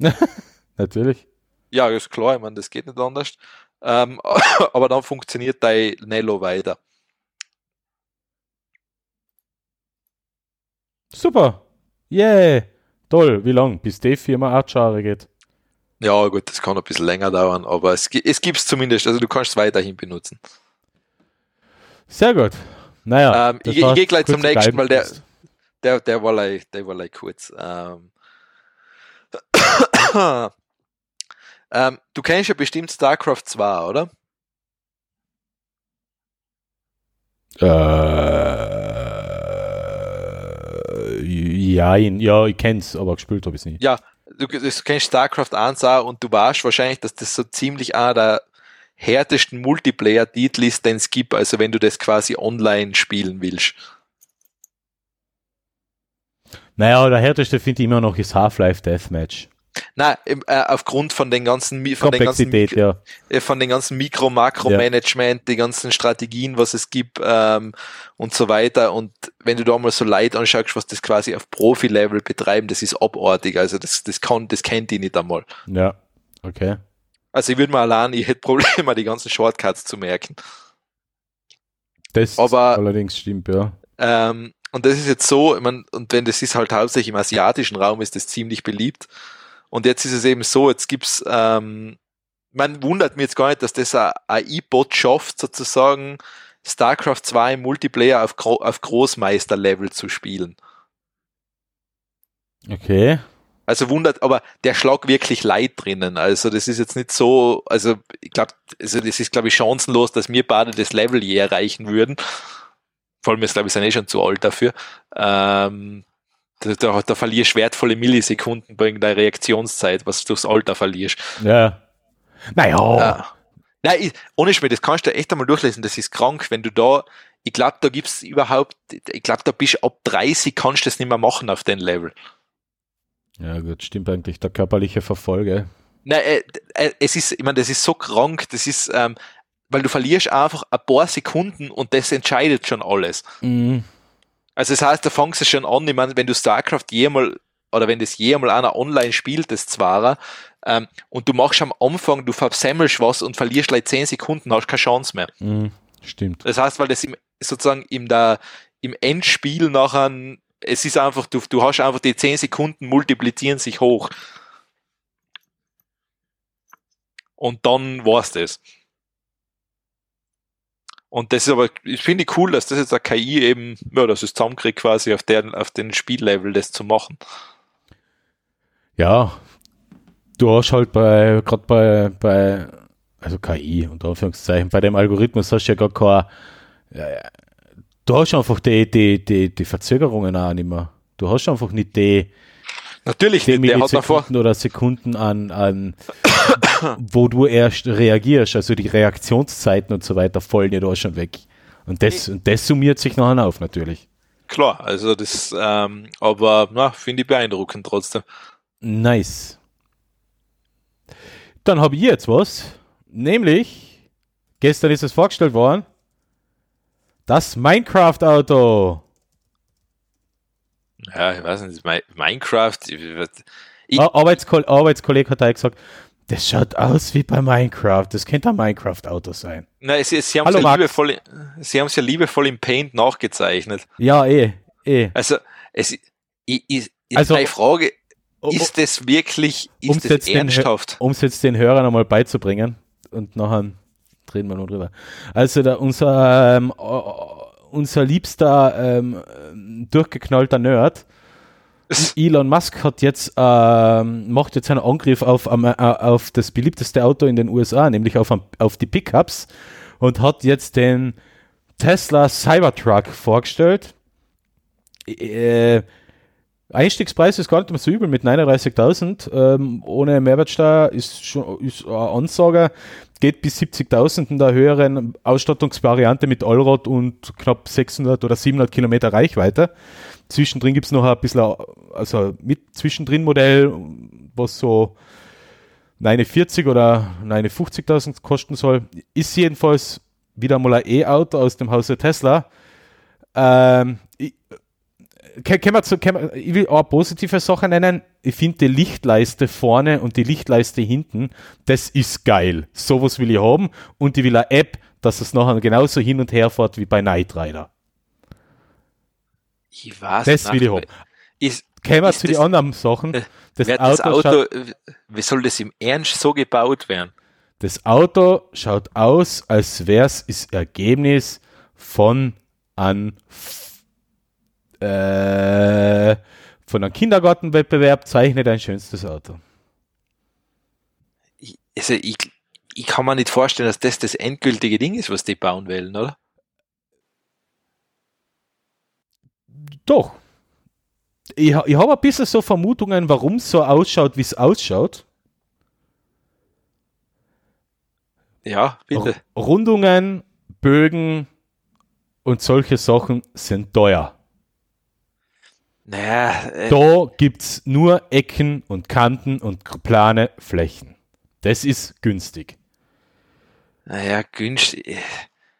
Natürlich. Ja, ist klar, ich meine, das geht nicht anders. Ähm, aber dann funktioniert dein Nello weiter. Super. Yeah. Toll. Wie lang? Bis die Firma acht Jahre geht. Ja, gut, das kann ein bisschen länger dauern, aber es, es gibt es zumindest, also du kannst es weiterhin benutzen. Sehr gut. Naja. Ähm, ich- ich war geh gleich zum nächsten, weil der-. Der, der war like, der war like kurz. Ähm, ähm, du kennst ja bestimmt StarCraft 2, oder? Äh, ja, ja, ich kenn's, aber gespielt habe ich nicht. Ja, du, du kennst StarCraft 1 auch und du weißt wahrscheinlich, dass das so ziemlich einer der härtesten Multiplayer-Titel ist, den es gibt, also wenn du das quasi online spielen willst. Naja, der härteste finde ich immer noch ist Half-Life Deathmatch. Na, äh, aufgrund von den ganzen, von den ganzen, ja. äh, von den ganzen Mikro-Makro-Management, die ganzen Strategien, was es gibt ähm, und so weiter. Und wenn du da mal so Leute anschaust, was das quasi auf Profi-Level betreiben, das ist abartig. Also das, das kann, das kennt die nicht einmal. Ja, okay. Also ich würde mal allein, ich hätte Probleme, die ganzen Shortcuts zu merken. Das Aber- allerdings stimmt, ja. Ähm, und das ist jetzt so, ich mein, und wenn das ist halt hauptsächlich im asiatischen Raum, ist das ziemlich beliebt. Und jetzt ist es eben so, jetzt gibt's, ähm, man wundert mich jetzt gar nicht, dass das ein AI-Bot schafft, sozusagen StarCraft 2 im Multiplayer auf, Gro auf Großmeister-Level zu spielen. Okay. Also wundert, aber der schlag wirklich Leid drinnen. Also das ist jetzt nicht so, also ich glaube, also das ist glaube ich chancenlos, dass wir beide das Level je erreichen würden. Vor allem, jetzt glaube ich, sind eh schon zu alt dafür. Ähm, da, da, verlierst wertvolle Millisekunden bei irgendeiner Reaktionszeit, was du durchs Alter verlierst. Ja. Naja. Ja. Nein, ich, ohne Schmäh, das kannst du echt einmal durchlesen, das ist krank, wenn du da, ich glaube, da gibt's überhaupt, ich glaube, da bist du ab 30 kannst du das nicht mehr machen auf den Level. Ja, gut, stimmt eigentlich. Der körperliche Verfolge. Nein, äh, äh, es ist, ich meine, das ist so krank, das ist, ähm, weil du verlierst einfach ein paar Sekunden und das entscheidet schon alles. Mhm. Also das heißt, da fängst du schon an, ich meine, wenn du StarCraft jemals oder wenn das jemals einer online spielt, das zwar, ähm, und du machst am Anfang, du versemmelst was und verlierst gleich 10 Sekunden, hast keine Chance mehr. Mhm. Stimmt. Das heißt, weil das im, sozusagen im, der, im Endspiel nachher, es ist einfach, du, du hast einfach die 10 Sekunden multiplizieren sich hoch. Und dann war's das. Und das ist aber, ich finde cool, dass das jetzt eine KI eben, ja, dass es zusammenkriegt quasi auf der, auf den Spiellevel das zu machen. Ja. Du hast halt bei, gerade bei, bei, also KI, unter Anführungszeichen, bei dem Algorithmus hast du ja gar kein, äh, du hast einfach die, die, die, die Verzögerungen auch nicht mehr. Du hast einfach nicht die, Natürlich, nicht, der hat davor, oder Sekunden an, an wo du erst reagierst, also die Reaktionszeiten und so weiter fallen ja da schon weg. Und das, und das summiert sich nachher auf, natürlich. klar, also das, ähm, aber, na, finde ich beeindruckend trotzdem. Nice. Dann habe ich jetzt was, nämlich, gestern ist es vorgestellt worden, das Minecraft-Auto. Ja, ich weiß nicht, Mi- Minecraft, ich, ich, Ar- Arbeitskol Arbeitskollege hat auch gesagt, das schaut aus wie bei Minecraft, das könnte ein Minecraft-Auto sein. Nein, sie, sie haben Hallo, es ja liebevoll, sie haben es ja liebevoll im Paint nachgezeichnet. Ja, eh, eh. Also, es, ich, ich, Also- meine Frage, ist das wirklich, um's ist das den Hö- ernsthaft? um es jetzt den Hörern einmal beizubringen und nachher reden wir noch drüber. Also da unser, ähm, äh, unser liebster ähm, durchgeknallter Nerd, Elon Musk hat jetzt ähm, macht jetzt einen Angriff auf, äh, auf das beliebteste Auto in den USA, nämlich auf, auf die Pickups und hat jetzt den Tesla Cybertruck vorgestellt. Äh, Einstiegspreis ist gar nicht mehr so übel mit 39.000. Ähm, ohne Mehrwertsteuer ist schon ist eine Ansage. Geht bis 70.000 in der höheren Ausstattungsvariante mit Allrad und knapp 600 oder 700 Kilometer Reichweite. Zwischendrin gibt es noch ein bisschen, also mit Zwischendrin-Modell, was so 49 oder 50.000 kosten soll. Ist jedenfalls wieder mal ein E-Auto aus dem Hause Tesla. Ähm, können wir zu, können wir, ich will auch eine positive Sache nennen. Ich finde die Lichtleiste vorne und die Lichtleiste hinten, das ist geil. Sowas will ich haben und ich will eine App, dass es nachher genauso hin und her fährt wie bei Knight Rider. Ich weiß Das will ich haben. Ist, Kommen wir zu den das- anderen Sachen. Das wird Auto, das Auto, Schaut, wie soll das im Ernst so gebaut werden? das Auto schaut aus, als wäre es das Ergebnis von einem äh, von einem Kindergartenwettbewerb zeichne dein schönstes Auto. Ich, also ich, ich kann mir nicht vorstellen, dass das das endgültige Ding ist, was die bauen wollen, oder? Doch. Ich, ich habe ein bisschen so Vermutungen, warum es so ausschaut, wie es ausschaut. Ja, bitte. Rundungen, Bögen und solche Sachen sind teuer. Naja, äh, Da gibt es nur Ecken und Kanten und plane Flächen. Das ist günstig. naja, günstig.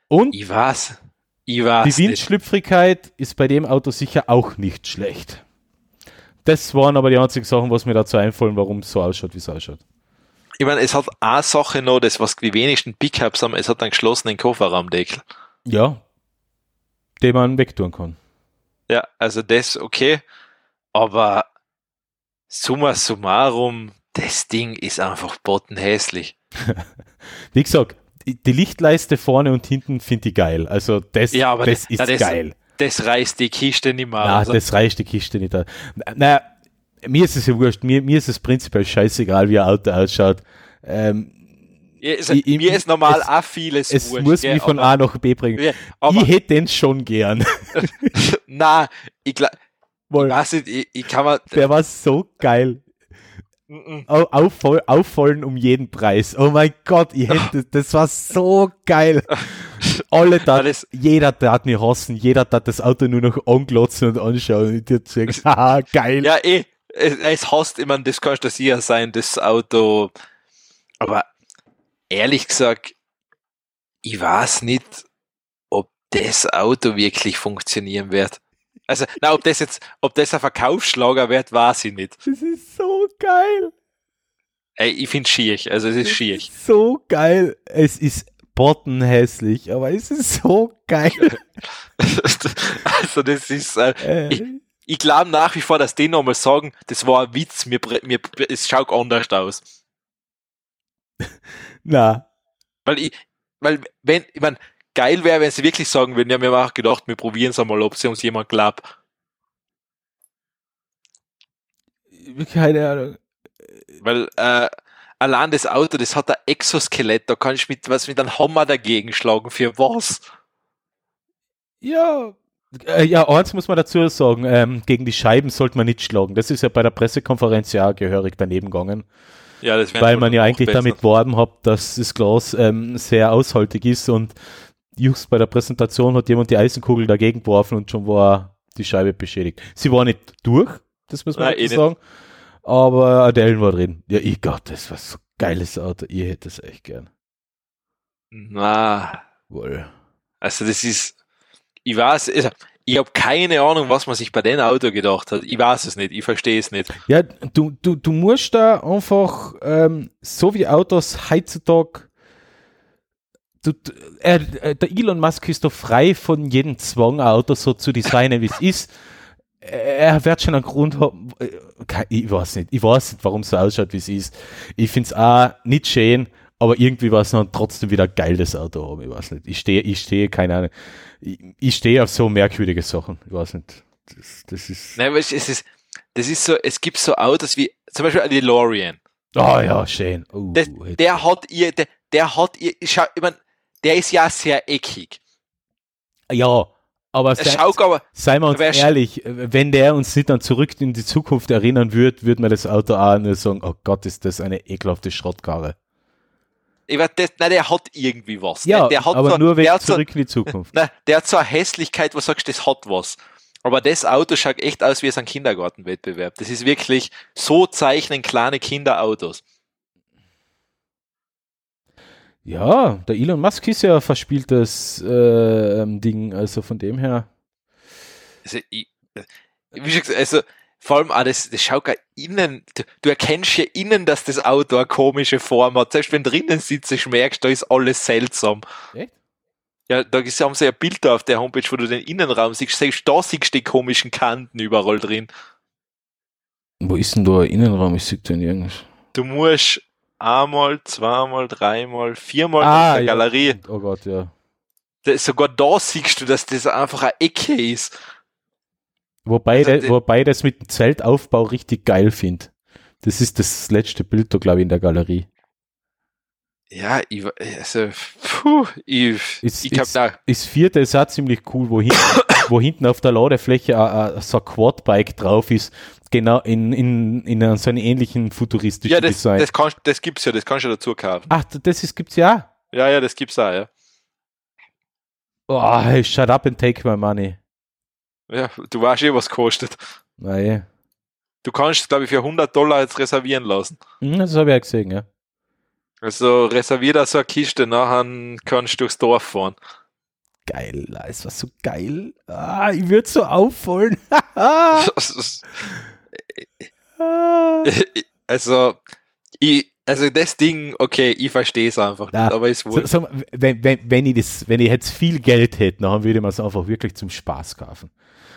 Und Ich weiß. Ich weiß die nicht. Windschlüpfrigkeit ist bei dem Auto sicher auch nicht schlecht. Das waren aber die einzigen Sachen, was mir dazu einfallen, warum es so ausschaut, wie es ausschaut. Ich meine, es hat eine Sache noch, das was die wenigsten Pickups haben, es hat einen geschlossenen Kofferraumdeckel. Ja, den man wegtun kann. Ja, also das okay, aber summa summarum, das Ding ist einfach bottenhässlich. Wie gesagt, die Lichtleiste vorne und hinten finde ich geil. Also das, Ja, aber das das- ist na, das- geil. Das reißt die Kiste nicht mehr Na, aus. das reicht die Kiste nicht. Naja, mir ist es ja wurscht. Mir, mir ist es prinzipiell scheißegal, wie ein Auto ausschaut. Ähm, Ja, also, ich- mir ist normal es- auch vieles es wurscht, muss gell, mich von aber, A nach B bringen. ja, ich hätte den schon gern. na, ich, gla- ich ich, ich kann mir der war so geil. Au- Aufvoll, auffallen um jeden Preis. Oh mein Gott, ich hätte, das war so geil. Alle da, jeder tat mich hassen, jeder tat das Auto nur noch anglotzen und anschauen und dir sagen, haha, geil. Ja, eh, es, es hasst, meine, das kannst du sicher sein, das Auto. Aber ehrlich gesagt, ich weiß nicht, ob das Auto wirklich funktionieren wird. Also, na, ob das jetzt, ob das ein Verkaufsschlager wird, weiß ich nicht. Das ist so geil. Ey, ich finde schier, also es ist schier. so geil. Es ist bottenhässlich, aber es ist so geil. also das ist, äh, Äh, Ich- ich glaube nach wie vor, dass die nochmal sagen, das war ein Witz, mir, mir, es schaut anders aus. na, Weil ich, weil, wenn, ich mein, geil wäre, wenn sie wirklich sagen würden, ja, wir haben auch gedacht, wir probieren es einmal, ob sie uns jemand glaubt. keine Ahnung. Weil, äh, allein das Auto, das hat ein Exoskelett, da kann ich mit, was mit einem Hammer dagegen schlagen, für was? Ja. Äh, ja, eins muss man dazu sagen, ähm, gegen die Scheiben sollte man nicht schlagen. Das ist ja bei der Pressekonferenz ja gehörig daneben gegangen, Ja, weil man ja eigentlich besser. damit worben hat, dass das Glas ähm, sehr aushaltig ist und just bei der Präsentation hat jemand die Eisenkugel dagegen geworfen und schon war die Scheibe beschädigt. Sie war nicht durch, das muss man Nein, eh nicht. sagen, aber Adele war drin. Ja, ich Gott, das war so ein geiles Auto, ich hätte es echt gern. Na, Wohl. also das ist, ich weiß, also, ich habe keine Ahnung, was man sich bei dem Auto gedacht hat. Ich weiß es nicht, ich verstehe es nicht. Ja, du, du, du musst da einfach, ähm, so wie Autos heutzutage, du, er, äh, der Elon Musk ist doch frei von jedem Zwang, ein Auto so zu designen, wie es ist. Er wird schon einen Grund haben, äh, ich weiß nicht, ich weiß nicht, warum es so ausschaut, wie es ist. Ich finde es auch nicht schön, aber irgendwie war es dann trotzdem wieder geil, das Auto haben, ich weiß nicht. Ich stehe, ich stehe, keine Ahnung, ich, ich stehe auf so merkwürdige Sachen, ich weiß nicht. Das, das ist, Nein, aber es ist, das ist so, es gibt so Autos wie, zum Beispiel ein DeLorean. oh ja, schön. Uh, Das, der hat ihr, der, der hat ihr, schau, ich mein, der ist ja sehr eckig. Ja, Aber Es sei, aber, seien wir uns ehrlich, wenn der uns nicht dann zurück in die Zukunft erinnern würde, würde man das Auto auch nur sagen, oh Gott, ist das eine ekelhafte Schrottkarre. Ich weiß, das, nein, der hat irgendwie was. Ja, der hat aber so, nur wegen hat so, zurück in die Zukunft. nein, der hat so eine Hässlichkeit, wo du sagst, das hat was. Aber das Auto schaut echt aus wie so ein Kindergartenwettbewerb. Das ist wirklich, so zeichnen kleine Kinder Autos. Ja, der Elon Musk ist ja verspieltes äh, ähm, Ding, also von dem her. Also, ich, wie schon gesagt, also, vor allem auch das, das schaut gar innen, du, du erkennst ja innen, dass das Auto eine komische Form hat. Selbst wenn drinnen sitzt, ich merkst, da ist alles seltsam. Echt? Ja, da ist- haben sie ja Bilder auf der Homepage, wo du den Innenraum siehst, selbst da siehst du die komischen Kanten überall drin. Wo ist denn da ein Innenraum? Ich sehe den irgendwas. Du musst einmal, zweimal, dreimal, viermal Ah, in der ja. Galerie. Oh Gott, ja. Da, sogar da siehst du, dass das einfach eine Ecke ist. Wobei, Also die- wobei das mit dem Zeltaufbau richtig geil finde. Das ist das letzte Bild da, glaube ich, in der Galerie. Ja, ich, also, puh, ich, Ist- ich ist- da, Das vierte ist auch ziemlich cool, wo, hin, wo hinten auf der Ladefläche a- a- so ein Quadbike drauf ist. Genau in, in, in so einem ähnlichen futuristischen ja, das, Design. das, kannst, das gibt's ja, das kannst du dazu kaufen. Ach, das ist, gibt's ja Ja, ja, das gibt's auch, ja. auch. Oh, shut up and take my money. Ja, du weißt eh, was kostet. Nein. Du kannst, glaube ich, für 100 Dollar jetzt reservieren lassen. Hm, Das habe ich ja gesehen, ja. Also reservier da so eine Kiste, nachher kannst du durchs Dorf fahren. Geil, ist was so geil. Ah, ich würde so auffallen. Also, ich, also das Ding, okay, ich verstehe es einfach Na, nicht, aber ist So, wohl. so, wenn, wenn, wenn, ich das, wenn ich jetzt viel Geld hätte, dann würde ich mir es einfach wirklich zum Spaß kaufen.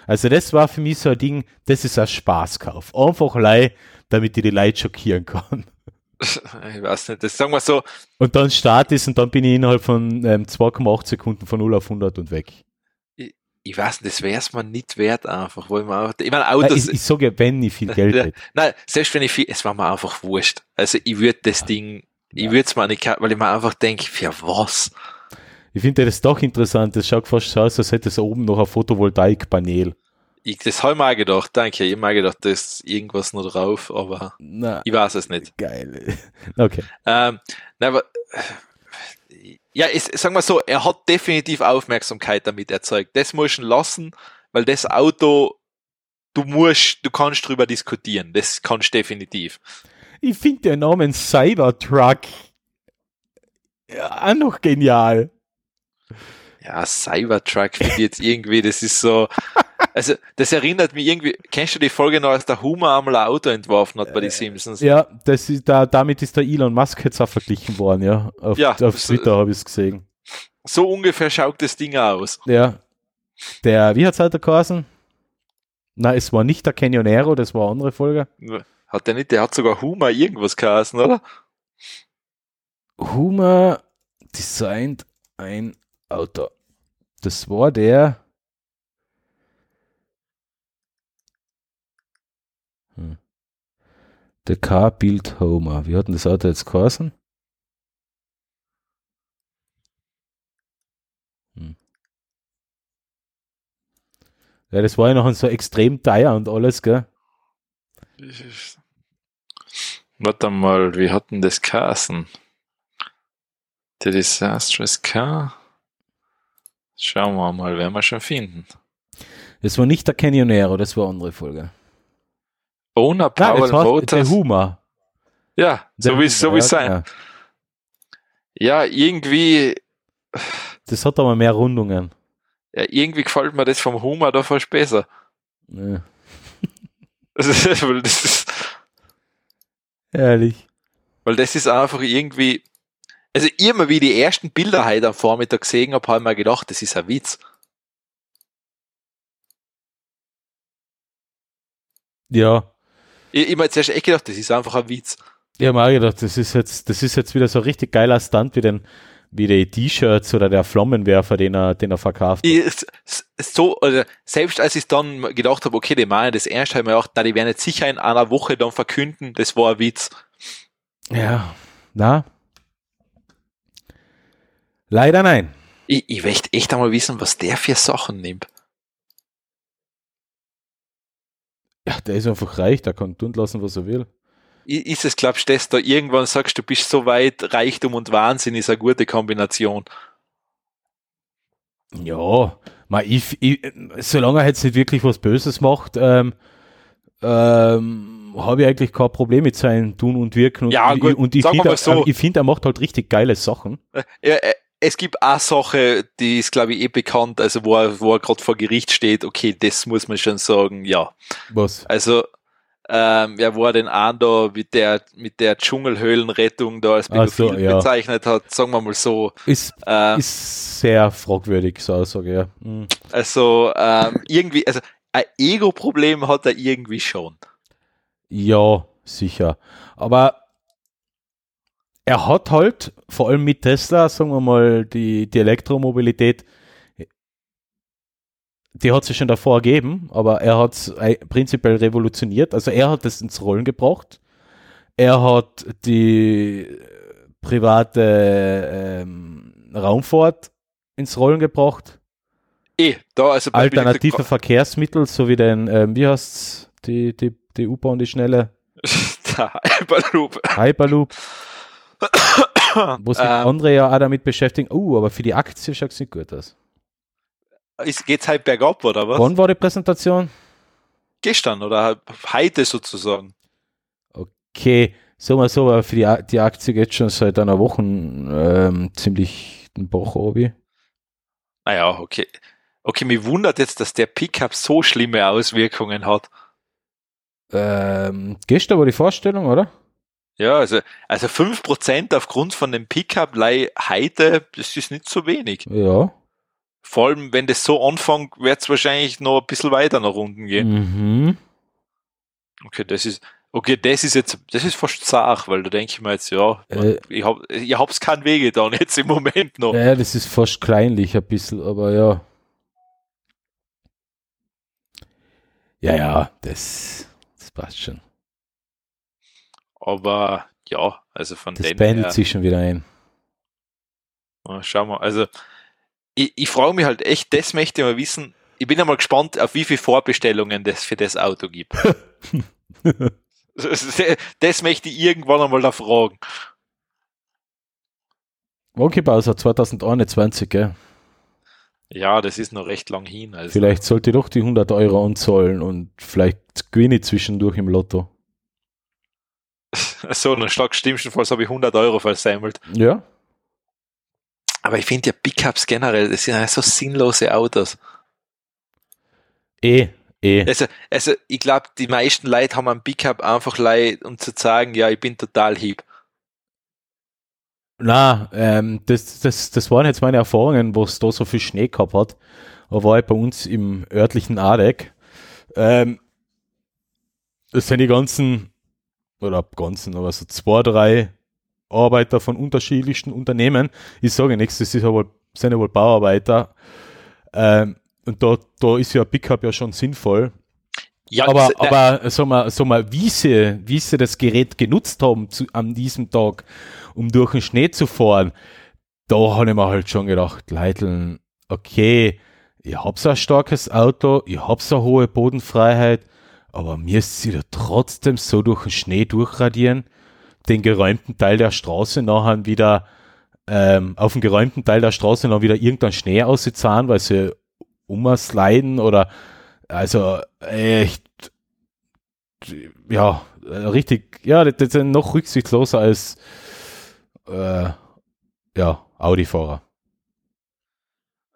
Also das war für mich so ein Ding, das ist ein Spaßkauf. Einfach lei, damit ich die Leute schockieren kann. Ich weiß nicht, das sagen wir so, Und dann Start ist und dann bin ich innerhalb von ähm, 2,8 Sekunden von 0 auf 100 und weg. Ich weiß nicht, das wäre es mir nicht wert einfach, weil man einfach, ich meine, Autos, ich, ich sage ja, wenn ich viel Geld Ja. hätte. nein, selbst wenn ich viel, es war mir einfach wurscht. Also ich würde das Ding, ich würde es mir nicht kaufen, weil ich mir einfach denke, für was? Ich finde das doch interessant. Das schaut fast so aus, als hätte es oben noch ein Photovoltaikpanel. Ich, das habe ich mir auch gedacht, danke, ich habe mir auch gedacht, da ist irgendwas noch drauf, aber Na, ich weiß es nicht. geil. Okay. Ähm, na, aber, ja, es, sagen wir so, er hat definitiv Aufmerksamkeit damit erzeugt. Das musst du ihn lassen, weil das Auto, du musst, du kannst drüber diskutieren. Das kannst du definitiv. Ich finde den Namen Cybertruck ja, auch noch genial. Ja, Cybertruck finde ich jetzt irgendwie, das ist so, also, das erinnert mich irgendwie, kennst du die Folge noch, als der Hummer einmal ein Auto entworfen hat bei den Simpsons? Ja, das ist da, damit ist der Elon Musk jetzt auch verglichen worden, ja. Auf, Ja, auf Twitter habe ich es gesehen. So ungefähr schaut das Ding aus. Ja. Der, wie hat es heute geheißen? Na, es war nicht der Canyonero, das war eine andere Folge. Hat der nicht, der hat sogar Hummer irgendwas geheißen, oder? Hummer designed ein Auto. Das war der. Der Car Build Homer. Wie hat denn das Auto jetzt geheißen? Hm. Ja, das war ja noch so extrem teuer und alles, gell? Warte mal, wie hat denn das geheißen? The Disastrous Car? Schauen wir mal, werden wir schon finden. Das war nicht der Canyonero, das war eine andere Folge. Owner Power das der Motors. Hummer. Ja, so Der wie es so Hummer, wie's ja, sein. genau. Ja, irgendwie, Das hat aber mehr Rundungen. ja, irgendwie gefällt mir das vom Hummer da fast besser. Ja. weil, das ist, Ehrlich. weil das ist einfach irgendwie, also immer wie die ersten Bilder heute am Vormittag gesehen habe, habe ich mir gedacht, das ist ein Witz. Ja. Ich, ich mir jetzt erst echt gedacht, das ist einfach ein Witz. Ich habe mir auch gedacht, das ist jetzt, das ist jetzt wieder so ein richtig geiler Stunt wie den, wie die T-Shirts oder der Flammenwerfer, den er, den er verkauft. Ich, so, also selbst als ich dann gedacht habe, okay, die meinen das ernst, habe ich mir gedacht, na, die werden jetzt sicher in einer Woche dann verkünden, das war ein Witz. Ja. Na? Leider nein. Ich, ich möchte echt einmal wissen, was der für Sachen nimmt. Der ist einfach reich, der kann tun lassen, was er will. Ist es, glaubst du, dass du irgendwann sagst, du bist so weit, Reichtum und Wahnsinn ist eine gute Kombination? Ja, mal ich, ich, solange er jetzt nicht wirklich was Böses macht, ähm, ähm, habe ich eigentlich kein Problem mit seinem Tun und Wirken. Und, Ja, gut, und ich sagen wir finde, so. ich finde, er macht halt richtig geile Sachen. Äh, es gibt eine Sache, die ist, glaube ich, eh bekannt, also wo er, wo er gerade vor Gericht steht, okay, das muss man schon sagen, ja. Was? Also, ähm, ja, wo er den einen da mit der, mit der Dschungelhöhlenrettung da als Ach so, Pädophil ja. bezeichnet hat, sagen wir mal so. Ist, Ähm, ist sehr fragwürdig, so Aussage, ja. Hm. also, ähm, irgendwie, also, ein Ego-Problem hat er irgendwie schon. Ja, sicher. Aber er hat halt, vor allem mit Tesla, sagen wir mal, die, die Elektromobilität, die hat sich schon davor ergeben, aber er hat es prinzipiell revolutioniert. Also er hat es ins Rollen gebracht. Er hat die äh, private ähm, Raumfahrt ins Rollen gebracht. Eh, da, also, Alternative Verkehrsmittel, so wie den, ähm, wie heißt's, die, die, die U-Bahn, die schnelle Hyperloop. Hyperloop, wo sich Ähm. andere ja auch damit beschäftigen. Oh, aber für die Aktie schaut es nicht gut aus. Ist, geht's halt bergab, oder was? Wann war die Präsentation? Gestern oder heute sozusagen. Okay, sagen wir so, aber für die, die Aktie geht schon seit einer Woche ähm, ziemlich den Bach obi. Naja, okay. Okay, mich wundert jetzt, dass der Pickup so schlimme Auswirkungen hat. Ähm, gestern war die Vorstellung, oder? Ja, also, also 5% aufgrund von dem Pickup heute, das ist nicht so wenig. Ja. Vor allem, wenn das so anfängt, wird es wahrscheinlich noch ein bisschen weiter nach unten gehen. Mhm. Okay, das ist, okay, das ist jetzt, das ist fast zart, weil da denke ich mir jetzt, ja, Äh. ich hab, ich hab's keinen Wege dann jetzt im Moment noch. Ja, das ist fast kleinlich ein bisschen, aber ja. Ja, ja, das, das passt schon. Aber, ja, also von Das dem pendelt her, sich schon wieder ein. Ja, Schauen wir. Also, ich, ich frage mich halt echt, das möchte ich mal wissen. Ich bin ja mal gespannt, auf wie viele Vorbestellungen das für das Auto gibt. Das, das möchte ich irgendwann einmal da fragen. Okay, Bowser 2021, gell? Ja, das ist noch recht lang hin. Also. Vielleicht sollte ich doch die 100 Euro anzahlen und vielleicht gewinne ich zwischendurch im Lotto. So, dann schlag schlimmstenfalls habe ich 100 Euro versammelt. Ja? Aber ich finde ja Pickups generell, das sind so sinnlose Autos. Eh, eh. Also, also ich glaube, die meisten Leute haben einen Pickup einfach leid, um zu sagen, ja, ich bin total hip. Na, ähm, das, das, das waren jetzt meine Erfahrungen, wo es da so viel Schnee gehabt hat. Da war ich bei uns im örtlichen Adeck. Ähm, das sind die ganzen, oder ganzen, aber so zwei, drei Arbeiter von unterschiedlichsten Unternehmen. Ich sage nichts, das ist ja wohl, sind ja wohl Bauarbeiter. Ähm, und da, da ist ja Pickup ja schon sinnvoll. Ja, aber, das- aber sag mal, sag mal, wie sie, wie sie das Gerät genutzt haben zu, an diesem Tag, um durch den Schnee zu fahren, da habe ich mir halt schon gedacht, Leiteln, okay, ich hab so ein starkes Auto, ich hab so eine hohe Bodenfreiheit, aber müsst ihr trotzdem so durch den Schnee durchradieren, den geräumten Teil der Straße nachher wieder, ähm, auf dem geräumten Teil der Straße noch wieder irgendein Schnee auszahlen, weil sie umsliden oder also echt ja, richtig, ja, das, das sind noch rücksichtsloser als äh, ja, Audi-Fahrer.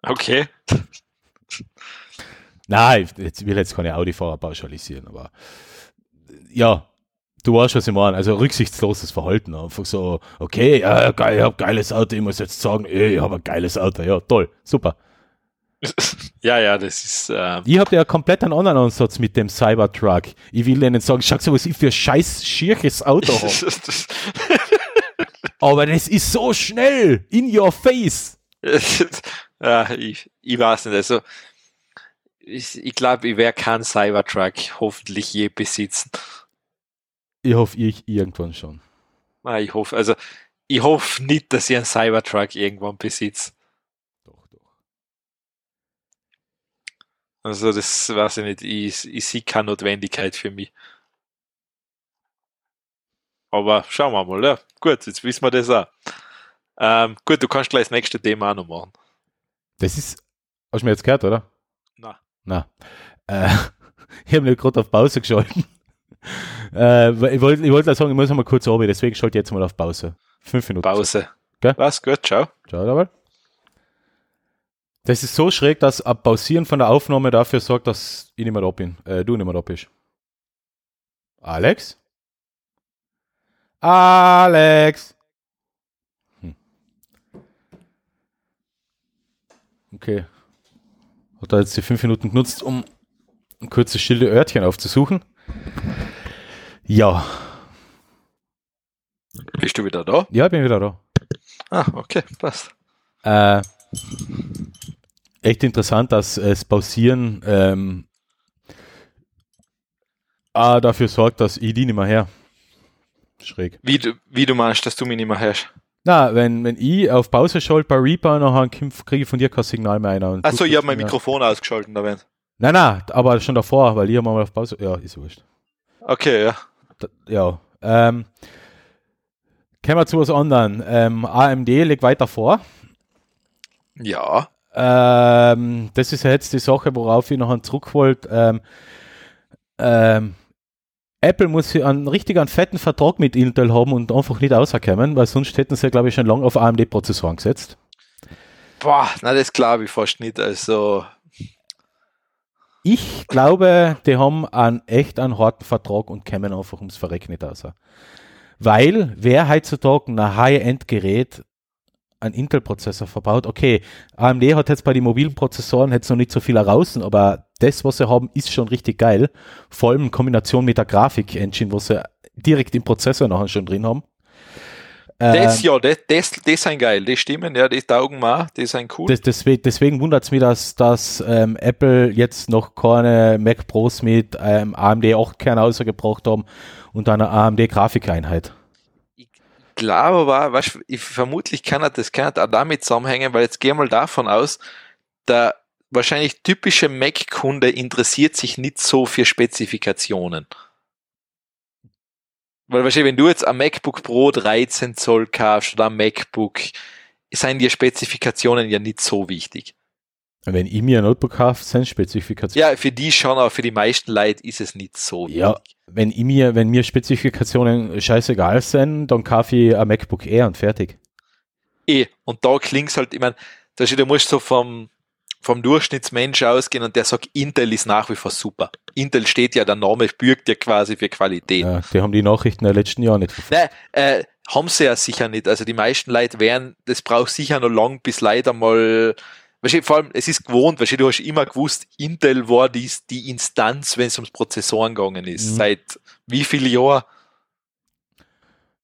okay. Nein, ich jetzt- will jetzt keine Audi-Fahrer pauschalisieren, aber ja, du weißt, was ich meine. Also rücksichtsloses Verhalten. Einfach so, okay, ja, geil, ich habe geiles Auto, ich muss jetzt sagen, ey, ich habe ein geiles Auto. Ja, toll, super. ja, ja, das ist, ähm, Ich habe ja komplett einen anderen Ansatz mit dem Cybertruck. Ich will denen sagen, schau mal, was ich für ein scheiß schierches Auto habe. Aber das ist so schnell, in your face. ja, ich, ich weiß nicht, also, ich, ich glaube, ich werde keinen Cybertruck hoffentlich je besitzen. Ich hoffe, ich irgendwann schon. Ah, Ich hoffe, also, ich hoffe nicht, dass ich einen Cybertruck irgendwann besitze. Doch, doch. Also das weiß ich nicht, ich, ich sehe keine Notwendigkeit für mich. Aber schauen wir mal, ja. Gut, jetzt wissen wir das auch. Ähm, gut, du kannst gleich das nächste Thema auch noch machen. Das ist, hast du mir jetzt gehört, oder? Na. Äh, ich habe mich gerade auf Pause geschalten. äh, ich wollte ich wollt sagen, ich muss mal kurz runter, deswegen schalte ich jetzt mal auf Pause. Fünf Minuten. Pause. Gell? Was? Gut, ciao. Schau da mal. Das ist so schräg, dass ab Pausieren von der Aufnahme dafür sorgt, dass ich nicht mehr da bin. Äh, du nicht mehr da bist. Alex? Alex! Hm. Okay. Hat er jetzt die fünf Minuten genutzt, um ein kurzes stille Örtchen aufzusuchen? Ja. Bist du wieder da? Ja, ich bin wieder da. Ah, okay, passt. Äh, echt interessant, dass es Pausieren ähm, dafür sorgt, dass ich die nicht mehr her. Schräg. Wie du, wie du meinst, dass du mich nicht mehr hörst? Na, wenn, wenn ich auf Pause schalte bei Reaper, dann kriege ich von dir kein Signal mehr ein. Achso, ich habe mein Mikrofon ausgeschaltet. Da nein, nein, aber schon davor, weil ich mal auf Pause. Ja, ist wurscht. Okay, ja. Da, ja. Ähm, kommen wir zu was anderem. Ähm, AMD liegt weiter vor. Ja. Ähm, das ist jetzt die Sache, worauf ich noch zurück wollte. Ähm, ähm, Apple muss einen richtig einen fetten Vertrag mit Intel haben und einfach nicht rauskommen, weil sonst hätten sie, glaube ich, schon lange auf AMD-Prozessoren gesetzt. Boah, na, das glaube ich fast nicht. Also. Ich glaube, die haben einen echt einen harten Vertrag und kämen einfach ums Verrecken nicht raus. Weil wer heutzutage ein High-End-Gerät einen Intel-Prozessor verbaut. Okay, AMD hat jetzt bei den mobilen Prozessoren jetzt noch nicht so viel heraus, aber das, was sie haben, ist schon richtig geil. Vor allem in Kombination mit der Grafik-Engine, wo sie direkt im Prozessor nachher schon drin haben. Das, ähm, ja, das, das, das sind geil, das stimmen, ja, das taugen wir das sind cool. Das, deswegen, deswegen wundert es mich, dass, dass ähm, Apple jetzt noch keine Mac Pros mit ähm, AMD 8 Kern ausgebracht haben und einer AMD Grafikeinheit glaube aber, weißt, ich, vermutlich kann er das kann er auch damit zusammenhängen, weil jetzt geh mal davon aus, der wahrscheinlich typische Mac-Kunde interessiert sich nicht so für Spezifikationen. Weil wahrscheinlich, wenn du jetzt ein MacBook Pro 13 Zoll kaufst oder ein MacBook, seien dir Spezifikationen ja nicht so wichtig. Wenn ich mir ein Notebook kaufe, sind Spezifikationen. Ja, für die schon, aber für die meisten Leute ist es nicht so. Ja, wichtig. wenn ich mir, wenn mir Spezifikationen scheißegal sind, dann kaufe ich ein MacBook Air und fertig. Eh, und da klingt's halt, ich meine, du musst so vom, vom Durchschnittsmensch ausgehen und der sagt, Intel ist nach wie vor super. Intel steht ja, der Name bürgt ja quasi für Qualität. Ja, die haben die Nachrichten der letzten Jahre nicht. Nein, äh, haben sie ja sicher nicht. Also die meisten Leute werden, das braucht sicher noch lang, bis leider mal Weißt vor allem, es ist gewohnt, weißt du, hast immer gewusst, Intel war die, die Instanz, wenn es ums Prozessoren gegangen ist. Mhm. Seit wie vielen Jahren?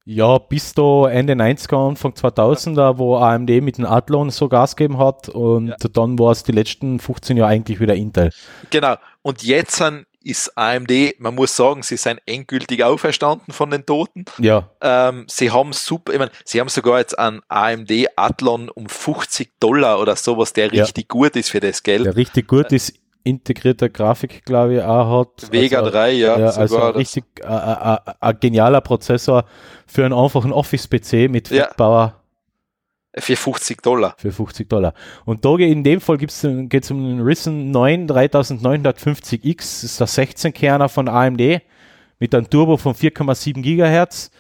Ja, bis da Ende 90er, Anfang 2000er, wo AMD mit dem Athlon so Gas gegeben hat und ja. dann war es die letzten 15 Jahre eigentlich wieder Intel. Genau. Und jetzt sind ist AMD, man muss sagen, sie sind endgültig auferstanden von den Toten. Ja. Ähm, sie haben super, ich meine, sie haben sogar jetzt einen AMD Athlon um 50 Dollar oder sowas, der ja. richtig gut ist für das Geld. Der richtig gut ist, integrierte Grafik, glaube ich, auch hat. Vega also, 3, ja. ja also richtig äh, äh, äh, ein genialer Prozessor für einen einfachen Office-PC mit Fettbauer. Für 50 Dollar. Für 50 Dollar. Und da in dem Fall geht es um den Ryzen 9 3950X, das ist der 16-Kerner von AMD mit einem Turbo von 4,7 Gigahertz.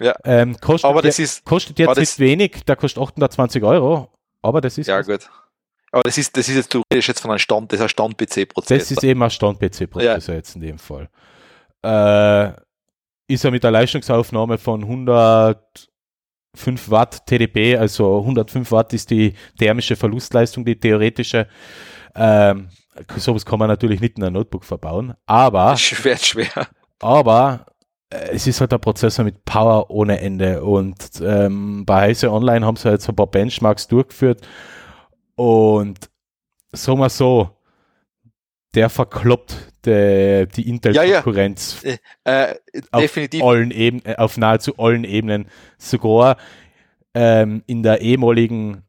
Ja. Ähm, kostet aber das ist, kostet jetzt nicht wenig, der kostet 820 Euro, aber das ist. Ja, was. gut. Aber das ist, das ist jetzt, du redest jetzt von einem Stand, das ist ein Stand-PC-Prozessor. Das ist eben ein Stand-PC-Prozessor ja. jetzt in dem Fall. Äh, ist er mit der Leistungsaufnahme von 100 5 Watt TDP, also 105 Watt ist die thermische Verlustleistung, die theoretische. Ähm, sowas kann man natürlich nicht in ein Notebook verbauen, aber. Schwer, schwer. Aber äh, es ist halt ein Prozessor mit Power ohne Ende und ähm, bei Heise Online haben sie jetzt ein paar Benchmarks durchgeführt und sagen wir so, der verkloppt de, die Intel-Konkurrenz ja, ja. äh, auf, definitiv. Allen Eben, äh, auf nahezu allen Ebenen. Sogar ähm, in der ehemaligen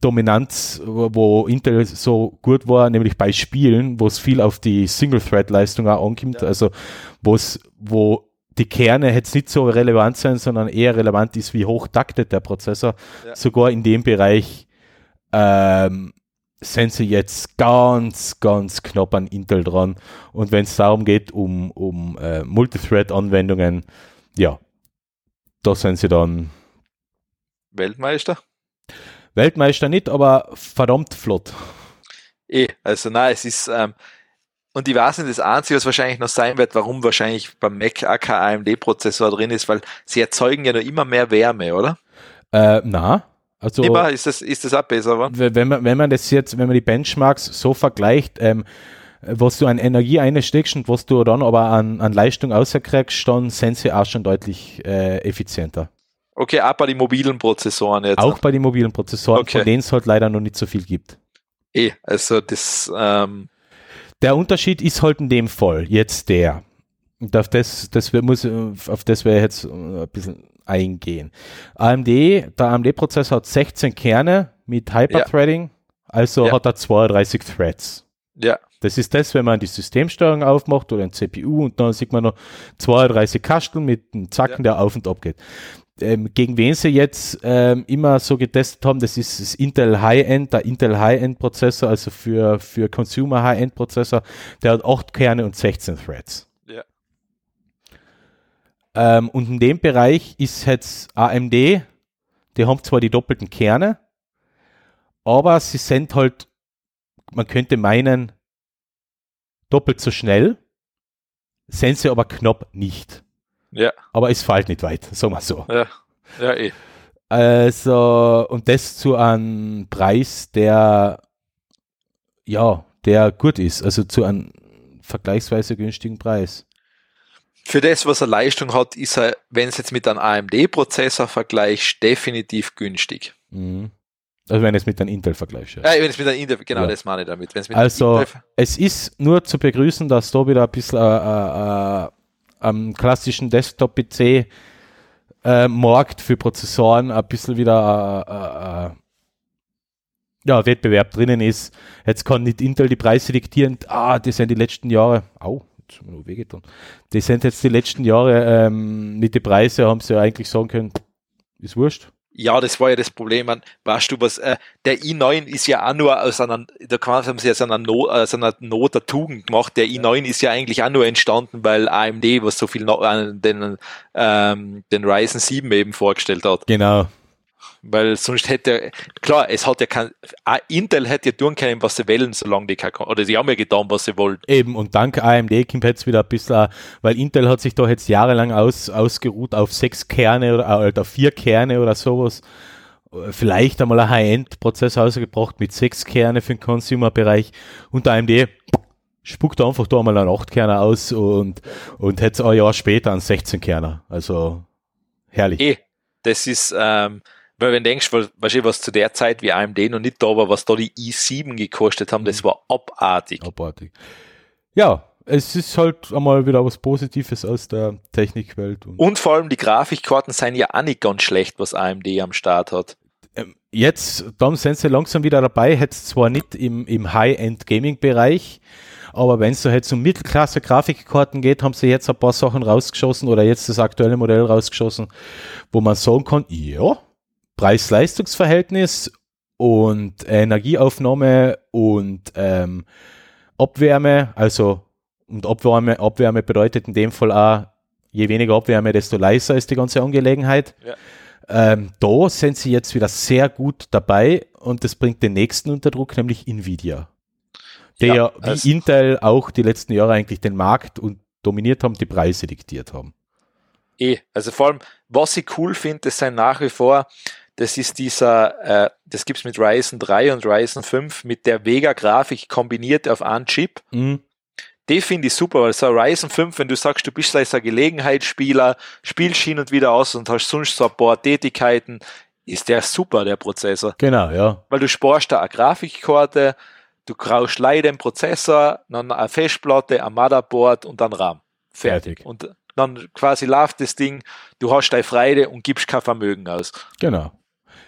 Dominanz, wo Intel so gut war, nämlich bei Spielen, wo es viel auf die Single-Thread-Leistung auch ankommt, Ja. also wo es, wo die Kerne jetzt nicht so relevant sein, sondern eher relevant ist, wie hoch taktet der Prozessor. Sogar in dem Bereich ähm, sind sie jetzt ganz, ganz knapp an Intel dran. Und wenn es darum geht, um, um äh, Multithread-Anwendungen, ja, da sind sie dann Weltmeister? Weltmeister nicht, aber verdammt flott. Eh, also nein, es ist, ähm, und ich weiß nicht, das Einzige, was wahrscheinlich noch sein wird, warum wahrscheinlich beim Mac kein AMD-Prozessor drin ist, weil sie erzeugen ja noch immer mehr Wärme, oder? Äh, na, also Immer, ist das, ist das auch besser wenn man, wenn man das jetzt, wenn man die Benchmarks so vergleicht, ähm, was du an Energie einsteckst und was du dann aber an, an Leistung außerkriegst, dann sind sie auch schon deutlich äh, effizienter. Okay, auch bei den mobilen Prozessoren jetzt. Auch bei den mobilen Prozessoren, Okay. von denen es halt leider noch nicht so viel gibt. Eh, also das, ähm, Der Unterschied ist halt in dem Fall jetzt der. Und auf das, das wir- muss, auf das wir jetzt äh, ein bisschen eingehen. AMD, der AMD-Prozessor hat 16 Kerne mit Hyperthreading, also Ja. hat er 32 Threads. ja, Das ist das, wenn man die Systemsteuerung aufmacht oder ein CPU und dann sieht man noch 32 Kasteln mit einem Zacken, der auf und ab geht. Ähm, gegen wen sie jetzt ähm, immer so getestet haben, das ist das Intel High-End, der Intel High-End-Prozessor, also für, für Consumer High-End-Prozessor, der hat 8 Kerne und 16 Threads. Ähm, und in dem Bereich ist jetzt AMD, die haben zwar die doppelten Kerne, aber sie sind halt, man könnte meinen, doppelt so schnell, sind sie aber knapp nicht. ja, Aber es fällt nicht weit, sagen wir so. ja, ja, eh. Also, und das zu einem Preis, der, ja, der gut ist, also zu einem vergleichsweise günstigen Preis. Für das, was er Leistung hat, ist er, wenn es jetzt mit einem AMD-Prozessor vergleichst, definitiv günstig. Mhm. Also wenn es mit einem Intel vergleiche. Äh, wenn es mit einem Intel, genau, Ja. das meine ich damit. Also, es ist nur zu begrüßen, dass da wieder ein bisschen äh, äh, äh, am klassischen Desktop-PC äh, Markt für Prozessoren ein bisschen wieder äh, ja, Wettbewerb drinnen ist. Jetzt kann nicht Intel die Preise diktieren. Ah, die sind die letzten Jahre, au, wir noch wehgetan. Die sind jetzt die letzten Jahre ähm, mit den Preisen, haben sie ja eigentlich sagen können, ist wurscht. Ja, das war ja das Problem. Man, weißt du was, äh, der i9 ist ja auch nur aus einer, da haben sie aus einer, Not, aus einer Not der Tugend gemacht. Der i9 ist ja eigentlich auch nur entstanden, weil AMD, was so viel noch, äh, den, ähm, den Ryzen 7 eben vorgestellt hat. Genau. Weil sonst hätte, klar, es hat ja kein, ah, Intel hätte ja tun können, was sie wollen, solange die kein, oder sie haben ja getan, was sie wollten. Eben, und dank AMD kommt jetzt wieder ein bisschen, weil Intel hat sich da jetzt jahrelang aus, ausgeruht auf sechs Kerne oder, auf vier Kerne oder sowas. Vielleicht einmal ein High-End-Prozessor ausgebracht mit sechs Kerne für den Consumer-Bereich und AMD spuckt einfach da mal einen 8 Kerner aus und, und jetzt ein Jahr später einen 16 Kerner. Also herrlich. Eh, das ist, ähm, weil wenn du denkst, was, weißt was zu der Zeit wie AMD noch nicht da war, was da die i7 gekostet haben, das war abartig. Abartig. Ja, es ist halt einmal wieder was Positives aus der Technikwelt. Und Und vor allem die Grafikkarten sind ja auch nicht ganz schlecht, was AMD am Start hat. ähm, jetzt, dann sind sie langsam wieder dabei, jetzt zwar nicht im, im High-End-Gaming-Bereich, aber wenn es so jetzt um Mittelklasse-Grafikkarten geht, haben sie jetzt ein paar Sachen rausgeschossen oder jetzt das aktuelle Modell rausgeschossen, wo man sagen kann, ja, Preis-Leistungs-Verhältnis und Energieaufnahme und ähm, Abwärme, also und Abwärme, Abwärme bedeutet in dem Fall auch, je weniger Abwärme, desto leiser ist die ganze Angelegenheit. Ja. Ähm, da sind sie jetzt wieder sehr gut dabei und das bringt den nächsten unter Druck, nämlich Nvidia. Der Ja, also- wie Intel auch die letzten Jahre eigentlich den Markt und dominiert haben, die Preise diktiert haben. Eh, also vor allem, was ich cool finde, das sind nach wie vor, das ist dieser, äh, das gibt's mit Ryzen 3 und Ryzen 5 mit der Vega-Grafik kombiniert auf einen Chip. Mhm. Die finde ich super, weil so Ryzen 5, wenn du sagst, du bist als ein Gelegenheitsspieler, spielst hin und wieder aus und hast sonst so ein paar Tätigkeiten, ist der super, der Prozessor. Genau, ja. Weil du sparst da eine Grafikkarte, du kaufst leider den Prozessor, dann eine Festplatte, ein Motherboard und dann RAM. Fertig. Fertig. Und dann quasi läuft das Ding, du hast deine Freude und gibst kein Vermögen aus. Genau.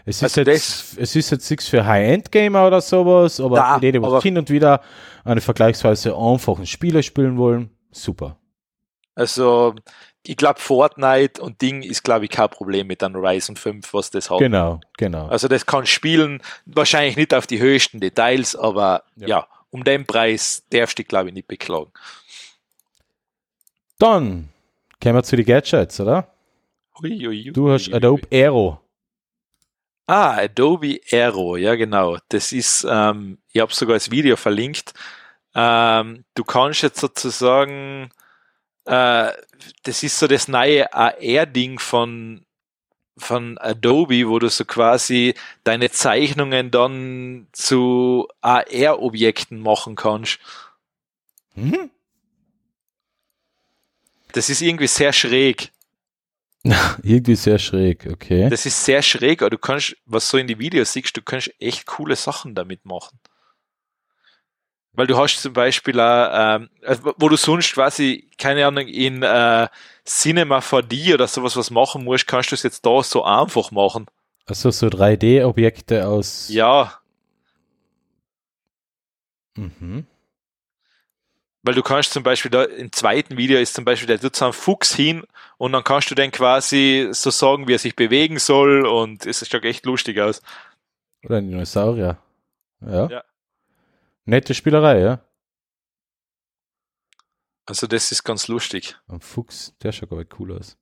Es ist, Also jetzt, es ist jetzt nichts für High-End-Gamer oder sowas, aber Na, für die, hin und wieder einen vergleichsweise einfachen Spieler spielen wollen, super. Also, ich glaube, Fortnite und Ding ist, glaube ich, kein Problem mit einem Ryzen 5, was das hat. Genau, genau. Also, das kann spielen, wahrscheinlich nicht auf die höchsten Details, aber Ja. ja, um den Preis darfst du, glaube ich, nicht beklagen. Dann kommen wir zu den Gadgets, oder? Hui, hui, hui, Du hast Adobe. Aero. Ah, Adobe Aero, ja genau. Das ist, ähm, ich habe sogar das Video verlinkt. Ähm, du kannst jetzt sozusagen, äh, das ist so das neue AR-Ding von, von Adobe, wo du so quasi deine Zeichnungen dann zu AR-Objekten machen kannst. Mhm. Das ist irgendwie sehr schräg. Irgendwie sehr schräg, okay. Das ist sehr schräg, aber du kannst, was so in die Videos siehst, du kannst echt coole Sachen damit machen. Weil du hast zum Beispiel auch, ähm, also wo du sonst quasi, keine Ahnung, in äh, Cinema 4D oder sowas was machen musst, kannst du es jetzt da so einfach machen. Also so 3D-Objekte aus. Ja, Mhm. Weil du kannst zum Beispiel da im zweiten Video ist zum Beispiel, der tut so einen Fuchs hin und dann kannst du den quasi so sagen, wie er sich bewegen soll und es schaut echt lustig aus. Oder ein Dinosaurier. Ja. Ja. Nette Spielerei, ja. Also das ist ganz lustig. Ein Fuchs, der schaut aber cool aus.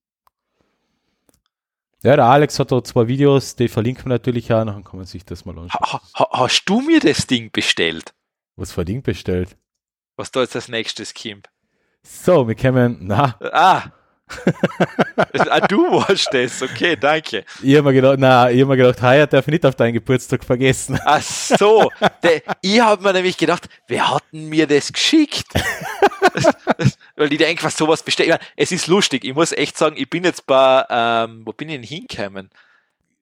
Ja, der Alex hat da zwei Videos, die verlinken wir natürlich auch, dann kann man sich das mal anschauen. Ha, ha, hast du mir das Ding bestellt? Was für ein Ding bestellt? Was da jetzt als nächstes kommt. So, wir kommen, na, Ah! ah, du warst das, okay, danke. ich habe mir gedacht, na, ich hab mir gedacht, heuer darf ich nicht auf deinen Geburtstag vergessen. Ach so, der, ich habe mir nämlich gedacht, wer hat denn mir das geschickt? Weil ich denke, was sowas bestellt. Ich meine, es ist lustig, ich muss echt sagen, ich bin jetzt bei, ähm, wo bin ich denn hingekommen?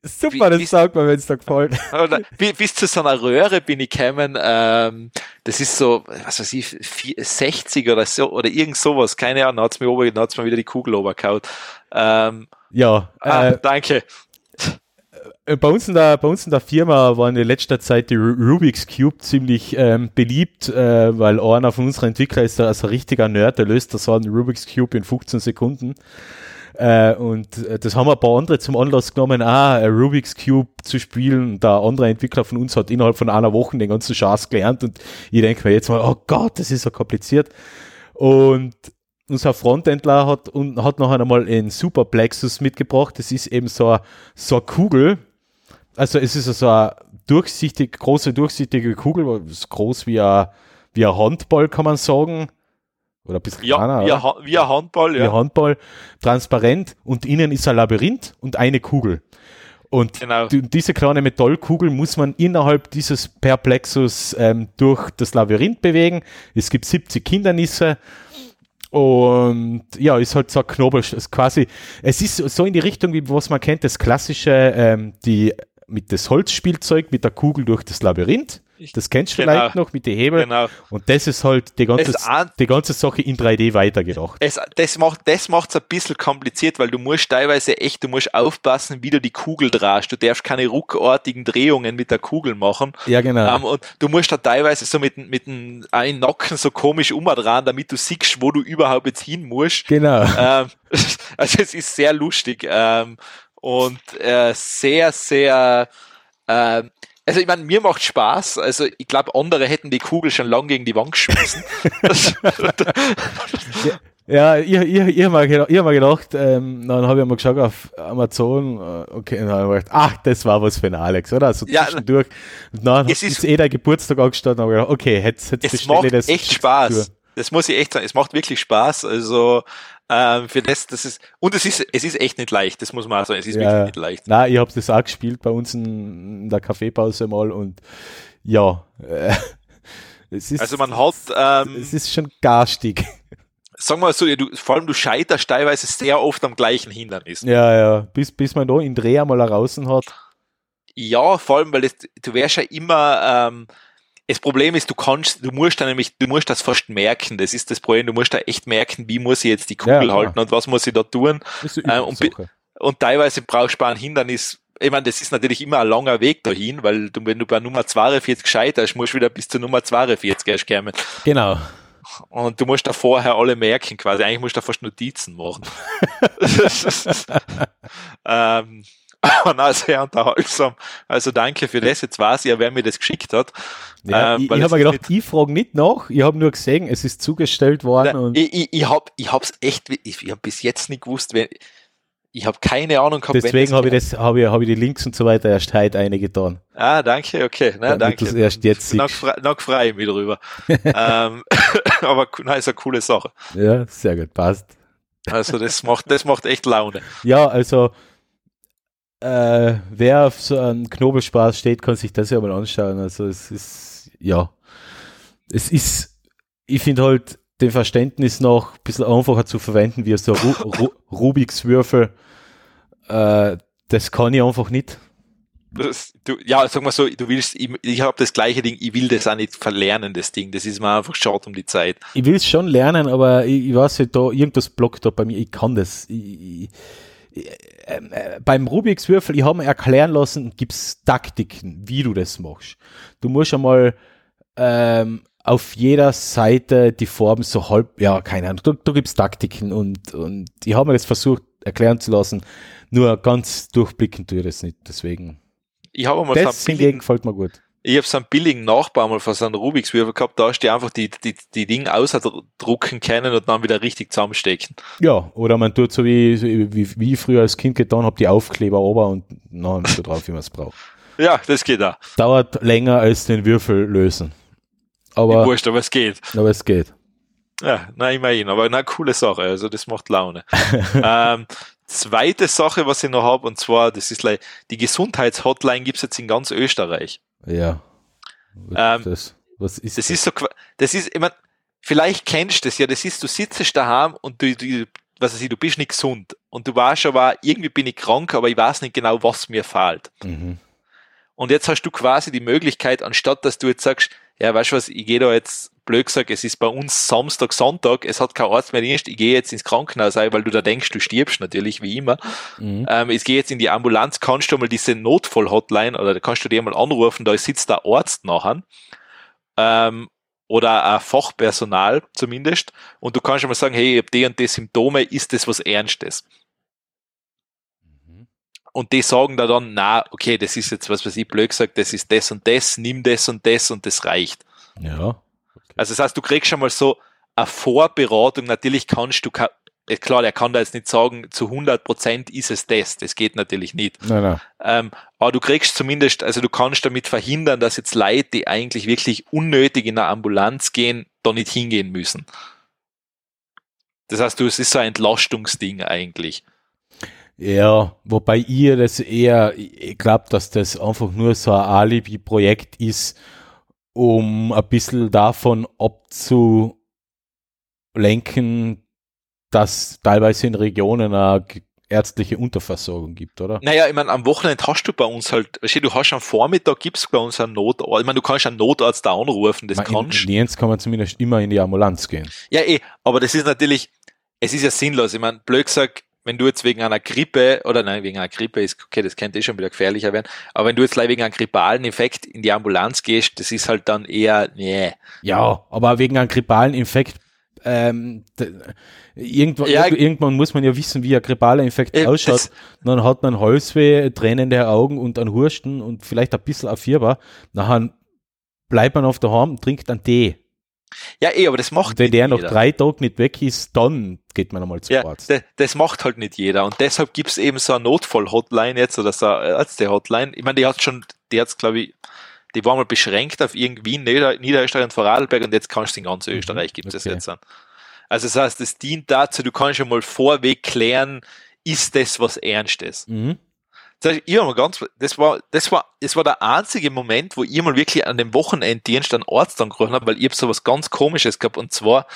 Super, Wie- das sagt mir, wenn es dir gefällt. Oder, bi- bis zu so einer Röhre bin ich gekommen, ähm, das ist so, was weiß ich, vier- 60 oder so, oder irgend sowas, keine Ahnung, hat's mir, ober, hat's mir wieder die Kugel obergehauen. Ähm, Ja, ah, äh, danke. bei, uns in der, bei uns in der Firma waren in letzter Zeit die Ru- Rubik's Cube ziemlich ähm, beliebt, äh, weil einer von unseren Entwicklern ist da also ein richtiger Nerd, der löst da so einen Rubik's Cube in 15 Sekunden. Äh, und äh, das haben ein paar andere zum Anlass genommen, ah, Rubik's Cube zu spielen. Der andere Entwickler von uns hat innerhalb von einer Woche den ganzen Schatz gelernt und ich denke mir jetzt mal, oh Gott, das ist so kompliziert. Und unser Frontendler hat, und hat noch einmal einen Super Plexus mitgebracht. Das ist eben so eine, so Kugel. Also es ist so eine durchsichtig, große durchsichtige Kugel, groß wie ein, wie ein Handball, kann man sagen. Oder ein bisschen Ja, kleiner, wie ein, Ha- wie ein Handball, wie ja. Handball, transparent und innen ist ein Labyrinth und eine Kugel. Und Genau. die, diese kleine Metallkugel muss man innerhalb dieses Perplexus ähm, durch das Labyrinth bewegen. Es gibt 70 Hindernisse. Und ja, ist halt so ein Knobel, ist quasi, es ist so in die Richtung, wie was man kennt, das klassische, ähm, die mit das Holzspielzeug mit der Kugel durch das Labyrinth. Das kennst du Genau. vielleicht noch mit den Hebel. Genau. Und das ist halt die ganze, Es an- die ganze Sache in 3D weitergedacht. Es, das macht das macht's ein bisschen kompliziert, weil du musst teilweise echt, du musst aufpassen, wie du die Kugel drehst. Du darfst keine ruckartigen Drehungen mit der Kugel machen. Ja, genau. Ähm, und du musst da teilweise so mit, mit dem einen Nacken so komisch umdrehen, damit du siehst, wo du überhaupt jetzt hin musst. genau. ähm, also es ist sehr lustig ähm, und äh, sehr, sehr ähm, also ich meine, mir macht Spaß. Also ich glaube, andere hätten die Kugel schon lang gegen die Wand geschmissen. Ja, ich, ich, ich habe mir gedacht, ich hab mir gedacht ähm, dann habe ich mal geschaut auf Amazon, äh, okay, dann habe ich gedacht, ach, das war was für ein Alex, oder? So Ja, zwischendurch. Und dann es ist, ist- eh der Geburtstag angestanden, habe ich gedacht, okay, jetzt, jetzt es bestelle macht das. echt Spaß. Das muss ich echt sagen. Es macht wirklich Spaß. Also ähm, für das, das ist und es ist, es ist echt nicht leicht. Das muss man auch sagen. Es ist Ja, wirklich nicht leicht. Na, ich habe das auch gespielt bei uns in, der Kaffeepause mal und ja, äh, es ist, Also man hat, ähm, es ist schon garstig. sagen wir mal so, du, vor allem du scheiterst teilweise sehr oft am gleichen Hindernis. Ja, ja, bis, bis man da in Dreh einmal raus hat. Ja, vor allem, weil das, du wärst ja immer, ähm, das Problem ist, du kannst, du musst da nämlich, du musst das fast merken. Das ist das Problem. Du musst da echt merken, wie muss ich jetzt die Ja, Kugel klar. halten und was muss ich da tun. Äh, und. Und teilweise brauchst du einem Hindernis, ich meine, das ist natürlich immer ein langer Weg dahin, weil du, wenn du bei Nummer 42 scheiterst, musst du wieder bis zur Nummer 42 erst kommen. Genau. Und du musst da vorher alle merken quasi. Eigentlich musst du da fast Notizen machen. ähm, aber na, sehr unterhaltsam. Also danke für das. Jetzt weiß ich ja, wer mir das geschickt hat. Ja, Ähm, ich ich es habe gedacht, ich frage nicht nach. Ich habe nur gesehen, es ist zugestellt worden. Und ich, ich, ich hab, ich hab's echt, ich, ich hab bis jetzt nicht gewusst, wenn, ich habe keine Ahnung gehabt, deswegen habe ich das, habe ich, habe ich die Links und so weiter erst heute eingetan. Ah, danke, okay, na, Damit danke. erst jetzt Noch, noch frei mich drüber. ähm, aber na, ist eine coole Sache. Ja, sehr gut, passt. Also das macht, das macht echt Laune. Ja, also äh, wer auf so einen Knobelspaß steht, kann sich das ja mal anschauen. Also es ist, ja, es ist, ich finde halt dem Verständnis noch ein bisschen einfacher zu verwenden, wie so Ru Ru Rubiks Würfel. Äh, das kann ich einfach nicht. Das, du, ja, sag mal so, du willst, ich, ich habe das gleiche Ding, ich will das auch nicht verlernen, das Ding. Das ist mir einfach schade um die Zeit. Ich will es schon lernen, aber ich, ich weiß nicht, da irgendwas blockt da bei mir. Ich kann das. Ich, ich, äh, beim Rubiks Würfel, ich habe mir erklären lassen, gibt es Taktiken, wie du das machst. Du musst einmal ähm, auf jeder Seite die Form so halb, ja, keine Ahnung, da, da gibt es Taktiken und, und ich habe mir das versucht erklären zu lassen, nur ganz durchblicken tue ich das nicht, deswegen. Ich habe mal Das hingegen gefällt mir gut. Ich habe so einen billigen Nachbau mal von so einem Rubiks Würfel gehabt, da hast du einfach die, die, die Dinge ausdrucken können und dann wieder richtig zusammenstecken. Ja, oder man tut so wie, wie, wie ich früher als Kind getan habe, die Aufkleber ober und dann so drauf, wie man es braucht. Ja, das geht auch. Dauert länger als den Würfel lösen. Aber, Wurscht, aber es geht. aber es geht. Ja, na immerhin, aber na coole Sache, also das macht Laune. ähm, zweite Sache, was ich noch habe, und zwar, das ist like, die Gesundheitshotline gibt's jetzt in ganz Österreich. Ja. Ähm, das, was ist Das ist so, das ist, ich mein, vielleicht kennst du das ja, das ist, du sitzt daheim und du, du was weiß ich, du bist nicht gesund und du weißt aber, irgendwie bin ich krank, aber ich weiß nicht genau, was mir fehlt. Mhm. Und jetzt hast du quasi die Möglichkeit, anstatt dass du jetzt sagst, ja, weißt du was, ich gehe da jetzt, blöd gesagt, es ist bei uns Samstag, Sonntag, es hat kein Arzt mehr Dienst, ich gehe jetzt ins Krankenhaus ein, weil du da denkst, du stirbst natürlich, wie immer. Mhm. Ähm, ich gehe jetzt in die Ambulanz, kannst du mal diese Notfall-Hotline oder da kannst du dir mal anrufen, da sitzt der Arzt nachher. Ähm, oder ein Fachpersonal zumindest. Und du kannst schon mal sagen, hey, ich habe die und die Symptome, ist das was Ernstes? Und die sagen da dann, na, okay, das ist jetzt, was weiß ich, blöd gesagt, das ist das und das, nimm das und das und das reicht. Ja. Also das heißt, du kriegst schon mal so eine Vorberatung. Natürlich kannst du, klar, der kann da jetzt nicht sagen, zu 100 Prozent ist es das. Das geht natürlich nicht. Nein, nein. Ähm, aber du kriegst zumindest, also du kannst damit verhindern, dass jetzt Leute, die eigentlich wirklich unnötig in eine Ambulanz gehen, da nicht hingehen müssen. Das heißt, du, es ist so ein Entlastungsding eigentlich. Ja, wobei ihr das eher, ich glaube, dass das einfach nur so ein Alibi-Projekt ist, um ein bisschen davon abzulenken, dass teilweise in Regionen eine ärztliche Unterversorgung gibt, oder? Naja, ich meine, am Wochenende hast du bei uns halt, weißt du, du hast am Vormittag gibt's bei uns einen Notarzt. Ich meine, du kannst einen Notarzt da anrufen, das Man, kannst in Jens kann man zumindest immer in die Ambulanz gehen. Ja, eh, aber das ist natürlich, es ist ja sinnlos. Ich meine, blöd gesagt, wenn du jetzt wegen einer Grippe, oder nein, wegen einer Grippe ist, okay, das könnte eh schon wieder gefährlicher werden, aber wenn du jetzt gleich wegen einem grippalen Infekt in die Ambulanz gehst, das ist halt dann eher, nee. Ja, aber wegen einem grippalen Infekt, ähm, irgendwann, Ja, irg- irgendwann muss man ja wissen, wie ein grippaler Infekt Äh, ausschaut. Dann hat man Halsweh, tränende Augen und einen Hursten und vielleicht ein bisschen ein Fieber. Nachher bleibt man auf der und trinkt einen Tee. Ja, eh, aber das macht wenn der nach jeder. drei Tagen nicht weg ist, dann geht man einmal zum Ja, Arzt. das macht halt nicht jeder. Und deshalb gibt's eben so eine Notfall-Hotline jetzt oder so eine Ärzte-Hotline. Ich meine, die hat schon, die hat's, glaube ich, die war mal beschränkt auf irgendwie Nieder Niederösterreich und Vorarlberg und jetzt kannst du in ganz Österreich gibt's das okay. jetzt an. Also das heißt, es dient dazu, du kannst schon mal vorweg klären, ist das was Ernstes? Mhm. Ich mal ganz, das war, das war, das war der einzige Moment, wo ich mal wirklich an dem Wochenenddienst einen Arzt angerufen habe, weil ich hab so was ganz Komisches gehabt und zwar,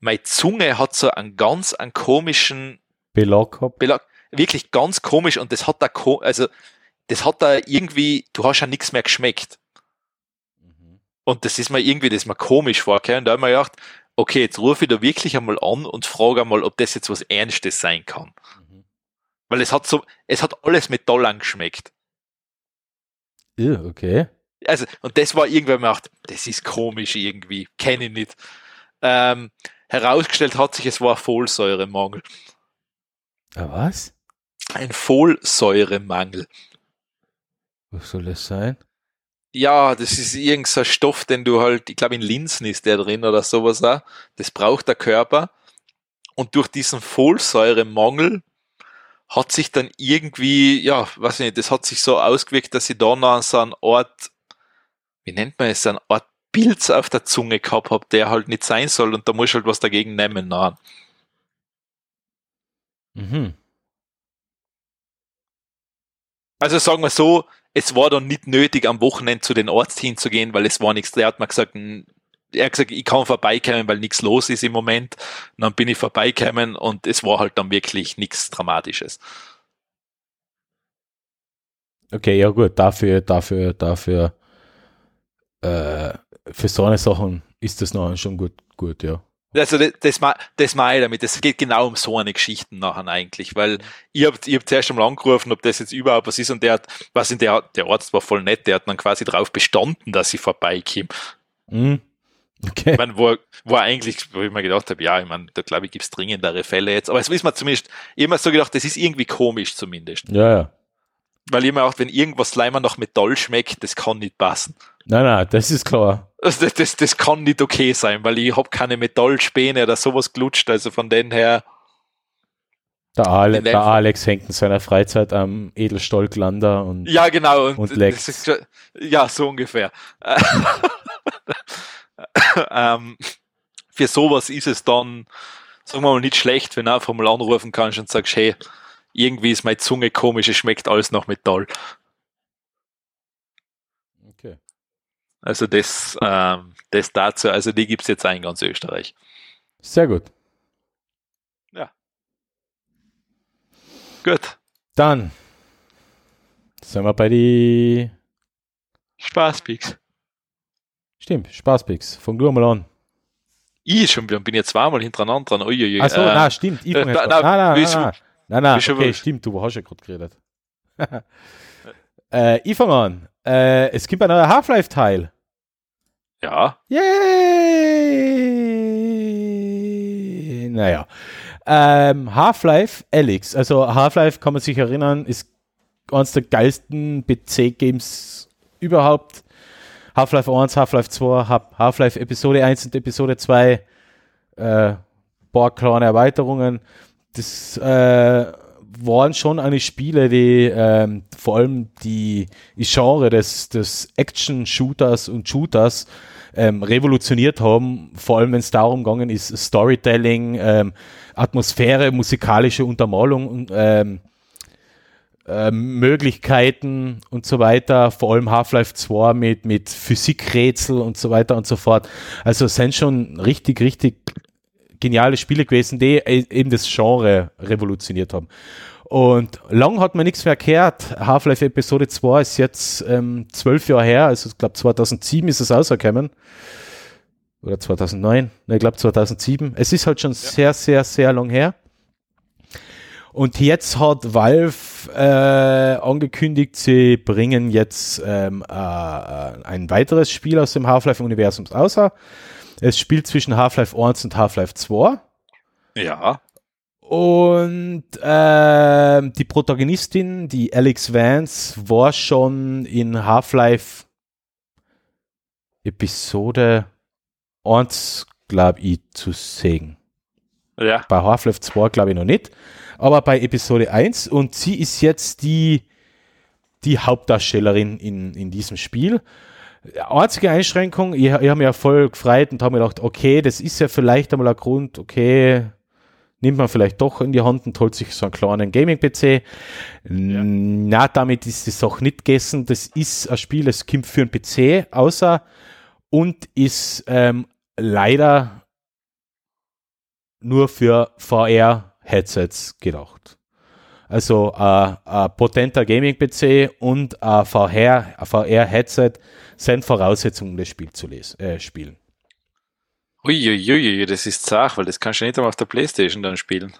meine Zunge hat so einen ganz einen komischen Belag gehabt. Belag, wirklich ganz komisch und das hat da, also, das hat da irgendwie, du hast ja nichts mehr geschmeckt. Und das ist mir irgendwie, das ist mir komisch vorgekommen. Und da habe ich mir gedacht, okay, jetzt rufe ich da wirklich einmal an und frage einmal, ob das jetzt was Ernstes sein kann. Weil es hat so, es hat alles Metall angeschmeckt. Ja, okay. Also, und das war irgendwer macht, das ist komisch irgendwie, kenne ich nicht. Ähm, herausgestellt hat sich, es war Folsäuremangel. Ah, was? Ein Folsäuremangel. Was soll das sein? Ja, das ist irgendein so Stoff, den du halt, ich glaube in Linsen ist der drin oder sowas auch. Das braucht der Körper. Und durch diesen Folsäuremangel hat sich dann irgendwie, ja, weiß ich nicht, das hat sich so ausgewirkt, dass ich da noch so eine Art, wie nennt man es, eine Art Pilz auf der Zunge gehabt habe, der halt nicht sein soll und da muss ich halt was dagegen nehmen. Nein. Mhm. Also sagen wir so, es war dann nicht nötig, am Wochenende zu den Arzt hinzugehen, weil es war nichts. Der hat mir gesagt, er hat gesagt, ich kann vorbeikommen, weil nichts los ist im Moment. Und dann bin ich vorbeikommen und es war halt dann wirklich nichts Dramatisches. Okay, ja gut, dafür, dafür, dafür, äh, für so eine Sachen ist das noch schon gut, gut, ja. Also das, das, das meine ich damit. Es geht genau um so eine Geschichte nachher eigentlich, weil ich habe ich hab zuerst einmal angerufen, ob das jetzt überhaupt was ist und der hat, was in der, der Arzt war voll nett, der hat dann quasi drauf bestanden, dass ich vorbeikomme. Mhm. Okay. Ich meine, wo, wo eigentlich, wo ich mir gedacht habe, ja, ich meine, da glaube ich, gibt's dringendere Fälle jetzt. Aber es wissen wir zumindest, mir so gedacht, das ist irgendwie komisch zumindest. Ja, ja. Weil ich mir auch, wenn irgendwas Leimer nach Metall schmeckt, das kann nicht passen. Nein, nein, das ist klar. Also das, das, das kann nicht okay sein, weil ich habe keine Metallspäne oder sowas gelutscht. Also von den her. Der, Ale der Alex hängt in seiner Freizeit am Edelstollglander und Ja, genau. Und, und das ist, ja, so ungefähr. ähm, für sowas ist es dann, sagen wir mal, nicht schlecht, wenn du einfach mal anrufen kannst und sagst, hey, irgendwie ist meine Zunge komisch, es schmeckt alles nach Metall. Okay. Also das, ähm, das dazu, also die gibt es jetzt auch in ganz Österreich. Sehr gut. Ja. Gut. Dann sind wir bei die Spaßpix. Stimmt, du mal an. Ich schon wieder, bin jetzt zweimal hintereinander dran. Uiuiui, Achso, äh, nein, stimmt. Ich äh, nein, nein, nein, du- nein, nein, nein, du okay, stimmt, du hast ja gerade geredet. äh, ich fange an. Äh, es gibt ein neuer Half-Life-Teil. Ja, Yay! Naja. Ähm, Half-Life Alyx. Also Half-Life kann man sich erinnern, ist eines der geilsten PC-Games überhaupt. Half-Life 1, Half-Life 2, Half- Half-Life Episode 1 und Episode 2. Äh, paar kleine Erweiterungen. Das äh, waren schon eine Spiele, die ähm, vor allem die, die Genre des, des Action-Shooters und Shooters ähm, revolutioniert haben, vor allem wenn es darum gegangen ist, Storytelling, ähm, Atmosphäre, musikalische Untermalung und ähm, ähm, Möglichkeiten und so weiter, vor allem Half-Life 2 mit, mit Physikrätsel und so weiter und so fort. Also es sind schon richtig, richtig geniale Spiele gewesen, die e- eben das Genre revolutioniert haben. Und lang hat man nichts mehr gehört. Half-Life Episode 2 ist jetzt ähm, zwölf Jahre her, also ich glaube 2007 ist es rausgekommen. Oder 2009, ne, ich glaube 2007. Es ist halt schon sehr, sehr, sehr lang her. Und jetzt hat Valve äh, angekündigt, sie bringen jetzt ähm, äh, ein weiteres Spiel aus dem Half-Life-Universum außer. Es spielt zwischen Half-Life 1 und Half-Life 2. ja, Und ähm, die Protagonistin, die Alex Vance, war schon in Half-Life Episode 1, glaube ich, zu sehen. ja, Bei Half-Life 2 glaube ich noch nicht, aber bei Episode 1 und sie ist jetzt die, die Hauptdarstellerin in, in diesem Spiel. Einzige Einschränkung, ich, ich habe mich ja voll gefreut und habe mir gedacht, okay, das ist ja vielleicht einmal ein Grund, okay, nimmt man vielleicht doch in die Hand und holt sich so einen kleinen Gaming-PC. Na, damit ist die Sache nicht gegessen. Das ist ein Spiel, das kommt für einen PC, außer und ist ähm, leider nur für VR-Headsets gedacht. Also äh, ein potenter Gaming-PC und ein VR VR-Headset sind Voraussetzungen, um das Spiel zu lesen, äh, spielen. Uiuiui, das ist zart, weil das kannst du nicht einmal auf der Playstation dann spielen.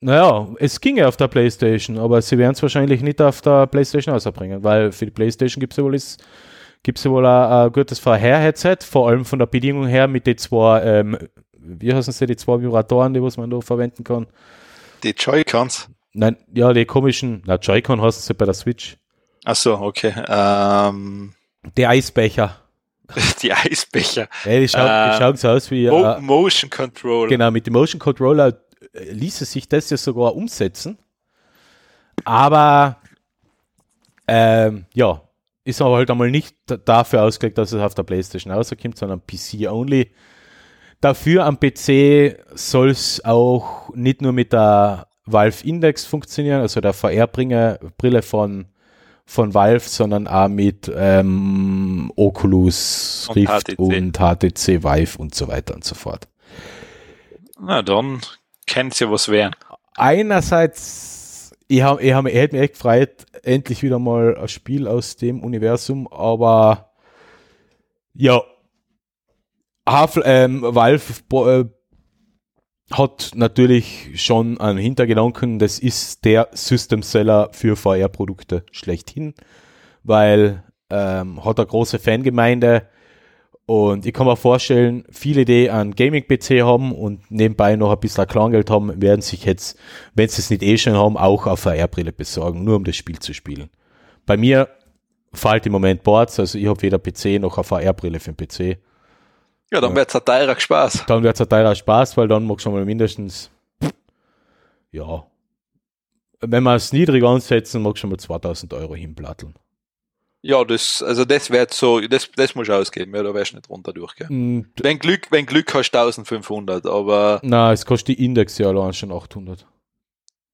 Naja, es ginge auf der Playstation, aber sie werden es wahrscheinlich nicht auf der Playstation ausbringen, weil für die Playstation gibt es ja wohl, ist, gibt's ja wohl ein, ein gutes VR-Headset, vor allem von der Bedingung her mit den zwei, ähm, wie heißen sie, die zwei Vibratoren, die was man da verwenden kann. Die Joy-Cons. Nein, ja, die komischen, na, Joy-Con heißen sie bei der Switch. Ach so, okay. Ähm, Die Eisbecher. die Eisbecher. Ja, die, schauen, Äh, die schauen so aus wie, Mo äh, Motion Control. Genau, mit dem Motion Controller äh, ließe sich das ja sogar umsetzen. Aber ähm, ja, ist aber halt einmal nicht dafür ausgelegt, dass es auf der Playstation rauskommt, sondern PC-only. Dafür am PC soll es auch nicht nur mit der Valve Index funktionieren, also der VR-Brille von, von Valve, sondern auch mit ähm, Oculus Und Rift HTC. und HTC Vive und so weiter und so fort. Na dann kennt's ja was werden. einerseits, ich, hab, ich, hab, ich hätte mich echt gefreut, endlich wieder mal ein Spiel aus dem Universum, aber ja, Half, ähm, Valve bo- äh, hat natürlich schon einen Hintergedanken, das ist der System Seller für VR-Produkte schlechthin, weil ähm, hat eine große Fangemeinde und ich kann mir vorstellen, viele, die einen Gaming-PC haben und nebenbei noch ein bisschen Kleingeld haben, werden sich jetzt, wenn sie es nicht eh schon haben, auch auf VR-Brille besorgen, nur um das Spiel zu spielen. Bei mir fällt im Moment Boards, also ich habe weder PC noch eine VR-Brille für den PC. Ja, dann wird's ein teurer Spaß. Dann wird es ein teurer Spaß, weil dann magst du mal mindestens, ja, wenn wir es niedrig ansetzen, magst du mal 2000 Euro hinplatteln. Ja, das, also das wird so, das, das muss ausgeben, ja, da wärst du nicht runter durchgehen. Mm, Wenn Glück, wenn Glück hast 1500, aber, Na, es kostet die Index ja allein schon 800.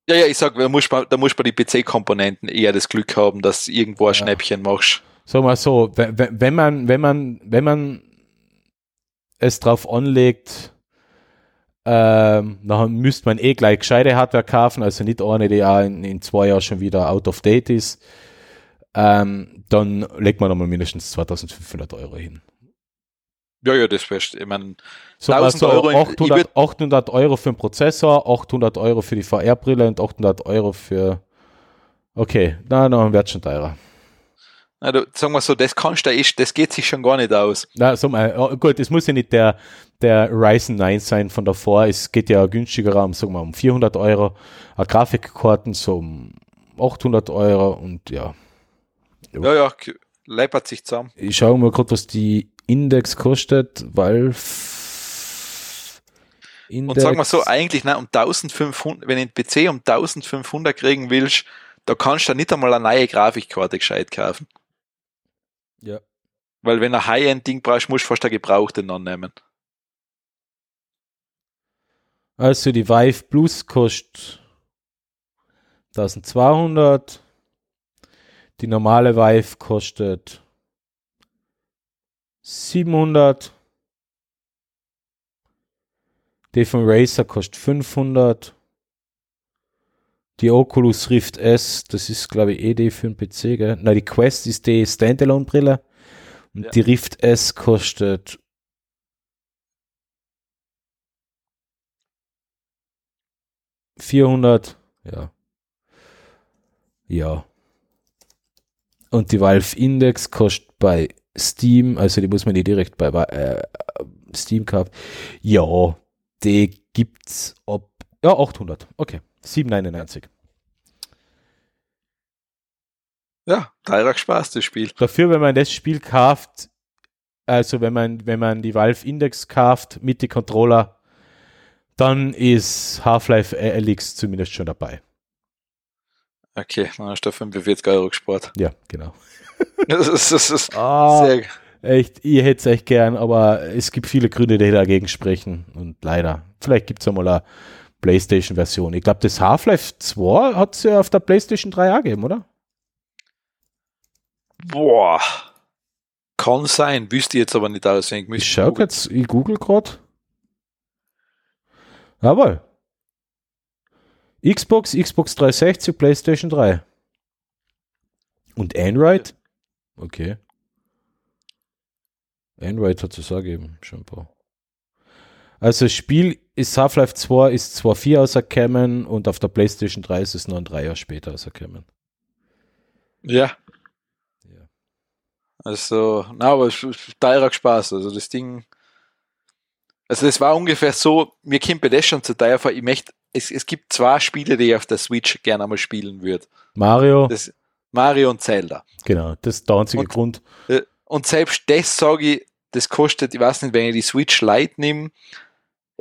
ja, ja, ich sag, da muss man, da muss man die PC-Komponenten eher das Glück haben, dass irgendwo ein Ja. Schnäppchen machst. Sagen wir so, wenn wenn man, wenn man, wenn man es drauf anlegt, ähm, dann müsste man eh gleich gescheite Hardware kaufen, also nicht eine, die auch in, in zwei Jahren schon wieder out of date ist. Ähm, dann legt man nochmal mindestens 2500 Euro hin. Ja, ja, das wärst, ich mein, Sagen wir 1000 so, Euro in- ich 800, würd- 800 Euro für den Prozessor, 800 Euro für die VR-Brille und 800 Euro für. Okay, na, dann wird schon teurer. Du, sagen wir so, das kannst du, echt- das geht sich schon gar nicht aus. Na, so mal, oh, gut, es muss ja nicht der, der Ryzen 9 sein von davor. Es geht ja günstiger um, sagen wir, um 400 Euro. Eine Grafikkarten so um 800 Euro und ja. Ja, ja, leipert sich zusammen. Ich schaue mal gerade, was die Index kostet, Valve. Index. Und sagen wir so, eigentlich, nein, um 1500, wenn du einen PC um 1500 kriegen willst, da kannst du nicht einmal eine neue Grafikkarte gescheit kaufen. Ja. Weil wenn ein High-End-Ding brauchst, musst du fast eine gebrauchte annehmen. Also die Vive Plus kostet 1200. Die normale Vive kostet 700. Die von Razer kostet 500. Die Oculus Rift S, das ist glaube ich eh die für den PC, gell? Nein, die Quest ist die Standalone-Brille. Und Ja. die Rift S kostet vierhundert, ja. Ja. Und die Valve Index kostet bei Steam, also die muss man nicht direkt bei äh, Steam kaufen. Ja, die gibt's ab, ja, 800, okay, 799. Ja, teurer Spaß, das Spiel. Dafür, wenn man das Spiel kauft, also wenn man, wenn man die Valve Index kauft mit die Controller, dann ist Half-Life Alyx zumindest schon dabei. Okay, dann hast du 45 Euro gespart. Ja, genau. Das ist, das ist Ah, sehr, echt, ich hätte es echt gern, aber es gibt viele Gründe, die dagegen sprechen und leider. Vielleicht gibt es einmal eine PlayStation-Version. Ich glaube, das Half-Life 2 hat es ja auf der PlayStation 3 auch gegeben, oder? boah. Kann sein, wüsste ich jetzt aber nicht auswendig. Ich Müsste schau googeln. jetzt, ich google gerade. Jawohl. Xbox, Xbox 360, PlayStation 3. Und Android? Okay. Android hat es auch gegeben, schon ein paar. Also Spiel ist Half-Life 2 ist zwar 4 rausgekommen und auf der Playstation 3 ist es nur ein Dreier später rausgekommen. Ja. Ja. Also, na, aber es ist teurer Spaß. Also das Ding. Also das war ungefähr so, mir kommt bei das schon zu teuer vor, ich möchte, es, es gibt zwei Spiele, die ich auf der Switch gerne einmal spielen würde. Mario, Das Mario und Zelda. genau, das ist der einzige Und- Grund. Äh, Und selbst das sage ich, das kostet, ich weiß nicht, wenn ich die Switch Lite nehme,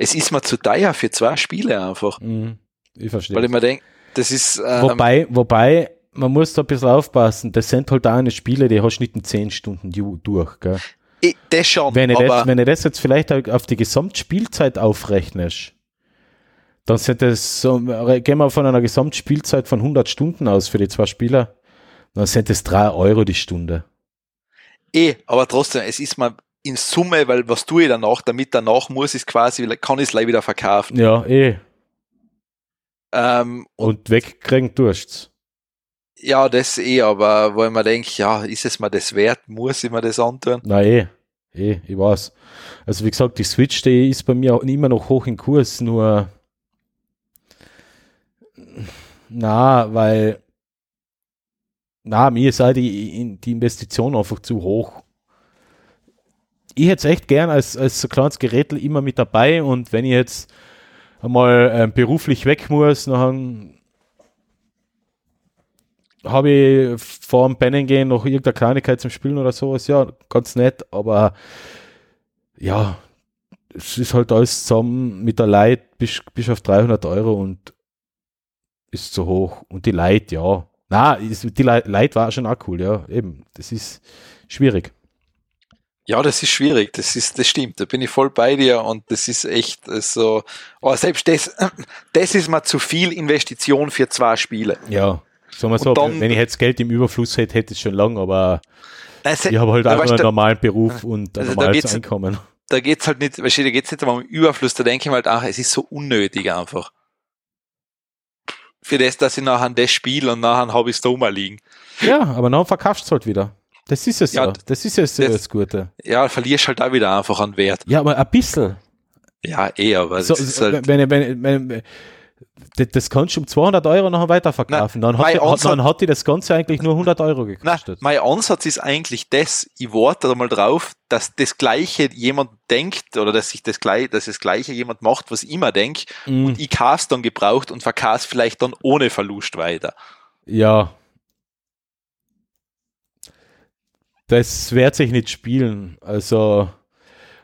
es ist mir zu teuer für zwei Spiele einfach. Mhm. Ich verstehe. Weil ich mir denke, das ist, ähm, Wobei, wobei, man muss da ein bisschen aufpassen. Das sind halt auch eine Spiele, die hast du nicht in 10 Stunden du- durch. Gell? ich, das schon, Wenn, aber das, wenn ich das jetzt vielleicht auf die Gesamtspielzeit aufrechnest, dann sind das so, gehen wir von einer Gesamtspielzeit von 100 Stunden aus für die zwei Spieler, dann sind das 3 Euro die Stunde. eh, aber trotzdem, es ist mal in Summe, weil was tue ich danach, damit danach muss ich quasi, kann ich es gleich wieder verkaufen. Ja, eh. Ähm, und Und wegkriegen durch's. ja, das eh, aber wo ich mir denke, ja, ist es mir das wert, muss ich mir das antun? Na eh. Eh, ich weiß. Also wie gesagt, die Switch, die ist bei mir auch immer noch hoch im Kurs, nur na, weil na, mir ist auch die, die Investition einfach zu hoch. Ich hätte es echt gern als, als so kleines Gerät immer mit dabei und wenn ich jetzt einmal ähm, beruflich weg muss, dann habe ich vor dem Pennen gehen noch irgendeine Kleinigkeit zum Spielen oder sowas, ja, ganz nett, aber ja, es ist halt alles zusammen mit der Leit bis, bis auf 300 Euro und ist zu hoch. Und die Leit, ja. Na, die Leit war schon auch cool, ja, eben. Das ist schwierig. Ja, das ist schwierig, das ist, das stimmt, da bin ich voll bei dir und das ist echt so, aber selbst das, das ist mal zu viel Investition für zwei Spiele. Ja. Sagen wir so, dann- wenn ich jetzt Geld im Überfluss hätte, hätte ich es schon lang, aber Also, ich habe halt da einfach einen du, normalen Beruf und ein also da normales geht's- Einkommen. da geht's halt nicht, weißt du, da geht's nicht um Überfluss, da denke ich mir halt, ach, es ist so unnötig einfach. Für das, dass ich nachher das spiele und nachher habe ich es da mal liegen. Ja, aber dann verkaufst du es halt wieder. Das ist es ja. Ja, Das ist es ja das- das Gute. Ja, verlierst halt auch wieder einfach an Wert. Ja, aber ein bisschen. Ja, eh, aber So, halt, wenn, wenn, wenn, wenn, das, kannst du um 200 Euro nachher weiterverkaufen. Dann hat, die, dann hat die das Ganze eigentlich nur 100 Euro gekostet. mein Ansatz ist eigentlich das, ich warte da mal drauf, dass das Gleiche jemand denkt oder dass sich das Gleiche, dass das Gleiche jemand macht, was ich immer denke Mm, und ich kauf's dann gebraucht und verkauf's vielleicht dann ohne Verlust weiter. ja. Das wird sich nicht spielen. Also,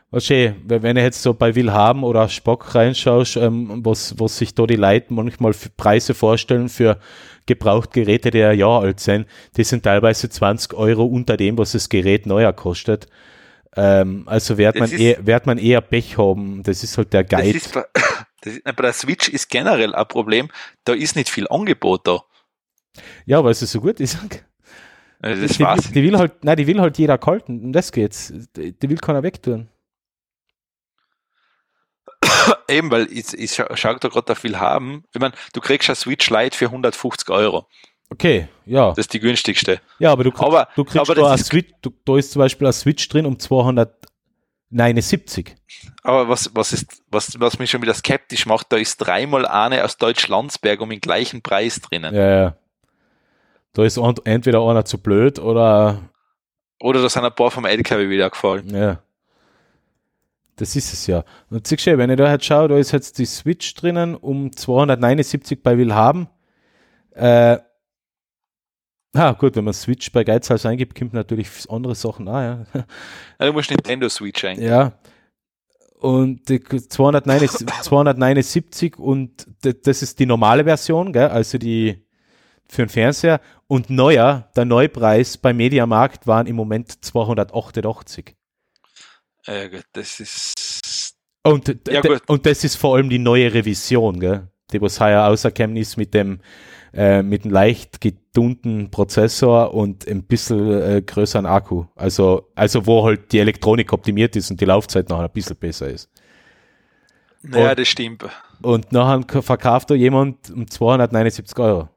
du, wenn ich jetzt so bei Willhaben oder Spock reinschaust, ähm, was, was sich da die Leute manchmal für Preise vorstellen für Gebrauchtgeräte, die ein Jahr alt sind, die sind teilweise 20 Euro unter dem, was das Gerät neuer kostet. Ähm, also wird Das man, eher, wird man eher Pech haben. Das ist halt der Das Guide. ist bei, das ist, bei der Switch ist generell ein Problem, da ist nicht viel Angebot da. Ja, weil es so gut ist. Also das die, war's. die, will halt, nein, die will halt jeder kalten. Um das geht's. Die, die will keiner wegtun. Eben, weil ich, ich scha- schau da gerade da viel haben. Ich meine, du kriegst eine Switch Lite für 150 Euro. Okay, ja. Das ist die günstigste. Ja, aber du, kriegst- Aber- du kriegst aber da, ist- Switch, du, da ist zum Beispiel eine Switch drin um 279. Aber was, was ist, was, was mich schon wieder skeptisch macht, da ist dreimal eine aus Deutsch-Landsberg um den gleichen Preis drinnen. Ja, ja. Da ist ent- entweder einer zu blöd oder Oder da sind ein paar vom LKW wieder gefallen. Ja. Das ist es ja. Und siehst du, wenn ich da jetzt schaue, da ist jetzt die Switch drinnen um 279 bei Willhaben. Äh, ah, gut, wenn man Switch bei Geizhals eingibt, kommt natürlich andere Sachen auch, ja. Ja, du musst Nintendo Switch ein. ja. Und die 279, 279 und das ist die normale Version, gell? also die für den Fernseher. Und neuer, der Neupreis bei Mediamarkt waren im Moment 288. Äh, gut, das ist. Und, Ja, gut. und das ist vor allem die neue Revision, gell? die was heuer rausgekommen ist mit dem, äh, mit einem leicht getunten Prozessor und ein bisschen äh, größeren Akku. Also, also wo halt die Elektronik optimiert ist und die Laufzeit noch ein bisschen besser ist. Ja, Und- das stimmt. Und nachher verkauft da jemand um 279 Euro.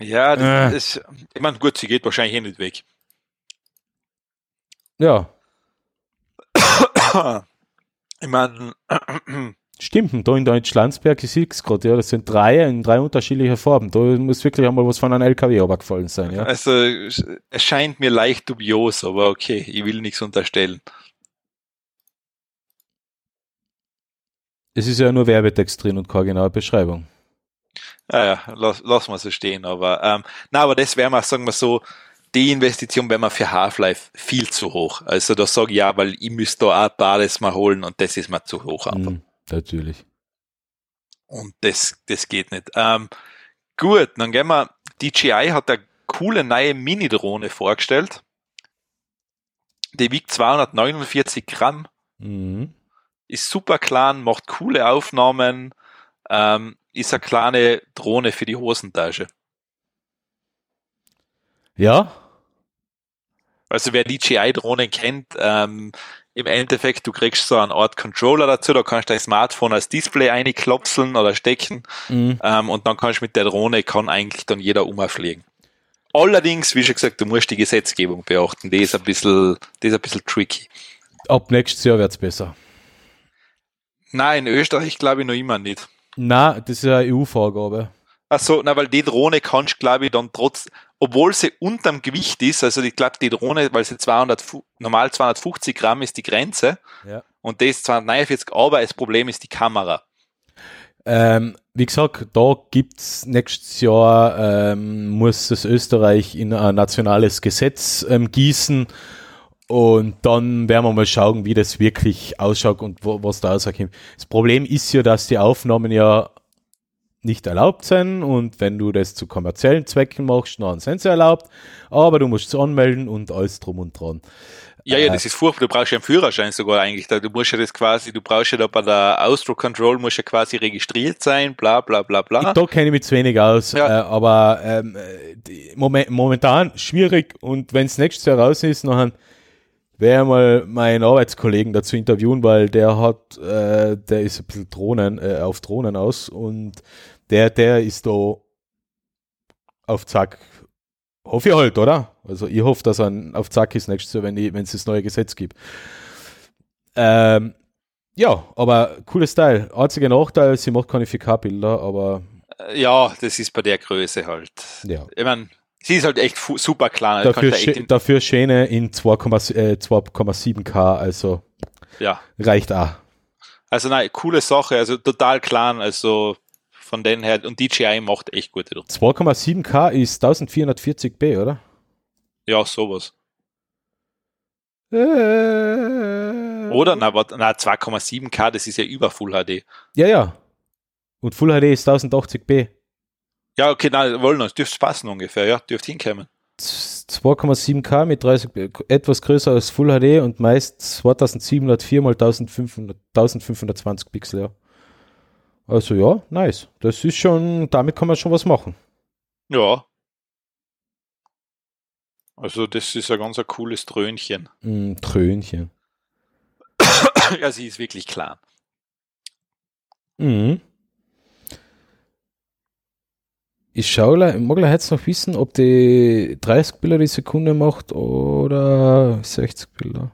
Ja, das Äh. ist. Ich meine, gut, sie geht wahrscheinlich eh nicht weg. Ja, Ich meine, Stimmt, da in Deutschlandsberg, ich sehe es gerade, ja, das sind drei in drei unterschiedliche Farben. Da muss wirklich einmal was von einem LKW runtergefallen sein, ja. also es scheint mir leicht dubios, aber okay, ich will nichts unterstellen. Es ist ja nur Werbetext drin und keine genaue Beschreibung. Ja, ja, lass, lass mal so stehen, aber ähm, na, aber das wäre mal, sagen wir so, die Investition wäre mir für Half-Life viel zu hoch. Also da sage ich ja, weil ich müsste da auch beides mal holen und das ist mir zu hoch einfach. Mhm, natürlich. Und das, das geht nicht. Ähm, gut, dann gehen wir. DJI hat eine coole neue Mini-Drohne vorgestellt. Die wiegt 249 Gramm, Mhm. ist super klein, macht coole Aufnahmen, ähm, ist eine kleine Drohne für die Hosentasche. Ja, Also wer DJI-Drohnen kennt, ähm, im Endeffekt, du kriegst so eine Art Controller dazu, da kannst du dein Smartphone als Display einklopseln oder stecken mhm. ähm, und dann kannst du mit der Drohne, kann eigentlich dann jeder umfliegen. Allerdings, wie schon gesagt, du musst die Gesetzgebung beachten, die ist ein bisschen, die ist ein bisschen tricky. ab nächstes Jahr wird's besser. Nein, in Österreich glaube ich noch immer nicht. Na, das ist eine EU-Vorgabe. Ach so, na, weil die Drohne kannst, glaube ich, dann trotz, obwohl sie unterm Gewicht ist, also ich glaube, die Drohne, weil sie 200, fu- normal 250 Gramm ist die Grenze Ja. und das 249, aber das Problem ist die Kamera. Ähm, wie gesagt, da gibt's nächstes Jahr, ähm, muss das Österreich in ein nationales Gesetz ähm, gießen und dann werden wir mal schauen, wie das wirklich ausschaut und wo, was da rauskommt. Das Problem ist ja, dass die Aufnahmen ja nicht erlaubt sind und wenn du das zu kommerziellen Zwecken machst, dann sind sie erlaubt, aber du musst es anmelden und alles drum und dran. Ja, ja, Äh. das ist furchtbar. Du brauchst ja einen Führerschein sogar eigentlich. Da- Du musst ja das quasi, du brauchst ja da bei der Austro Control musst ja quasi registriert sein, bla bla bla bla. Da kenne ich mich zu wenig aus, Ja. äh, aber ähm, äh, die, moment, momentan schwierig und wenn es nächstes Jahr raus ist, dann werde mal meinen Arbeitskollegen dazu interviewen, weil der hat, äh, der ist ein bisschen Drohnen, äh, auf Drohnen aus und der, der ist da auf Zack. Hoffe ich halt, oder? Also ich hoffe, dass er auf Zack ist nächstes Jahr, wenn es das neue Gesetz gibt. Ähm, ja, aber cooles Teil. Einziger Nachteil, sie macht keine 4K-Bilder, aber Ja, das ist bei der Größe halt. ja. Ich meine, sie ist halt echt super klein. Du Dafür, da dafür Schäne in 2,7 äh, 2,7K, also ja. reicht auch. Also nein, coole Sache, also total klein, also von den her, und DJI macht echt gute Drohnen. 2,7K ist 1440p, oder? Ja, sowas. Äh, Oder? Na, na 2,7K, das ist ja über Full HD. Ja, ja. Und Full HD ist 1080p. Ja, okay, na, wollen uns, dürfte passen ungefähr, ja, dürfte hinkommen. 2,7K mit 30, äh, etwas größer als Full HD und meist 2704 mal 1500, 1520 Pixel, ja. Also ja, nice. Das ist schon, damit kann man schon was machen. Ja. Also das ist ein ganz ein cooles Dröhnchen. Mm, Trönchen. ja, sie ist wirklich klein. Mhm. Ich schaue, ich mag jetzt noch wissen, ob die 30 Bilder die Sekunde macht oder 60 Bilder.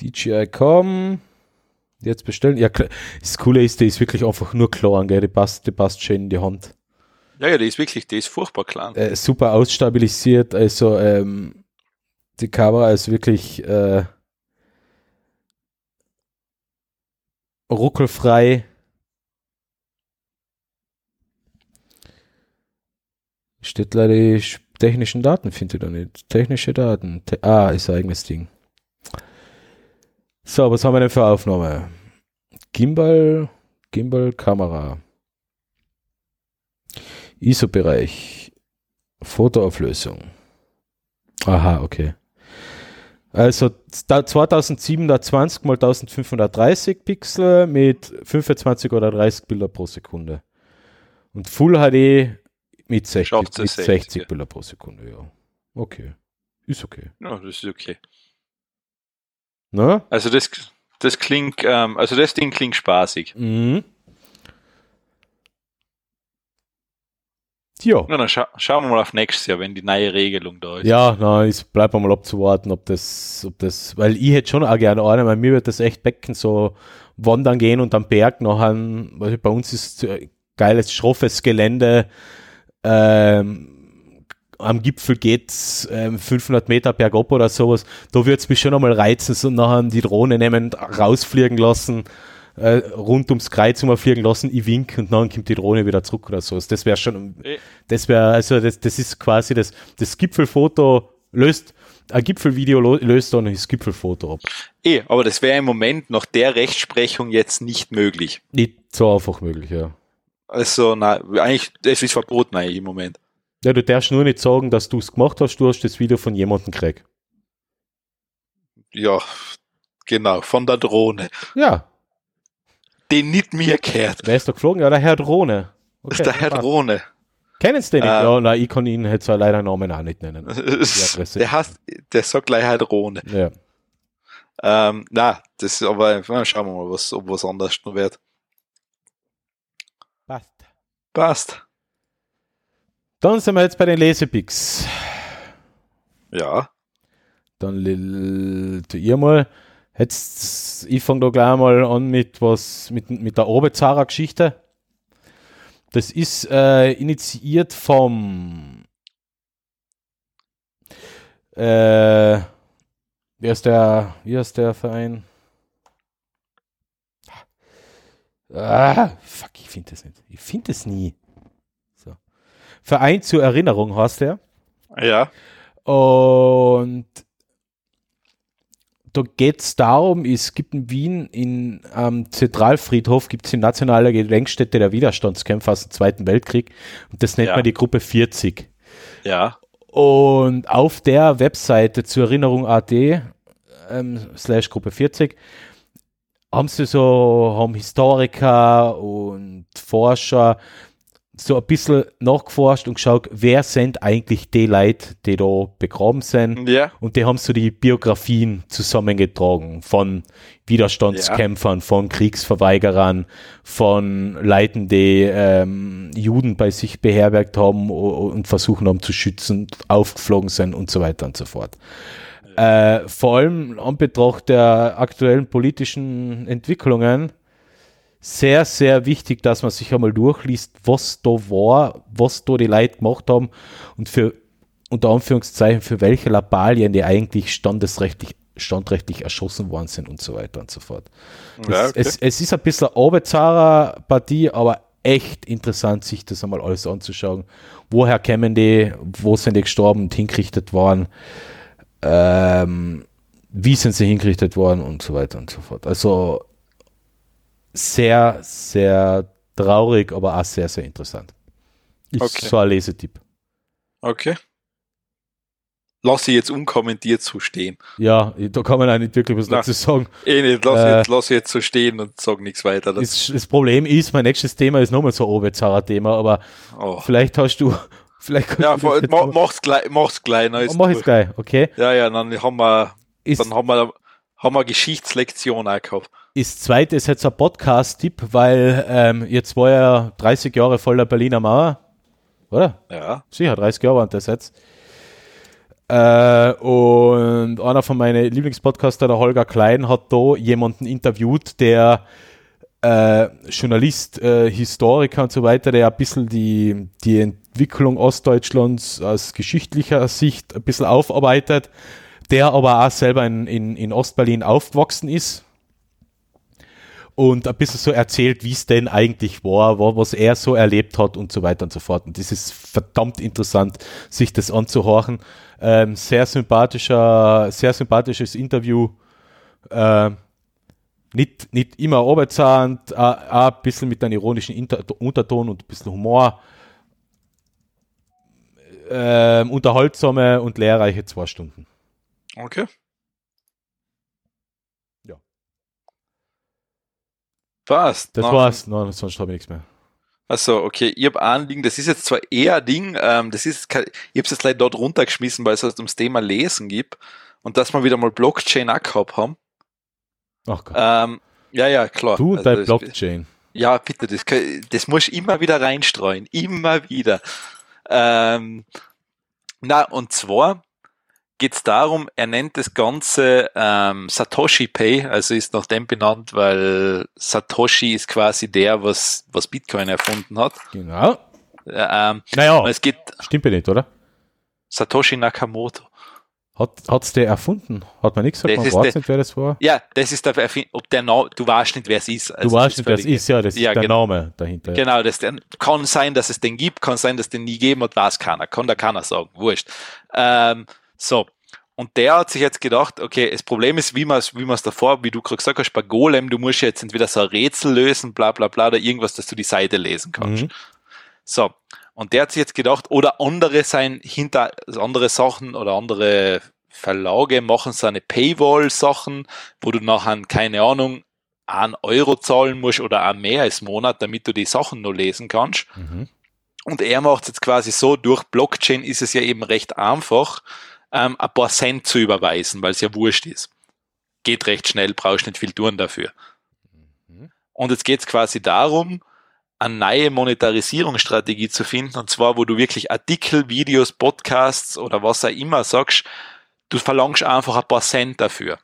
DJI.com. Jetzt bestellen. Ja, klar. das Coole ist, die ist wirklich einfach nur klar, gell? Die passt, die passt schön in die Hand. Ja, ja, die ist wirklich, die ist furchtbar klein. Äh, super ausstabilisiert, also ähm, die Kamera ist wirklich äh, ruckelfrei. Steht leider die sch- technischen Daten, finde ich da nicht. Technische Daten. Te ah, ist ein eigenes Ding. So, was haben wir denn für Aufnahme? Gimbal, Gimbal, Kamera. ISO-Bereich. Fotoauflösung. Aha, okay. Also da- 2720 mal 1530 Pixel mit 25 oder 30 Bilder pro Sekunde. Und Full HD mit 60, Schafft mit es 60 60, Bilder pro Sekunde, ja. Okay. Ist okay. Ja, das ist okay. Ne? Also das, das klingt, ähm, also das Ding klingt spaßig. Mhm. Ja. Ja, dann scha schauen wir mal auf nächstes Jahr, wenn die neue Regelung da ist. Ja, na, es bleibt mal abzuwarten, ob das, ob das, weil ich hätte schon auch gerne eine, weil mir wird das echt becken, so wandern gehen und am Berg nachher, weil bei uns ist geiles, schroffes Gelände, ähm, am Gipfel geht's ähm, 500 Meter bergab oder sowas, da würde es mich schon einmal reizen, so nachher die Drohne nehmen, rausfliegen lassen, äh, rund ums Kreuz fliegen lassen, ich wink und dann kommt die Drohne wieder zurück oder sowas. Das wäre schon, Eh. das wäre, also das, das ist quasi das, das Gipfelfoto löst, ein Gipfelvideo löst dann das Gipfelfoto ab. Eh, aber das wäre im Moment nach der Rechtsprechung jetzt nicht möglich. Nicht so einfach möglich, ja. Also, na, eigentlich, das ist verboten eigentlich im Moment. Ja, du darfst nur nicht sagen, dass du es gemacht hast, du hast das Video von jemandem gekriegt. Ja, genau, von der Drohne. Ja, Den nicht mir gehört. wer ist da geflogen? Ja, der Herr Drohne. Das ist der Herr. Drohne. Kennen Sie den nicht? Ähm. Ja, nein, ich kann ihn jetzt leider Namen auch nicht nennen. Der heißt, der sagt gleich Herr Drohne. Ja. Ähm, na, das ist aber, na, schauen wir mal, was, ob was anderes noch wird. Passt. Passt. Dann sind wir jetzt bei den Lesepicks. Ja. Dann tu ihr mal. Jetzt, ich fange da gleich mal an mit was, mit, mit der Orbezara-Geschichte. Das ist äh, initiiert vom äh, wie heißt der, wie heißt der Verein? Ah, fuck, ich finde das nicht. Ich finde das nie. So. Verein zur Erinnerung heißt der. Ja. Und da geht es darum, es gibt in Wien in, am Zentralfriedhof gibt es die nationale Gedenkstätte der Widerstandskämpfer aus dem Zweiten Weltkrieg und das nennt Ja. man die Gruppe 40. Ja. Und auf der Webseite zur Erinnerung AD ähm, slash Gruppe 40 haben sie so, haben Historiker und Forscher so ein bisschen nachgeforscht und geschaut, wer sind eigentlich die Leute, die da begraben sind. Ja. Und die haben so die Biografien zusammengetragen von Widerstandskämpfern, von Kriegsverweigerern, von Leuten, die ähm, Juden bei sich beherbergt haben und versuchen haben zu schützen, aufgeflogen sind und so weiter und so fort. Äh, vor allem an Betracht der aktuellen politischen Entwicklungen sehr, sehr wichtig, dass man sich einmal durchliest, was da war, was da die Leute gemacht haben und für unter Anführungszeichen, für welche Lappalien die eigentlich standesrechtlich, standrechtlich erschossen worden sind und so weiter und so fort. Ja, es, okay. es, es ist ein bisschen eine bizarre Partie, aber echt interessant, sich das einmal alles anzuschauen. Woher kämen die, wo sind die gestorben und hingerichtet worden, ähm, wie sind sie hingerichtet worden und so weiter und so fort. Also sehr, sehr traurig, aber auch sehr, sehr interessant. Ist Okay. so ein Lesetipp. Okay. Lass ich jetzt unkommentiert so stehen. Ja, da kann man auch nicht wirklich was dazu sagen. Eh nicht, lass, Äh. jetzt, lass ich jetzt so stehen und sag nichts weiter. Das, Das, Problem ist, mein nächstes Thema ist nochmal so ein bizarrer Thema, aber oh. vielleicht hast du, vielleicht Ja, jetzt ma, mach's gleich, mach's dann ist mach durch. gleich, okay? Ja, ja, dann haben wir, Ist, dann haben wir, haben wir Geschichtslektion auch gehabt. Ist zweite ist jetzt ein Podcast-Tipp, weil ähm, jetzt war ja 30 Jahre voll der Berliner Mauer, oder? Ja. Sicher, 30 Jahre waren das jetzt. Äh, und einer von meinen Lieblingspodcaster, der Holger Klein, hat da jemanden interviewt, der äh, Journalist, äh, Historiker und so weiter, der ein bisschen die, die Entwicklung Ostdeutschlands aus geschichtlicher Sicht ein bisschen aufarbeitet, der aber auch selber in, in, in Ostberlin aufgewachsen ist und ein bisschen so erzählt, wie es denn eigentlich war, wa- was er so erlebt hat und so weiter und so fort. Und das ist verdammt interessant, sich das anzuhorchen. Ähm, sehr sympathischer, sehr sympathisches Interview. Ähm, nicht, nicht immer auch ein bisschen mit einem ironischen Inter Unterton und ein bisschen Humor. Ähm, unterhaltsame und lehrreiche zwei Stunden. Okay. Ja. Passt. Das Nach- war's. Nein, sonst habe ich nichts mehr. Achso, okay. Ich habe ein Ding, das ist jetzt zwar eher ein Ding, ähm, das ist, ich habe es jetzt leider dort runtergeschmissen, weil es halt ums Thema Lesen gibt und dass wir wieder mal Blockchain auch gehabt haben. Ach Gott. Ähm, ja, ja, klar. du und Also dein Blockchain. Ja, bitte, das, das muss ich immer wieder reinstreuen. Immer wieder. Ähm, na, und zwar geht es darum, er nennt das Ganze ähm, Satoshi Pay, also ist nach dem benannt, weil Satoshi ist quasi der, was, was Bitcoin erfunden hat. Genau. Ähm, Naja, es geht stimmt ja nicht, oder? Satoshi Nakamoto. Hat hat's der erfunden? Hat man nicht gesagt, man ist weiß nicht, wer das war? Ja, das ist der Erfind ob der Name, du weißt nicht, wer es ist. Du Also weißt das nicht, wer es ist, ja, das ist Ja, der genau. Name dahinter. Genau, das der, kann sein, dass es den gibt, kann sein, dass den nie geben hat, weiß keiner, kann da keiner sagen, wurscht. Ähm, so. Und der hat sich jetzt gedacht, okay, das Problem ist, wie man es wie man's davor, wie du gerade gesagt hast, bei Golem, du musst jetzt entweder so ein Rätsel lösen, bla bla bla, oder irgendwas, dass du die Seite lesen kannst. Mhm. So. Und der hat sich jetzt gedacht, oder andere sein hinter, also andere Sachen oder andere Verlage machen so eine Paywall-Sachen, wo du nachher, keine Ahnung, einen Euro zahlen musst oder auch mehr als Monat, damit du die Sachen nur lesen kannst. Mhm. Und er macht es jetzt quasi so, durch Blockchain ist es ja eben recht einfach, ähm, ein paar Cent zu überweisen, weil es ja wurscht ist. Geht recht schnell, brauchst nicht viel tun dafür. Mhm. Und jetzt geht es quasi darum, eine neue Monetarisierungsstrategie zu finden, und zwar, wo du wirklich Artikel, Videos, Podcasts oder was auch immer sagst, du verlangst einfach ein paar Cent dafür.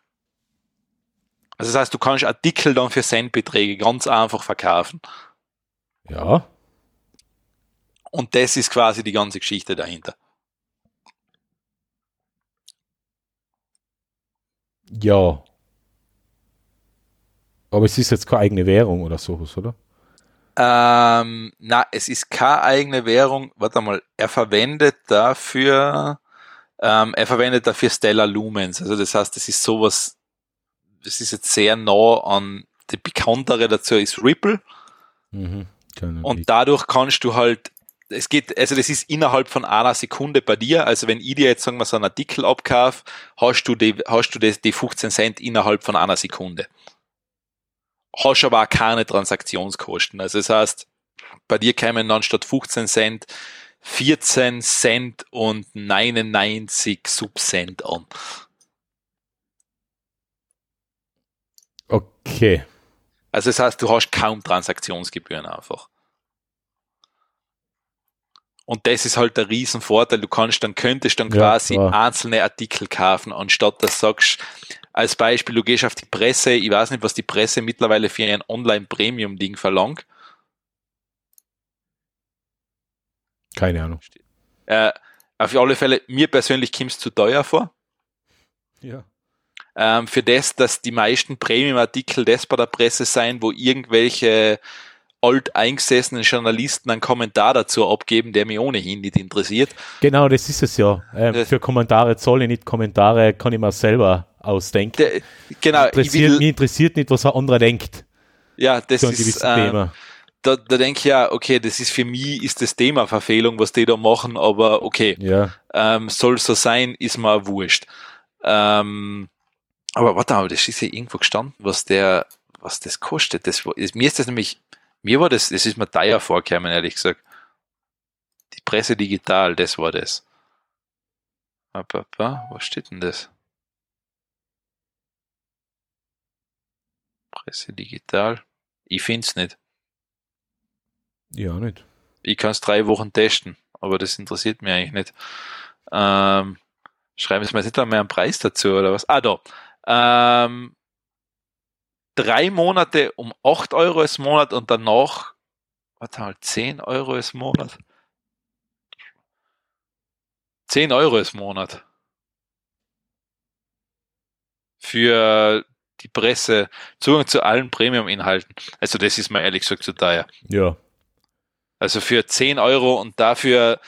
Also das heißt, du kannst Artikel dann für Centbeträge ganz einfach verkaufen. Ja, Und das ist quasi die ganze Geschichte dahinter. Ja. Aber es ist jetzt keine eigene Währung oder sowas, oder? Ähm, na, es ist keine eigene Währung. Warte mal, er verwendet dafür, ähm, er verwendet dafür Stellar Lumens. Also das heißt, das ist sowas, das ist jetzt sehr nah an, die bekanntere dazu ist Ripple. Mhm. Und dadurch kannst du halt, es geht, also das ist innerhalb von einer Sekunde bei dir. Also wenn ich dir jetzt, sagen wir, so einen Artikel abkaufe, hast du die, hast du das, die 15 Cent innerhalb von einer Sekunde. Hast aber auch keine Transaktionskosten. Also das heißt, bei dir kämen dann statt 15 Cent 14 Cent und 99 Subcent an. Okay. Also das heißt, du hast kaum Transaktionsgebühren einfach. Und das ist halt der Riesenvorteil. Du kannst dann, könntest dann Ja, quasi klar. einzelne Artikel kaufen, anstatt dass du sagst, als Beispiel, du gehst auf die Presse, ich weiß nicht, was die Presse mittlerweile für ein Online-Premium-Ding verlangt. Keine Ahnung. Äh, auf alle Fälle, mir persönlich kommt es zu teuer vor. Ja. ähm, für das, dass die meisten Premium-Artikel das bei der Presse sein, wo irgendwelche alt eingesessenen Journalisten einen Kommentar dazu abgeben, der mich ohnehin nicht interessiert. Genau, das ist es ja. Ähm, Das- für Kommentare zahle ich nicht Kommentare, kann ich mir selber ausdenken. Der, genau, ich interessiert, will, mich interessiert nicht, was ein anderer denkt. ja, das ein ist, gewisses äh, Thema. da, da denke ich ja, okay, das ist für mich ist das Thema Verfehlung, was die da machen, aber okay, Ja. ähm, soll so sein, ist mir wurscht. Ähm, aber warte mal, das ist ja irgendwo gestanden, was der, was das kostet. Das, ist- mir ist das nämlich, mir war das, das ist mir teuer vorgekommen, ehrlich gesagt. Die Presse digital, das war das. Was steht denn das? Presse digital. Ich find's nicht. Ja, nicht. Ich kann es drei Wochen testen, aber das interessiert mich eigentlich nicht. Ähm, schreiben Sie mir jetzt nicht einmal einen Preis dazu oder was? Ah, da. Ähm, drei Monate um 8 Euro im Monat und danach, warte mal, 10 Euro im Monat. 10 Euro im Monat. Für die Presse, Zugang zu allen Premium-Inhalten. Also das ist mir ehrlich gesagt zu teuer. Ja. Also für 10 Euro und dafür,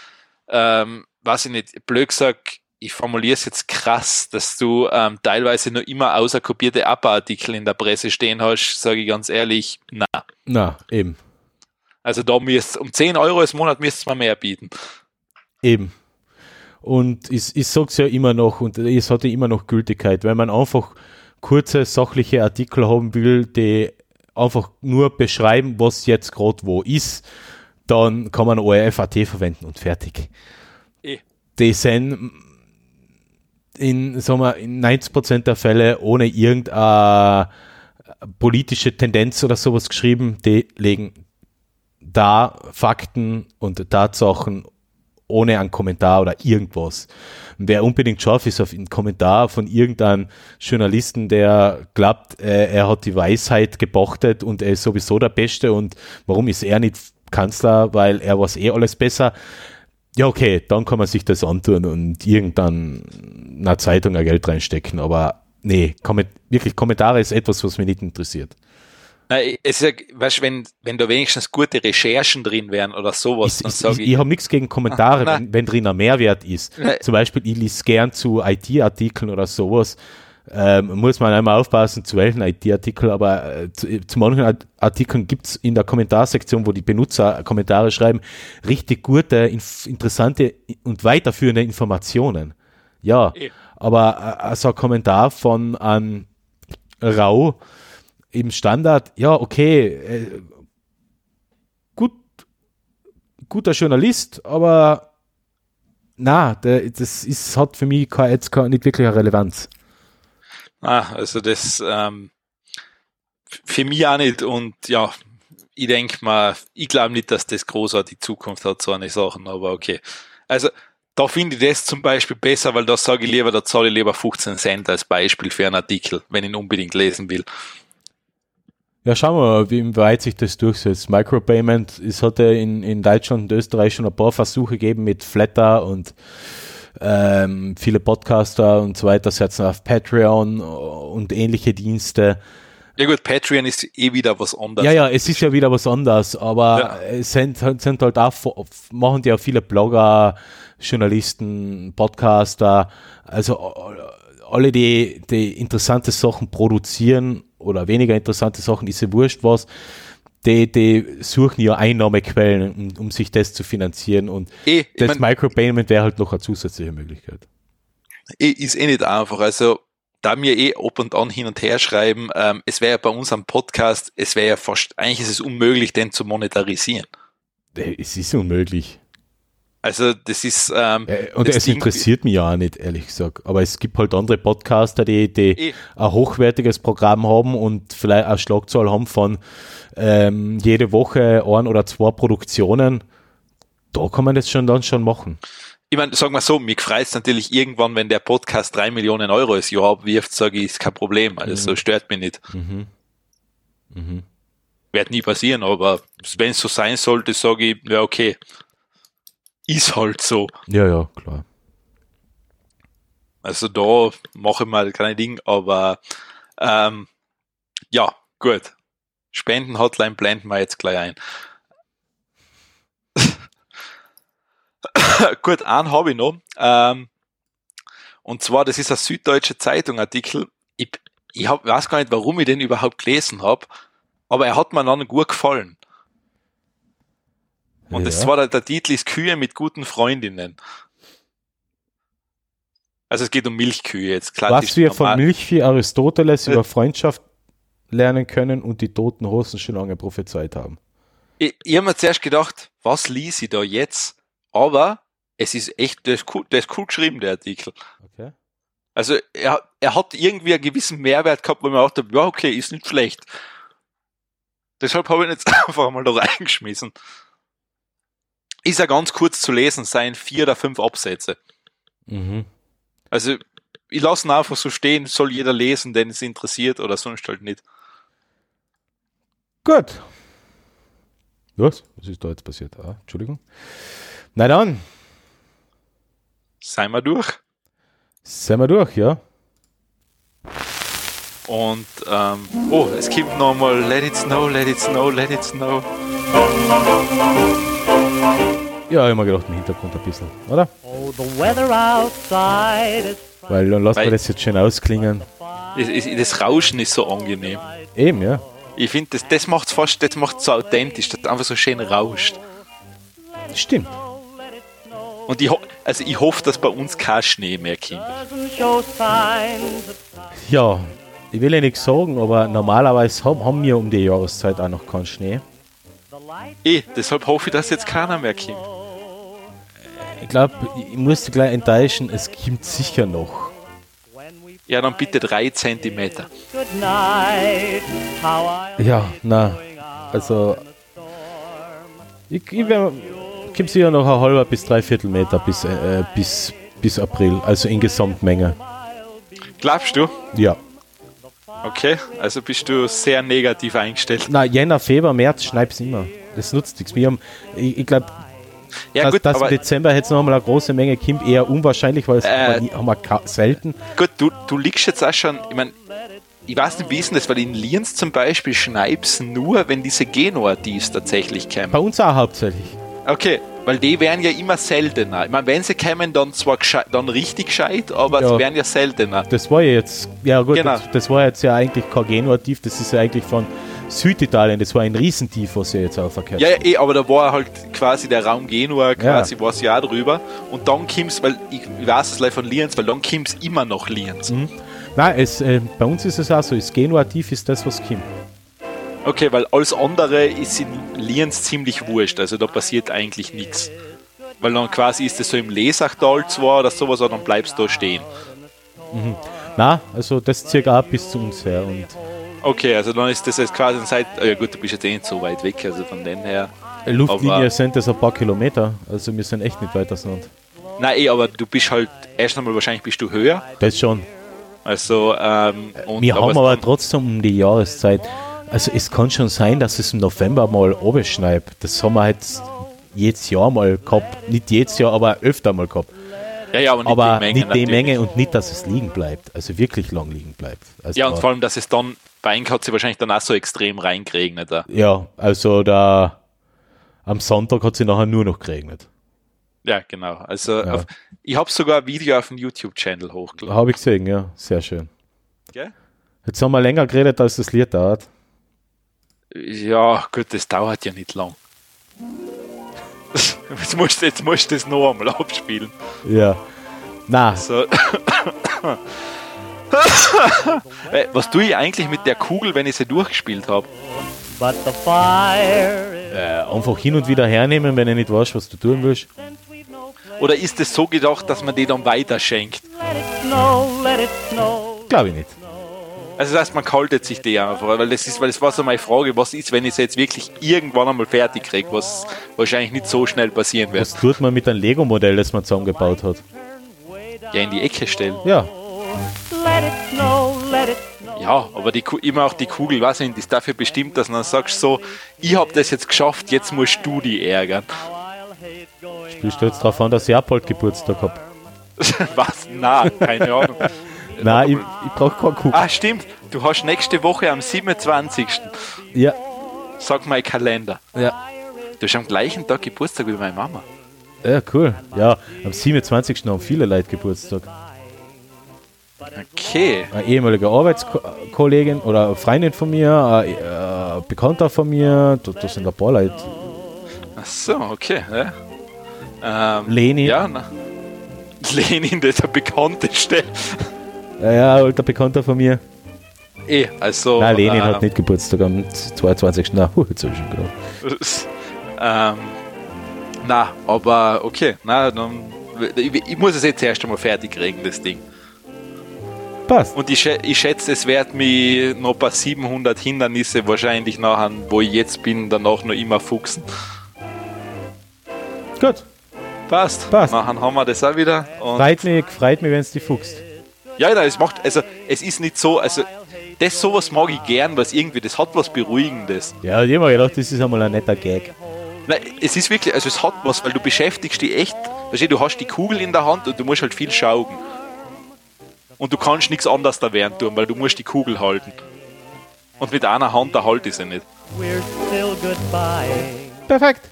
ähm, weiß ich nicht, blöd gesagt, ich formuliere es jetzt krass, dass du ähm, teilweise nur immer außerkopierte APA-Artikel in der Presse stehen hast, sage ich ganz ehrlich, na. Na, eben. Also da müsst um 10 Euro im Monat müsst mir mehr bieten. Eben. Und ich, ich sage es ja immer noch, und es hat ja immer noch Gültigkeit, wenn man einfach kurze, sachliche Artikel haben will, die einfach nur beschreiben, was jetzt gerade wo ist, dann kann man ORF.at verwenden und fertig. Eh. Die sind in, sagen wir, in 90% der Fälle ohne irgendeine politische Tendenz oder sowas geschrieben, die legen da Fakten und Tatsachen ohne einen Kommentar oder irgendwas. Und wer unbedingt scharf ist auf einen Kommentar von irgendeinem Journalisten, der glaubt, äh, er hat die Weisheit gepachtet und er ist sowieso der Beste und warum ist er nicht Kanzler, weil er weiß eh alles besser. Ja, okay, dann kann man sich das antun und irgendwann einer Zeitung ein Geld reinstecken, aber nee, Komment wirklich Kommentare ist etwas, was mich nicht interessiert. Es ist ja, weißt, wenn, wenn da wenigstens gute Recherchen drin wären oder sowas, ich, ich. Ich, ich habe nichts gegen Kommentare, wenn, wenn drin ein Mehrwert ist. Nein. Zum Beispiel, ich lese gern zu IT-Artikeln oder sowas. Ähm, muss man einmal aufpassen, zu welchen IT-Artikel, aber äh, zu, zu, manchen Artikeln gibt es in der Kommentarsektion, wo die Benutzer Kommentare schreiben, richtig gute, inf interessante und weiterführende Informationen. Ja, e. aber äh, also ein Kommentar von einem Rau, im Standard, ja, okay, äh, gut, guter Journalist, aber na, das ist, hat für mich keine, jetzt keine, nicht wirklich eine Relevanz. Ah, also das ähm, für mich auch nicht und ja, ich denke mal, ich glaube nicht, dass das großartig Zukunft hat, so eine Sachen, aber okay. Also da finde ich das zum Beispiel besser, weil da sage ich lieber, da zahle ich lieber 15 Cent als Beispiel für einen Artikel, wenn ich ihn unbedingt lesen will. Ja, schauen wir mal, wie weit sich das durchsetzt. Micropayment, es hat ja in, in Deutschland und Österreich schon ein paar Versuche gegeben mit Flatter und ähm, viele Podcaster und so weiter setzen auf Patreon und ähnliche Dienste. Ja gut, Patreon ist eh wieder was anderes. Ja, ja, es ist ja wieder was anderes, aber ja. es sind, sind halt auch, machen die auch viele Blogger, Journalisten, Podcaster, also alle, die, die interessante Sachen produzieren oder weniger interessante Sachen, ist ja wurscht was, die, die suchen ja Einnahmequellen, um, um sich das zu finanzieren und eh, das mein, Micropayment wäre halt noch eine zusätzliche Möglichkeit. Eh, ist eh nicht einfach, also da mir eh ab und an hin und her schreiben, ähm, es wäre ja bei uns am Podcast, es wäre ja fast, eigentlich ist es unmöglich, den zu monetarisieren. Äh, es ist unmöglich. Also das ist ähm, äh, und es interessiert mich ja auch nicht ehrlich gesagt. Aber es gibt halt andere Podcaster, die, die eh. ein hochwertiges Programm haben und vielleicht eine Schlagzahl haben von ähm, jede Woche ein oder zwei Produktionen. Da kann man das schon dann schon machen. Ich meine, sagen wir so, mich freut es natürlich irgendwann, wenn der Podcast drei Millionen Euro das Jahr abwirft, sage ich, ist kein Problem. Also mhm. stört mich nicht. Mhm. Mhm. Wird nie passieren, aber wenn es so sein sollte, sage ich, ja okay, ist halt so. Ja, ja, klar. Also da mache ich mal keine Ding, aber ähm, ja, gut. Spenden-Hotline blenden wir jetzt gleich ein. gut, einen habe ich noch. Ähm, und zwar, das ist ein Süddeutsche Zeitung Artikel. Ich, ich hab, weiß gar nicht, warum ich den überhaupt gelesen habe, aber er hat mir dann gut gefallen. Und ja. das war der, der Titel ist Kühe mit guten Freundinnen. Also es geht um Milchkühe jetzt. Klar, Was wir normal. von Milchvieh Aristoteles über Freundschaft lernen können und die toten Russen schon lange prophezeit haben. Ich, ich habe mir zuerst gedacht, was lies ich da jetzt? Aber es ist echt, der ist cool, der ist cool geschrieben, der Artikel. Okay. Also er, er hat irgendwie einen gewissen Mehrwert gehabt, wo man auch dachte, ja okay, ist nicht schlecht. Deshalb habe ich ihn jetzt einfach mal da reingeschmissen ist ja ganz kurz zu lesen, seien vier oder fünf Absätze. Mhm. Also, ich lasse ihn einfach so stehen, soll jeder lesen, den es interessiert oder sonst halt nicht. Gut. Was? Was ist da jetzt passiert? Ah, Entschuldigung. Na dann. Seien wir durch. Seien wir durch, ja. Und, ähm, oh, es gibt nochmal Let it snow, let it snow, let it snow. Ja, ich habe mir gedacht, im Hintergrund ein bisschen, oder? Oh, Weil dann lassen wir das jetzt schön ausklingen. Das, das Rauschen ist so angenehm. Eben, ja. Ich finde, das, das macht es fast das macht's so authentisch, das einfach so schön rauscht. Stimmt. Und ich, also ich hoffe, dass bei uns kein Schnee mehr kommt. Ja, ich will ja nichts sagen, aber normalerweise haben wir um die Jahreszeit auch noch keinen Schnee. Eh, deshalb hoffe ich, dass jetzt keiner mehr kommt. Ich glaube, ich muss gleich enttäuschen, es kommt sicher noch. Ja, dann bitte drei Zentimeter. Ja, na, also ich, ich wär, kommt sicher noch ein halber bis dreiviertel Meter bis, äh, bis, bis April, also in Gesamtmenge. Glaubst du? Ja. Okay, also bist du sehr negativ eingestellt. Na, Jänner, Februar, März schneib's immer. Das nutzt nichts. Wir haben, ich, ich glaube, Ja dass, gut, dass aber im Dezember jetzt noch mal eine große Menge kommt, eher unwahrscheinlich, weil es Äh. haben wir, selten. gut, du, du liegst jetzt auch schon, ich meine, ich weiß nicht, wie ist denn das, weil in Lienz zum Beispiel schneibst nur, wenn diese Genua-Dies tatsächlich Bei kämen. uns auch hauptsächlich. Okay, weil die wären ja immer seltener. Ich meine, wenn sie kämen, dann zwar dann richtig gescheit, aber Ja. sie wären ja seltener. Das war ja jetzt, ja gut, Genau. das, das war jetzt ja eigentlich kein Genua-Tief, das ist ja eigentlich von Süditalien, das war ein Riesentief, was ja jetzt aufgehört Ja, ja, eh, aber da war halt quasi der Raum Genua, quasi war ja auch drüber. Und dann kommst weil ich, ich weiß es leider von Lienz, weil dann kommst immer noch Lienz. Nein, es, äh, bei uns ist es auch so, das Genua-Tief ist das, was kommt. Okay, weil alles andere ist in Lienz ziemlich wurscht, also da passiert eigentlich nichts. Weil dann quasi ist es so im Lesachtal zwar oder sowas, aber dann bleibst du da stehen. Na, also das circa auch bis zu uns her. Und Okay, also dann ist das jetzt quasi eine Zeit, ja gut, du bist jetzt eh nicht so weit weg, also von dem her. Luftlinie Aber- sind das ein paar Kilometer, also wir sind echt nicht weit auseinander. Nein, eh, aber du bist halt, erst einmal wahrscheinlich bist du höher, Das schon. also ähm, Wir haben aber trotzdem um die Jahreszeit, also es kann schon sein, dass es im November mal oben schneit. Das haben wir jetzt jedes Jahr mal gehabt. Nicht jedes Jahr, aber öfter mal gehabt. ja, ja, aber nicht aber die Menge. nicht die. Menge und nicht, dass es liegen bleibt. Also wirklich lang liegen bleibt. Also Ja, und vor allem, dass es dann, Ihnen hat sie wahrscheinlich dann auch so extrem reingeregnet. da. ja, also da am Sonntag hat sie nachher nur noch geregnet. Ja, genau. Also Ja. Auf, ich habe sogar ein Video auf dem YouTube-Channel hochgeladen. Habe ich gesehen, ja, sehr schön. Gell? Jetzt haben wir länger geredet, als das Lied dauert. Ja, gut, das dauert ja nicht lang. Jetzt musst, du- jetzt musst du das noch einmal abspielen. Ja. Na, So. Äh, Was tue ich eigentlich mit der Kugel, wenn ich sie durchgespielt habe? But the fire is äh, einfach hin und wieder hernehmen, wenn du nicht weißt, was du tun willst. Oder ist es so gedacht, dass man die dann weiterschenkt? Glaube ich nicht. Also das heißt, man kaltet sich die einfach, weil das ist, weil das war so meine Frage, was ist, wenn ich sie jetzt wirklich irgendwann einmal fertig kriege, was wahrscheinlich nicht so schnell passieren wird. Was tut man mit einem Lego-Modell, das man zusammengebaut hat? Ja, in die Ecke stellen. Ja, Let it snow, let it snow. Ja, aber die, immer auch die Kugel, was nicht, ist dafür bestimmt, dass du dann sagst so, ich habe das jetzt geschafft, jetzt musst du die ärgern. spielst du jetzt darauf an, dass ich auch bald Geburtstag habe? was? Na, keine Ahnung. Nein, ich, ich brauche keine Kugel. Ah, stimmt. Du hast nächste Woche am 27. Ja, Sag mein Kalender. ja. Du hast am gleichen Tag Geburtstag wie meine Mama. Ja, cool. Ja, am 27. haben viele Leute Geburtstag. Okay. Eine ehemalige Arbeitskollegin oder Freundin von mir, ein äh, Bekannter von mir, da, da sind ein paar Leute. Ach so, okay. Ja. Ähm, Leni. Ja, na. Lenin, das ist der bekannteste. Ja, ja, alter Bekannter von mir. Eh, also. Nein, Lenin äh, hat nicht Geburtstag am 22. Na, huh, jetzt hab ich schon gedacht. ähm, na, aber okay. Na, dann, ich, ich muss es jetzt erst einmal fertig kriegen, das Ding. Passt. Und ich, ich schätze, es wird mich noch ein paar 700 Hindernisse wahrscheinlich nachher, wo ich jetzt bin, danach noch immer fuchsen. Gut. Passt. Passt. Nachher haben wir das auch wieder. Freut mich, freut mich, wenn es dich fuchst. ja, ja, es macht, also es ist nicht so, also das sowas mag ich gern, was irgendwie, das hat was Beruhigendes. Ja, ich hab mir gedacht, das ist einmal ein netter Gag. Nein, es ist wirklich, also es hat was, weil du beschäftigst dich echt, du, du hast die Kugel in der Hand und du musst halt viel schaugen. Und du kannst nichts anderes da während tun, weil du musst die Kugel halten. Und mit einer Hand, da halte ich sie nicht. We're still goodbye. Perfekt.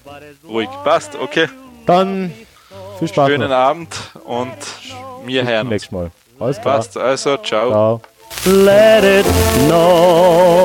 Ruhig, passt, okay. Dann viel Spaß Schönen noch. Abend und wir Bis hören nächsten Mal. Alles klar. Passt, also, ciao. Ciao. Let it snow.